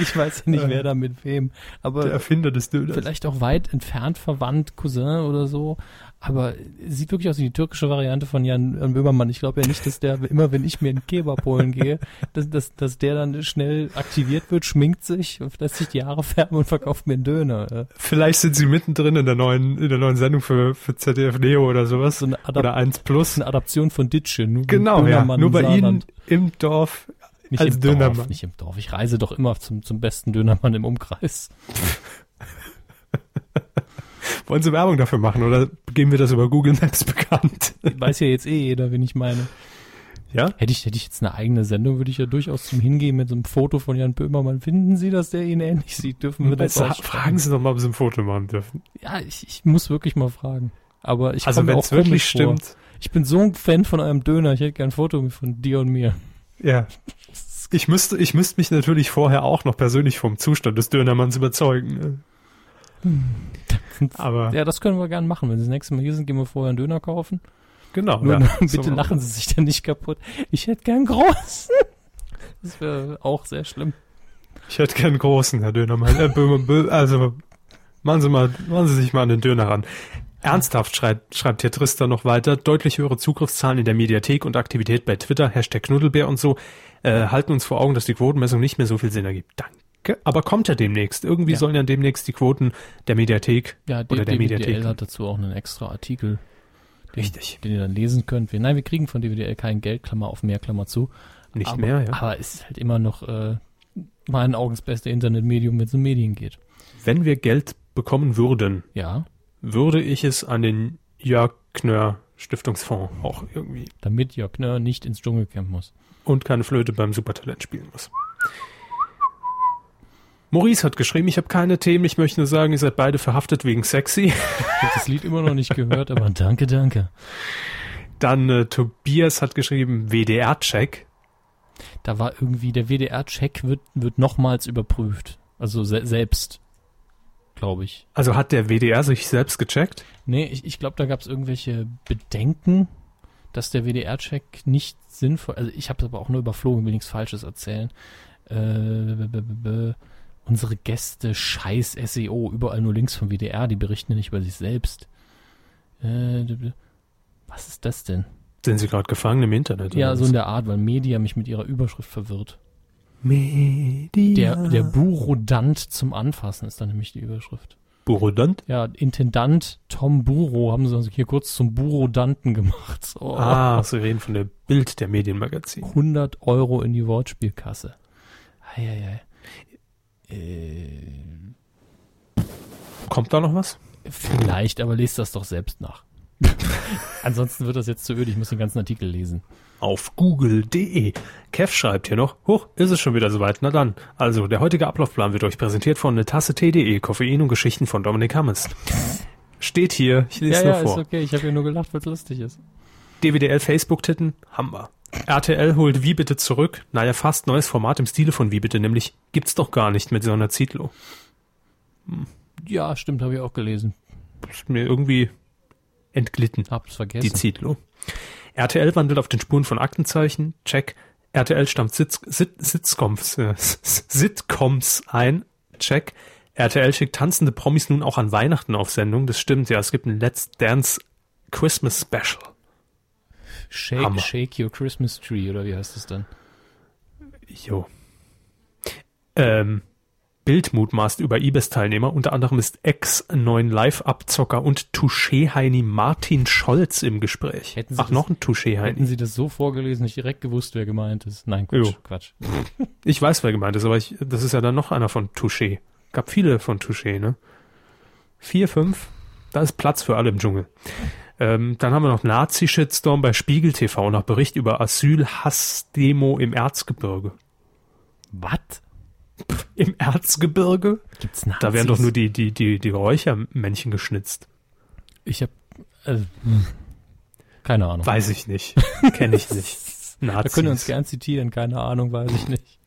ich weiß ja nicht, wer da mit wem, aber der Erfinder des Döners. vielleicht auch weit entfernt verwandt, Cousin oder so. Aber sieht wirklich aus wie die türkische Variante von Jan, Jan Böhmermann. Ich glaube ja nicht, dass der, immer wenn ich mir einen Kebab holen gehe, [LAUGHS] dass, dass, dass der dann schnell aktiviert wird, schminkt sich, lässt sich die Haare färben und verkauft mir einen Döner. Vielleicht sind sie mittendrin in der neuen, in der neuen Sendung für, für ZDF Neo oder sowas. So oder 1 Plus. eine Adaption von Ditsche. Nur Genau, ja. Nur bei Ihnen im Dorf Nicht als im Dönermann. Dorf, nicht im Dorf. Ich reise doch immer zum, zum besten Dönermann im Umkreis. [LAUGHS] Wollen Sie Werbung dafür machen oder geben wir das über Google Maps [LAUGHS] bekannt? Weiß ja jetzt eh jeder, wen ich meine. Ja? Hätte ich, hätte ich jetzt eine eigene Sendung, würde ich ja durchaus zum Hingehen mit so einem Foto von Jan Böhmermann. Finden Sie, dass der ihn ähnlich sieht? Dürfen wir das ausstrahlen? Fragen Sie doch mal, ob Sie ein Foto machen dürfen. Ja, ich, ich muss wirklich mal fragen. Aber ich Also wenn auch es wirklich vor. stimmt, Ich bin so ein Fan von eurem Döner. Ich hätte gern ein Foto von dir und mir. ja. Ich müsste, ich müsste mich natürlich vorher auch noch persönlich vom Zustand des Dönermanns überzeugen. Aber Ja, das können wir gern machen. Wenn Sie das nächste Mal hier sind, gehen wir vorher einen Döner kaufen. genau. Nur ja. bitte So- lachen Sie sich dann nicht kaputt. Ich hätte gern großen. Das wäre auch sehr schlimm. Ich hätte gern einen großen, Herr Dönermann. Äh, also machen Sie mal, machen Sie sich mal an den Döner ran. Ernsthaft schreibt, schreibt hier Tristan noch weiter, deutlich höhere Zugriffszahlen in der Mediathek und Aktivität bei Twitter, Hashtag Knuddelbär und so, äh, halten uns vor Augen, dass die Quotenmessung nicht mehr so viel Sinn ergibt. Danke. Aber kommt ja demnächst. Irgendwie Ja. sollen ja demnächst die Quoten der Mediathek Ja, oder der DWDL Mediathek. hat dazu auch einen extra Artikel, den, Richtig. den ihr dann lesen könnt. Wir, nein, wir kriegen von DWDL kein Geld, Klammer auf mehr, Klammer zu. Nicht aber, mehr, ja. Aber es ist halt immer noch äh, meinen Augen das beste Internetmedium, wenn es um Medien geht. Wenn wir Geld bekommen würden, Ja, würde ich es an den Jörg Knör Stiftungsfonds auch irgendwie damit Jörg Knör nicht ins Dschungelcamp muss. und keine Flöte beim Supertalent spielen muss. Maurice hat geschrieben, ich habe keine Themen, ich möchte nur sagen, ihr seid beide verhaftet wegen sexy. Ich habe das Lied immer noch nicht gehört, aber danke, danke. Dann äh, Tobias hat geschrieben, WDR-Check. Da war irgendwie, der WDR-Check wird, wird nochmals überprüft. Also se selbst, glaube ich. Also hat der WDR sich selbst gecheckt? Nee, ich, ich glaube, da gab es irgendwelche Bedenken, dass der WDR-Check nicht sinnvoll, also ich habe es aber auch nur überflogen, will nichts Falsches erzählen. Äh, unsere Gäste scheiß SEO, überall nur Links vom WDR, die berichten ja nicht über sich selbst. Äh, was ist das denn? Sind sie gerade gefangen im Internet? Ja, so in der Art, weil Media mich mit ihrer Überschrift verwirrt. Media. Der, der Burodant zum Anfassen ist dann nämlich die Überschrift. Burodant? Ja, Intendant Tom Buro haben sie also hier kurz zum Burodanten gemacht. Oh. Ah, sie reden von der Bild der Medienmagazin. 100 Euro in die Wortspielkasse. Eieiei. Äh, Kommt da noch was? vielleicht, aber lest das doch selbst nach. [LAUGHS] Ansonsten wird das jetzt zu öde, ich muss den ganzen Artikel lesen. auf google.de. Kev schreibt hier noch, huch, ist es schon wieder soweit? Na dann. Also, der heutige Ablaufplan wird euch präsentiert von eine Tasse T.de, Koffein und Geschichten von Dominik Hammes. Steht hier, ich lese ja, nur ja, ist vor. okay, ich habe ja nur gelacht, weil es lustig ist. DWDL Facebook-Titten, haben wir. RTL holt Wie bitte zurück. Naja, fast neues Format im Stile von Wie bitte, nämlich gibt's doch gar nicht mit so einer Zitlo. Ja, stimmt, habe ich auch gelesen. Ist mir irgendwie entglitten, Hab's vergessen. die Zitlo. RTL wandelt auf den Spuren von Aktenzeichen. Check. RTL stammt Sitz, Sit, Sitcoms, äh, [LAUGHS] Sitcoms ein. Check. RTL schickt tanzende Promis nun auch an Weihnachten auf Sendung. Das stimmt, ja. Es gibt ein Let's Dance Christmas Special. Shake, Hammer. shake your Christmas tree, oder wie heißt es dann? Jo. Ähm, Bild mutmaßt über Ibis-Teilnehmer. Unter anderem ist Ex-9 Live-Abzocker und Touché-Heini Martin Scholz im Gespräch. Hätten Sie Ach, das- noch ein Hätten Touché-Heini. Sie das so vorgelesen, nicht direkt gewusst, wer gemeint ist? Nein, Quatsch, Jo. Quatsch. [LAUGHS] Ich weiß, wer gemeint ist, aber ich, das ist ja dann noch einer von Touché. Gab viele von Touché, ne? Vier, fünf. Da ist Platz für alle im Dschungel. Ähm, dann haben wir noch Nazi-Shitstorm bei Spiegel TV nach Bericht über Asyl-Hass-Demo im Erzgebirge. Was? Im Erzgebirge? Gibt's Nazis? Da werden doch nur die, die, die, die Räuchermännchen geschnitzt. Ich hab, also, hm. keine Ahnung. Weiß ich nicht. Kenne ich nicht. [LAUGHS] Da Nazis. können wir uns gern zitieren, keine Ahnung, weiß ich nicht.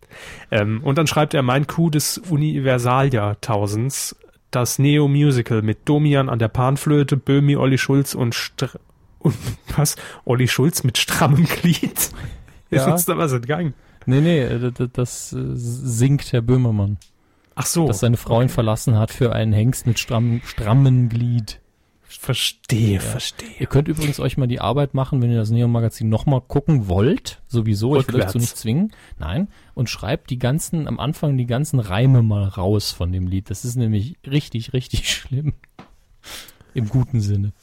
Ähm, und dann schreibt er mein Coup des Universaljahrtausends, das Neo-Musical mit Domian an der Panflöte, Böhmi, Olli Schulz und, Str und was? Olli Schulz mit strammem Glied? [LAUGHS] Ist Ja. uns da was entgangen? Nee, nee, äh, das, das äh, singt Herr Böhmermann, Ach so, dass seine Frau ihn verlassen hat für einen Hengst mit stramm, strammen Glied. Verstehe, verstehe. Ihr könnt übrigens euch mal die Arbeit machen, wenn ihr das Neo-Magazin nochmal gucken wollt, sowieso, ich will euch zu nicht zwingen, nein, und schreibt die ganzen, am Anfang die ganzen Reime mal raus von dem Lied. Das ist nämlich richtig, richtig [LAUGHS] schlimm. Im guten Sinne.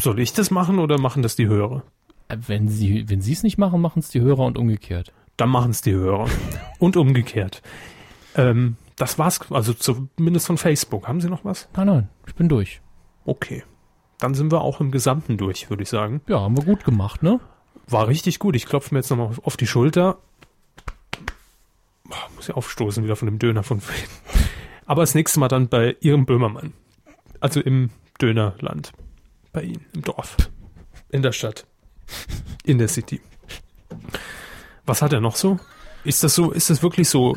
Soll ich das machen oder machen das die Hörer? Äh, Wenn sie, wenn sie es nicht machen, machen es die Hörer und umgekehrt. Dann machen es die Hörer. Und umgekehrt. Ähm, das war's, also zumindest von Facebook. Haben Sie noch was? Nein, nein, ich bin durch. Okay. Dann sind wir auch im Gesamten durch, würde ich sagen. Ja, haben wir gut gemacht, ne? War richtig gut. Ich klopfe mir jetzt nochmal auf die Schulter. Boah, Muss ja aufstoßen wieder von dem Döner von vorhin. Aber das nächste Mal dann bei Ihrem Böhmermann. Also im Dönerland. Bei Ihnen, im Dorf. In der Stadt. In der City. Was hat er noch so? Ist das so, ist das wirklich so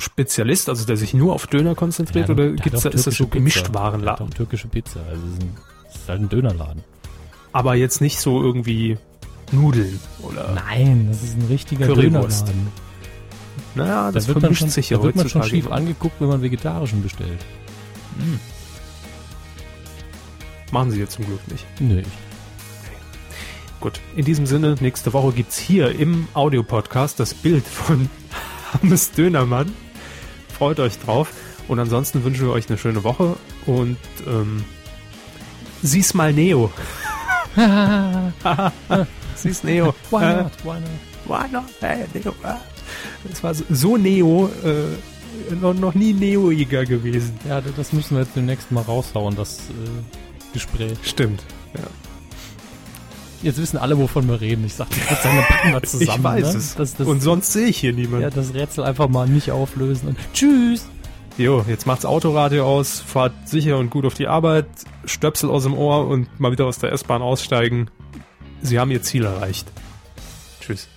Döner-Spezialist, also der sich nur auf Döner konzentriert Ja, oder gibt's da, ist das so hat Gemischtwarenladen? auch türkische Pizza. Also es ist, ein, es ist halt ein Dönerladen. Aber jetzt nicht so irgendwie Nudeln oder. Nein, das ist ein richtiger Currywurst. Dönerladen. Naja, das Da wird man vermischt schon, sich ja da wird man schon schief angeguckt, wenn man vegetarischen bestellt. Machen sie jetzt zum Glück nicht. Nö. Gut, in diesem Sinne, nächste Woche gibt's hier im Audiopodcast das Bild von [LAUGHS] Hannes Dönermann. Freut euch drauf. Und ansonsten wünschen wir euch eine schöne Woche und ähm, sieh's mal Neo. [LAUGHS] [LAUGHS] sieh's Neo. Why Äh, not? Why not? Why not? Hey, Neo. ah. Das war so, so Neo, äh, noch, noch nie Neoiger gewesen. Ja, das müssen wir jetzt demnächst mal raushauen, das äh, Gespräch. Stimmt. Ja. Jetzt wissen alle, wovon wir reden. Ich sag, das dann packen wir zusammen. [LAUGHS] ich weiß ne? es. Das, das, und sonst sehe ich hier niemanden. ja, das Rätsel einfach mal nicht auflösen. Und tschüss! Jo, jetzt macht's Autoradio aus, fahrt sicher und gut auf die Arbeit, Stöpsel aus dem Ohr und mal wieder aus der S-Bahn aussteigen. Sie haben ihr Ziel erreicht. Tschüss.